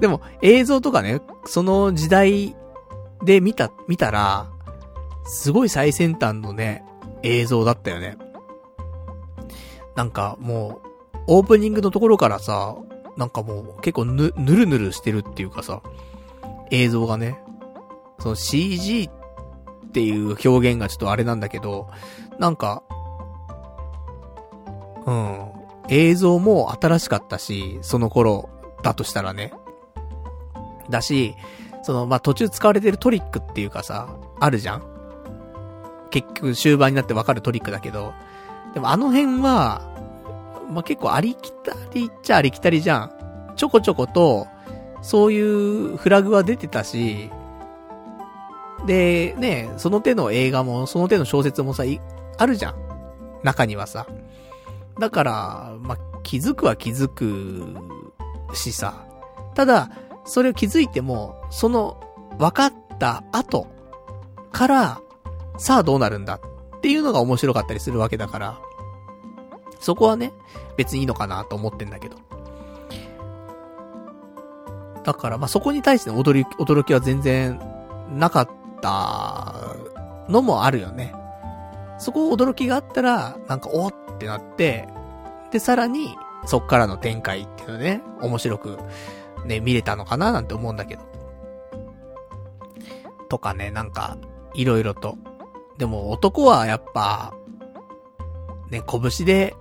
でも、映像とかね、その時代で見た、見たら、すごい最先端のね、映像だったよね。なんかもう、オープニングのところからさ、なんかもう結構ぬ、ぬるぬるしてるっていうかさ、映像がね、その CG っていう表現がちょっとあれなんだけど、なんか、うん、映像も新しかったし、その頃だとしたらね。だし、その、まあ、途中使われてるトリックっていうかさ、あるじゃん？結局終盤になってわかるトリックだけど、でもあの辺は、まあ、結構ありきたりっちゃありきたりじゃん。ちょこちょこと、そういうフラグは出てたし、で、ね、その手の映画も、その手の小説もさ、あるじゃん。中にはさ。だから、まあ、気づくは気づくしさ。ただ、それを気づいても、その、分かった後から、さあどうなるんだっていうのが面白かったりするわけだから、そこはね、別にいいのかなと思ってんだけど。だから、まあ、そこに対しての驚き、驚きは全然なかったのもあるよね。そこ驚きがあったら、なんか、おってなって、で、さらに、そっからの展開っていうのね、面白くね、見れたのかななんて思うんだけど。とかね、なんか、いろいろと。でも男はやっぱ、ね、拳で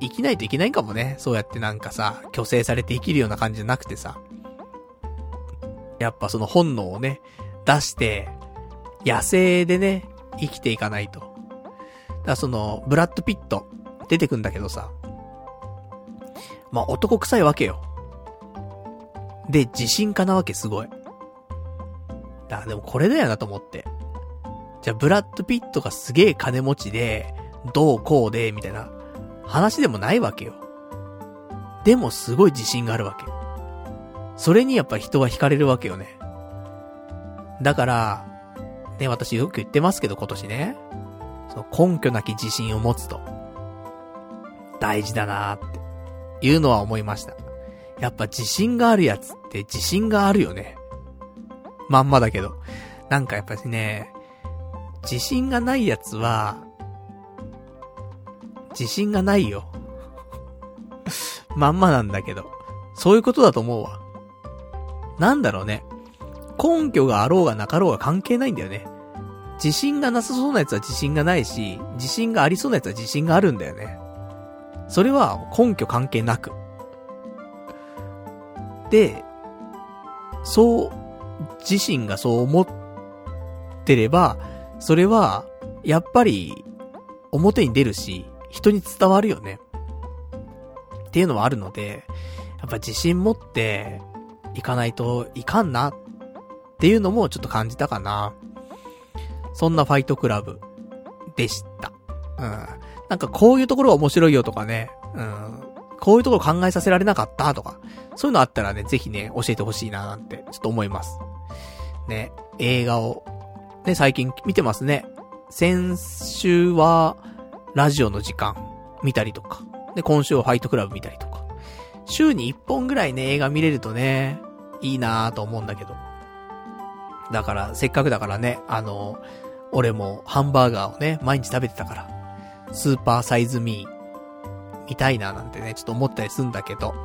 生きないといけないかもね。そうやってなんかさ、虚勢されて生きるような感じじゃなくてさ。やっぱその本能をね、出して、野生でね、生きていかないと。だからその、ブラッドピット、出てくんだけどさ。まあ男臭いわけよ。で、自信家なわけすごい。だでもこれだよなと思って。じゃあブラッドピットがすげえ金持ちで、どうこうで、みたいな話でもないわけよ。でもすごい自信があるわけ。それにやっぱ人は惹かれるわけよね。だから、ね、私よく言ってますけど今年ね、その根拠なき自信を持つと、大事だなーっていうのは思いました。やっぱ自信があるやつって自信があるよね。まんまだけど。なんかやっぱりね、自信がないやつは、自信がないよ。まんまなんだけど。そういうことだと思うわ。なんだろうね。根拠があろうがなかろうが関係ないんだよね。自信がなさそうなやつは自信がないし、自信がありそうなやつは自信があるんだよね。それは根拠関係なく。で、そう、自身がそう思ってれば、それは、やっぱり、表に出るし、人に伝わるよね。っていうのはあるので、やっぱ自信持って、いかないといかんな、っていうのもちょっと感じたかな。そんなファイトクラブ、でした。うん。なんかこういうところが面白いよとかね、うん。こういうところ考えさせられなかったとか、そういうのあったらね、ぜひね、教えてほしいななんて、ちょっと思います。ね、映画を、ね、最近見てますね。先週は、ラジオの時間、見たりとか。で、今週はファイトクラブ見たりとか。週に1本ぐらいね、映画見れるとね、いいなぁと思うんだけど。だから、せっかくだからね、あの、俺もハンバーガーをね、毎日食べてたから、スーパーサイズミー、見たいななんてね、ちょっと思ったりすんだけど、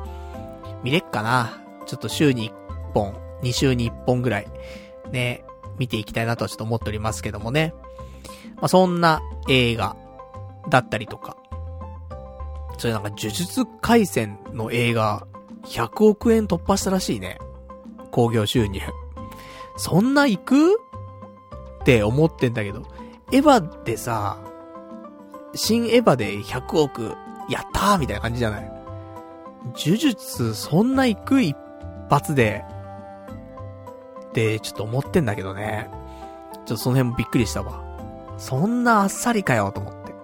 見れっかなちょっと週に1本、2週に1本ぐらい、ね、見ていきたいなとはちょっと思っておりますけどもね。まあ、そんな映画だったりとか。それなんか呪術回戦の映画、100億円突破したらしいね。興行収入。そんな行く？って思ってんだけど、エヴァでさ、新エヴァで100億、やったーみたいな感じじゃない？呪術、そんな行く一発で、ってちょっと思ってんだけどね。ちょっとその辺もびっくりしたわ。そんなあっさりかよ、と思って。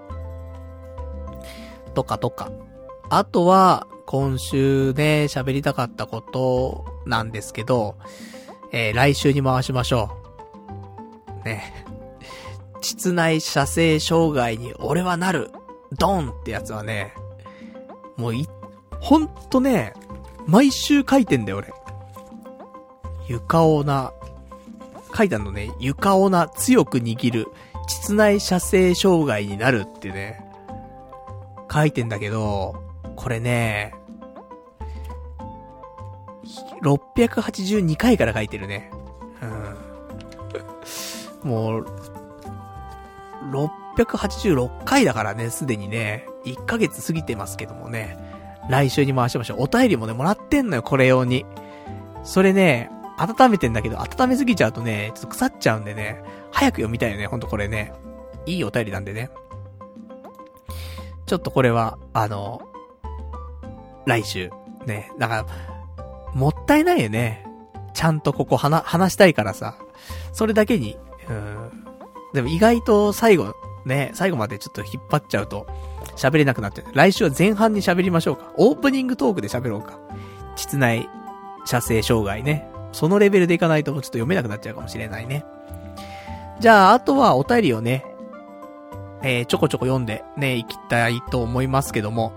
とかとか。あとは、今週ね、喋りたかったことなんですけど、えー、来週に回しましょう。ね。膣内射精障害に俺はなる。ドンってやつはね、もうい、ほんとね、毎週書いてんだよ俺。床をな、書いたのね、床をな強く握る、膣内射精障害になるってね、書いてんだけど、これね、682回から書いてるね。うん。もう、686回だからね、すでにね、1ヶ月過ぎてますけどもね、来週に回しましょう。お便りもね、もらってんのよ、これ用に。それね、温めてんだけど、温めすぎちゃうとね、ちょっと腐っちゃうんでね、早く読みたいよね、ほんとこれね。いいお便りなんでね。ちょっとこれは、あの、来週、ね、だから、もったいないよね。ちゃんとここ話、話したいからさ。それだけに、うん。でも意外と最後、ね、最後までちょっと引っ張っちゃうと、喋れなくなって、来週は前半に喋りましょうか。オープニングトークで喋ろうか。室内、射精障害ね。そのレベルでいかないとちょっと読めなくなっちゃうかもしれないね。じゃあ、あとはお便りをね、えー、ちょこちょこ読んでね、いきたいと思いますけども。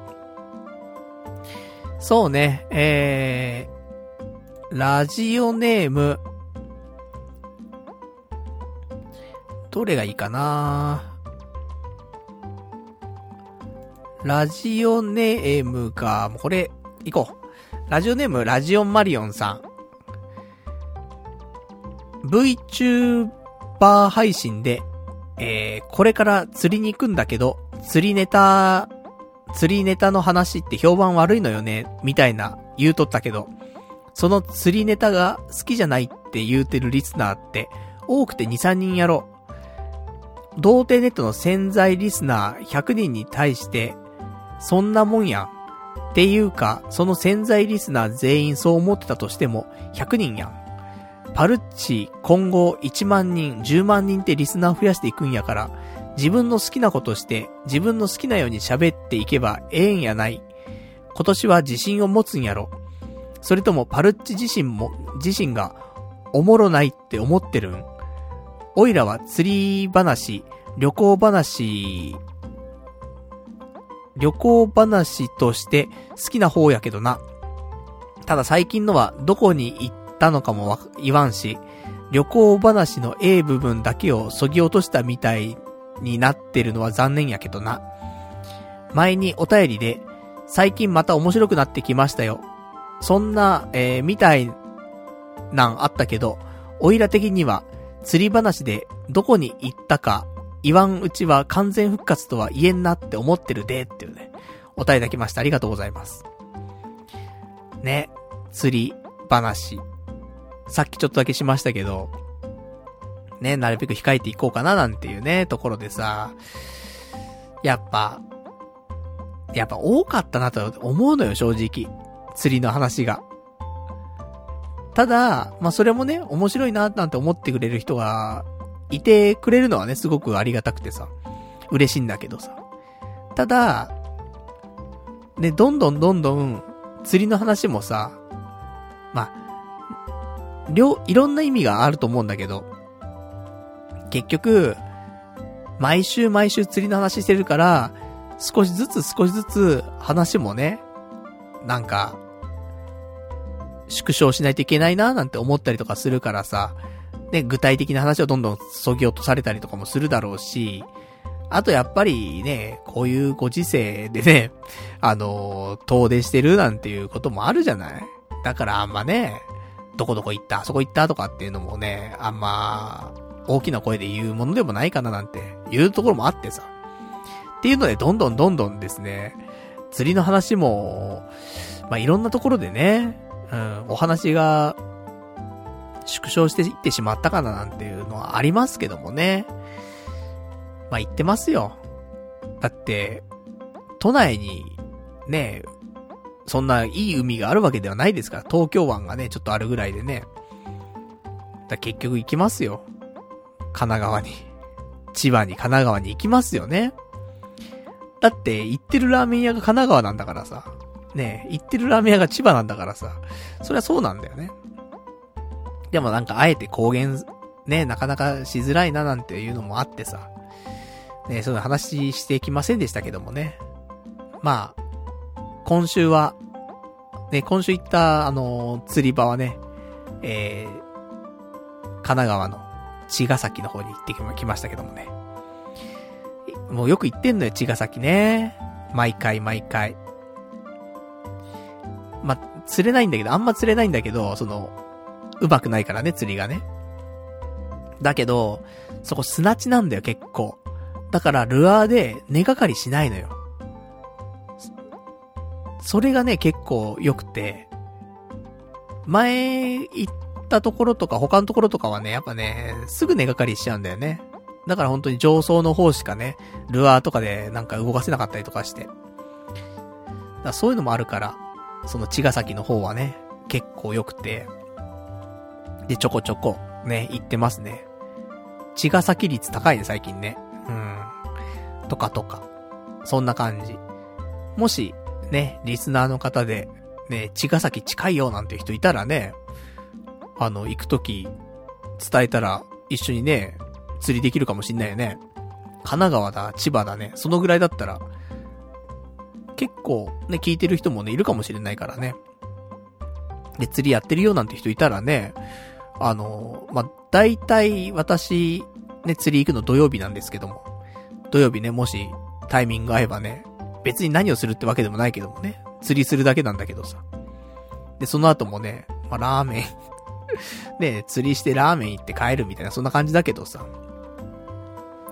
そうね、えー、ラジオネーム、どれがいいかなラジオネームが、これ、いこう。ラジオネーム、ラジオンマリオンさん。VTuber 配信で、えー、これから釣りに行くんだけど、釣りネタ、釣りネタの話って評判悪いのよね、みたいな言うとったけど、その釣りネタが好きじゃないって言うてるリスナーって、多くて2、3人やろう。童貞ネットの潜在リスナー100人に対して、そんなもんや。っていうか、その潜在リスナー全員そう思ってたとしても、100人やん。パルッチ今後1万人、10万人ってリスナー増やしていくんやから、自分の好きなことして、自分の好きなように喋っていけばええんやない。今年は自信を持つんやろ。それともパルッチ自身も、自身がおもろないって思ってるん？おいらは釣り話、旅行話、旅行話として好きな方やけどな。ただ最近のはどこに行ったのかも言わんし、旅行話の A 部分だけを削ぎ落としたみたいになってるのは残念やけどな。前にお便りで、最近また面白くなってきましたよ。そんな、えー、みたいなんあったけど、おいら的には、釣り話でどこに行ったか、言わんうちは完全復活とは言えんなって思ってるで、っていうね、お便りいただきました。ありがとうございます。ね、釣り話。さっきちょっとだけしましたけど、ね、なるべく控えていこうかななんていうね、ところでさ、やっぱ、やっぱ多かったなと思うのよ、正直。釣りの話が。ただ、まあ、それもね、面白いな、なんて思ってくれる人が、いてくれるのはね、すごくありがたくてさ、嬉しいんだけどさ。ただ、ね、どんどんどんどん、釣りの話もさ、まあ、両、いろんな意味があると思うんだけど、結局、毎週毎週釣りの話してるから、少しずつ少しずつ話もね、なんか、縮小しないといけないななんて思ったりとかするからさ、ね、具体的な話をどんどん削ぎ落とされたりとかもするだろうし、あとやっぱりね、こういうご時世でね、*laughs* あの遠出してるなんていうこともあるじゃない？だからあんまね、どこどこ行った、あそこ行ったとかっていうのもね、あんま、大きな声で言うものでもないかななんて、いうところもあってさ。っていうので、どんどんどんどんですね、釣りの話も、まあ、いろんなところでね、うん、お話が、縮小していってしまったかななんていうのはありますけどもね。まあ、言ってますよ。だって、都内に、ね、そんないい海があるわけではないですから、東京湾がね、ちょっとあるぐらいでね。だ結局行きますよ。神奈川に。千葉に神奈川に行きますよね。だって、行ってるラーメン屋が神奈川なんだからさ。ね行ってるラーメン屋が千葉なんだからさ。そりゃそうなんだよね。でもなんか、あえて公言、ね、なかなかしづらいななんていうのもあってさ。ねそういう話してきませんでしたけどもね。まあ、今週は、ね、今週行った、あの、釣り場はね、えー、神奈川の茅ヶ崎の方に行ってきましたけどもね。もうよく行ってんのよ、茅ヶ崎ね。毎回毎回。ま釣れないんだけど、あんま釣れないんだけど、その、うまくないからね、釣りがね。だけど、そこ砂地なんだよ、結構。だから、ルアーで根がかりしないのよ。それがね、結構良くて、前行ったところとか他のところとかはね、やっぱね、すぐ根がかりしちゃうんだよね。だから本当に上層の方しかね、ルアーとかでなんか動かせなかったりとかして。だそういうのもあるから、その茅ヶ崎の方はね、結構良くて、で、ちょこちょこ、ね、行ってますね。茅ヶ崎率高いね、最近ね。うん。とかとか。そんな感じ。もし、ね、リスナーの方で、ね、茅ヶ崎近いよなんて人いたらね、あの、行くとき、伝えたら、一緒にね、釣りできるかもしんないよね。神奈川だ、千葉だね、そのぐらいだったら、結構ね、聞いてる人もね、いるかもしれないからね。で、釣りやってるよなんて人いたらね、あの、まあ、大体私、ね、釣り行くの土曜日なんですけども、土曜日ね、もしタイミング合えばね、別に何をするってわけでもないけどもね、釣りするだけなんだけどさ。で、その後もね、まあ、ラーメン *laughs* ね、釣りしてラーメン行って帰るみたいな、そんな感じだけどさ。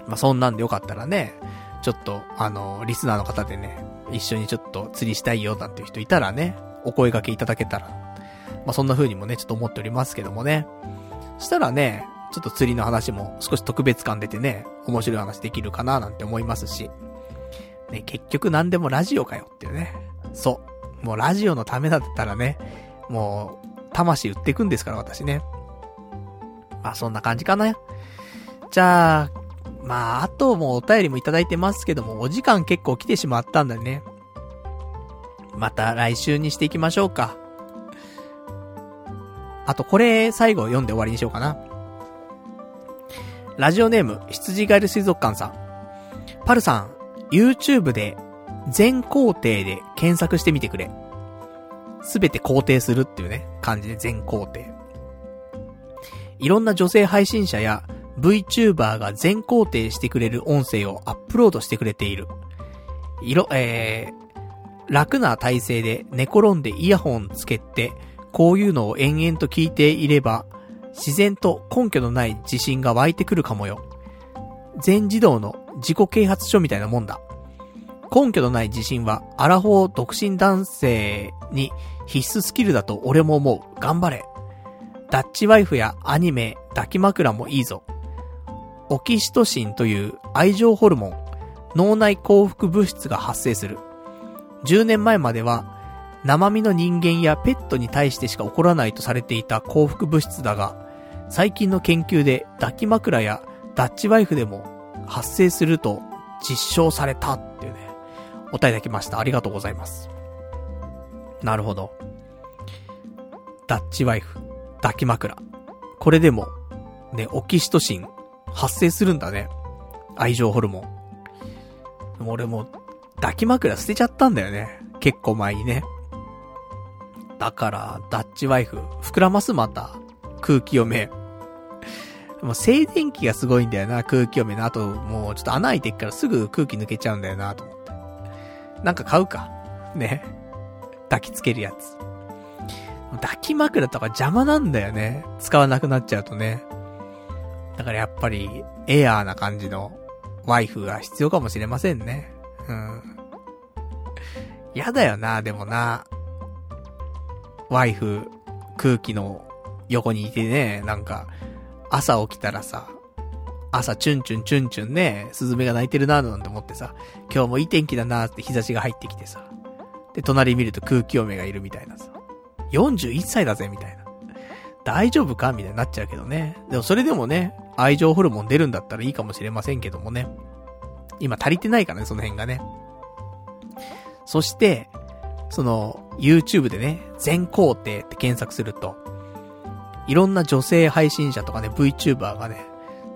まあ、そんなんでよかったらね、ちょっと、あの、リスナーの方でね、一緒にちょっと釣りしたいよなんていう人いたらね、お声掛けいただけたら、まあ、そんな風にもね、ちょっと思っておりますけどもね。したらね、ちょっと釣りの話も少し特別感出てね、面白い話できるかななんて思いますし。ね、結局何でもラジオかよっていうね。そう。もうラジオのためだったらね、もう、魂売っていくんですから、私ね。まあそんな感じかな。じゃあ、まああともお便りもいただいてますけども、お時間結構来てしまったんだね。また来週にしていきましょうか。あとこれ最後読んで終わりにしようかな。ラジオネーム、羊ガエル水族館さん。パルさん、YouTube で全工程で検索してみてくれ。すべて肯定するっていうね、感じで全工程。いろんな女性配信者や VTuber が全肯定してくれる音声をアップロードしてくれている。いろ、えー、楽な体勢で寝転んでイヤホンつけて、こういうのを延々と聞いていれば、自然と根拠のない自信が湧いてくるかもよ。全自動の自己啓発書みたいなもんだ。根拠のない自信は、アラフォー独身男性に必須スキルだと俺も思う。頑張れ。ダッチワイフやアニメ、抱き枕もいいぞ。オキシトシンという愛情ホルモン、脳内幸福物質が発生する。10年前までは、生身の人間やペットに対してしか起こらないとされていた幸福物質だが、最近の研究で抱き枕やダッチワイフでも発生すると実証されたっていうね、お答えいただきました。ありがとうございます。なるほど。ダッチワイフ、抱き枕。これでも、ね、オキシトシン発生するんだね。愛情ホルモン。も俺も、抱き枕捨てちゃったんだよね。結構前にね。だから、ダッチワイフ、膨らますまた、空気読め。もう静電気がすごいんだよな、空気読めの。あと、もうちょっと穴開いてっからすぐ空気抜けちゃうんだよな、と思って。なんか買うか。ね。抱きつけるやつ。抱き枕とか邪魔なんだよね。使わなくなっちゃうとね。だからやっぱり、エアーな感じのワイフが必要かもしれませんね。うん。やだよな、でもな。ワイフ、空気の横にいてね、なんか、朝起きたらさ、朝チュンチュンチュンチュンね、スズメが鳴いてるなーなんて思ってさ、今日もいい天気だなーって日差しが入ってきてさ、で、隣見ると空気読めがいるみたいなさ、41歳だぜ、みたいな。大丈夫かみたいになっちゃうけどね。でもそれでもね、愛情ホルモン出るんだったらいいかもしれませんけどもね。今足りてないからね、その辺がね。そして、その、YouTube でね、全工程って検索すると、いろんな女性配信者とかね、VTuber がね、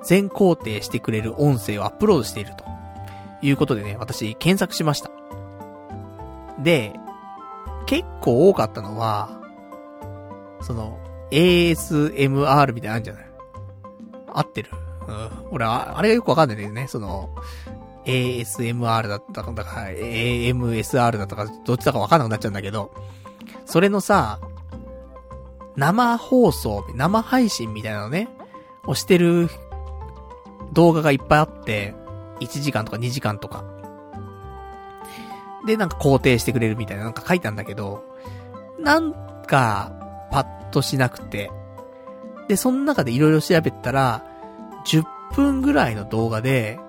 全工程してくれる音声をアップロードしていると。いうことでね、私検索しました。で、結構多かったのは、その、ASMR みたいなのあるんじゃない？合ってる？うん。俺、あれがよくわかんないんだよね。その、ASMR だったか、か AMSR だったか、どっちだかわかんなくなっちゃうんだけど、それのさ、生放送、生配信みたいなのね、をしてる動画がいっぱいあって、1時間とか2時間とか。で、なんか肯定してくれるみたいななんか書いたんだけど、なんか、パッとしなくて。で、その中でいろいろ調べたら、10分ぐらいの動画で、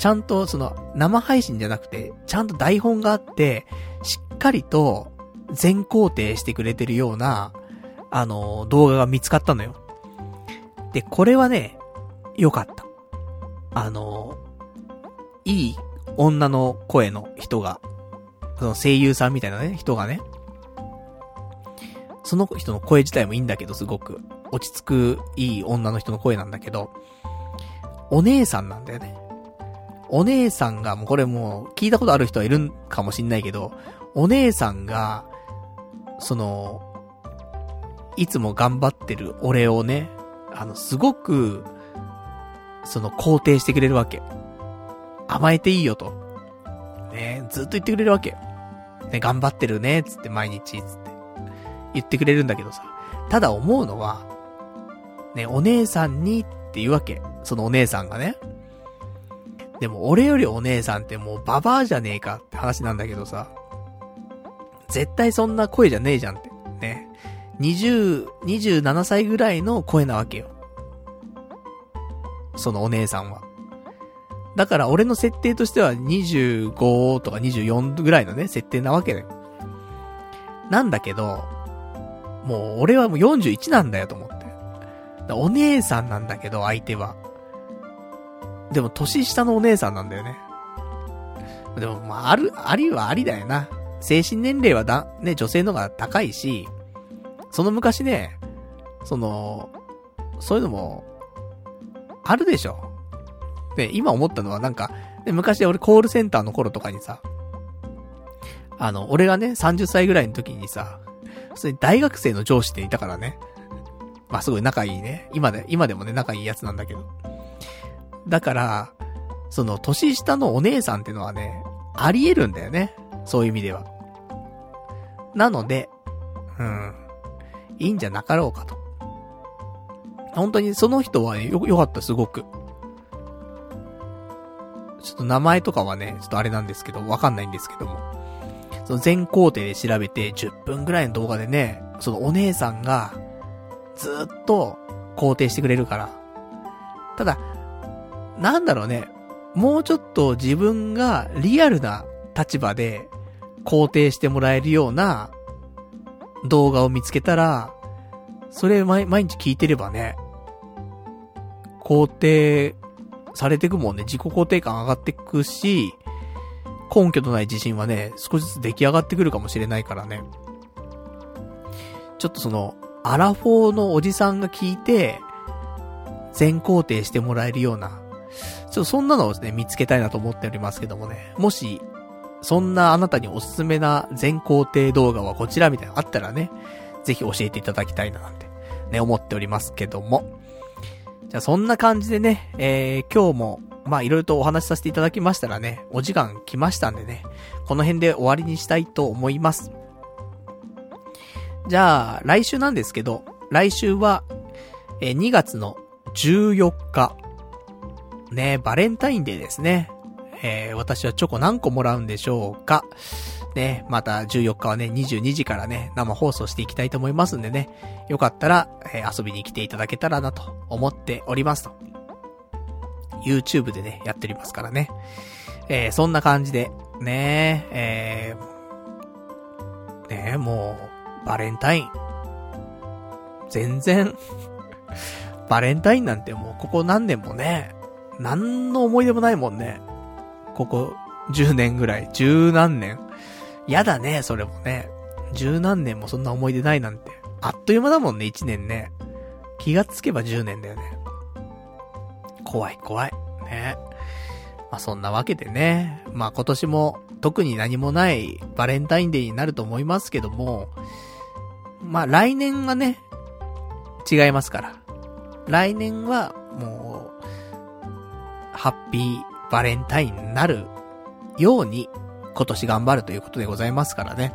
ちゃんとその生配信じゃなくて、ちゃんと台本があって、しっかりと全肯定してくれてるような、あの、動画が見つかったのよ。で、これはね、良かった。あの、いい女の声の人が、その声優さんみたいなね、人がね、その人の声自体もいいんだけど、すごく。落ち着く、いい女の人の声なんだけど、お姉さんなんだよね。お姉さんが、もうこれもう、聞いたことある人はいるかもしんないけど、お姉さんが、その、いつも頑張ってる俺をね、あの、すごく、その、肯定してくれるわけ。甘えていいよと。ね、ずっと言ってくれるわけ。ね、頑張ってるね、つって毎日、つって。言ってくれるんだけどさ。ただ思うのは、ね、お姉さんにっていうわけ。そのお姉さんがね。でも俺よりお姉さんってもうババアじゃねえかって話なんだけどさ。絶対そんな声じゃねえじゃんって。ね。20、27歳ぐらいの声なわけよ。そのお姉さんは。だから俺の設定としては25とか24ぐらいのね、設定なわけだよ。なんだけど、もう俺はもう41なんだよと思って。お姉さんなんだけど、相手は。でも、年下のお姉さんなんだよね。でも、まあ、ある、ありはありだよな。精神年齢はだ、ね、女性の方が高いし、その昔ね、その、そういうのも、あるでしょ。で、今思ったのはなんか、で昔俺コールセンターの頃とかにさ、あの、俺がね、30歳ぐらいの時にさ、普通に大学生の上司っていたからね。まあ、すごい仲いいね。今で、今でもね、仲いいやつなんだけど。だから、その、年下のお姉さんってのはね、あり得るんだよね。そういう意味では。なので、うん。いいんじゃなかろうかと。本当にその人はよ、よかった、すごく。ちょっと名前とかはね、ちょっとあれなんですけど、わかんないんですけども。その全工程で調べて10分ぐらいの動画でね、そのお姉さんが、ずっと肯定してくれるから。ただ、なんだろうね、もうちょっと自分がリアルな立場で肯定してもらえるような動画を見つけたら、それ毎日聞いてればね、肯定されていくもんね、自己肯定感上がっていくし、根拠のない自信はね、少しずつ出来上がってくるかもしれないからね。ちょっとその、アラフォーのおじさんが聞いて、全肯定してもらえるような、ちょっとそんなのをですね、見つけたいなと思っておりますけどもね。もし、そんなあなたにおすすめな全肯定動画はこちらみたいなのあったらね、ぜひ教えていただきたいななんて、ね、思っておりますけども。じゃあそんな感じでね、えー、今日も、まあいろいろとお話しさせていただきましたらね、お時間来ましたんでね、この辺で終わりにしたいと思います。じゃあ、来週なんですけど、来週は、えー、2月の14日、ね、バレンタインデーですね。えー、私はチョコ何個もらうんでしょうか。ね、また14日はね、22時からね、生放送していきたいと思いますんでね、よかったら、えー、遊びに来ていただけたらなと思っておりますと。YouTube でね、やっておりますからね。えー、そんな感じで、ねえー、ねもう、バレンタイン。全然 *laughs* バレンタインなんてもうここ何年もね、何の思い出もないもんね。ここ10年ぐらい、十何年。やだね、それもね。十何年もそんな思い出ないなんて。あっという間だもんね、1年ね。気がつけば10年だよね。怖い怖い。ね。まあそんなわけでね。まあ今年も特に何もないバレンタインデーになると思いますけども、まあ来年はね、違いますから。来年はもう、ハッピーバレンタインになるように今年頑張るということでございますからね。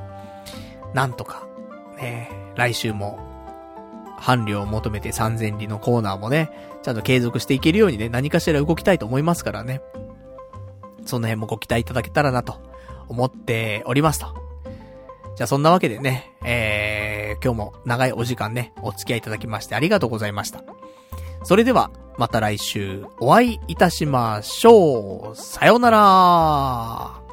なんとか、ね、来週も、伴侶を求めて3000里のコーナーもね、ちゃんと継続していけるようにね、何かしら動きたいと思いますからね。その辺もご期待いただけたらなと思っておりますと。じゃあそんなわけでね、えー、今日も長いお時間ね、お付き合いいただきましてありがとうございました。それでは、また来週お会いいたしましょう。さようなら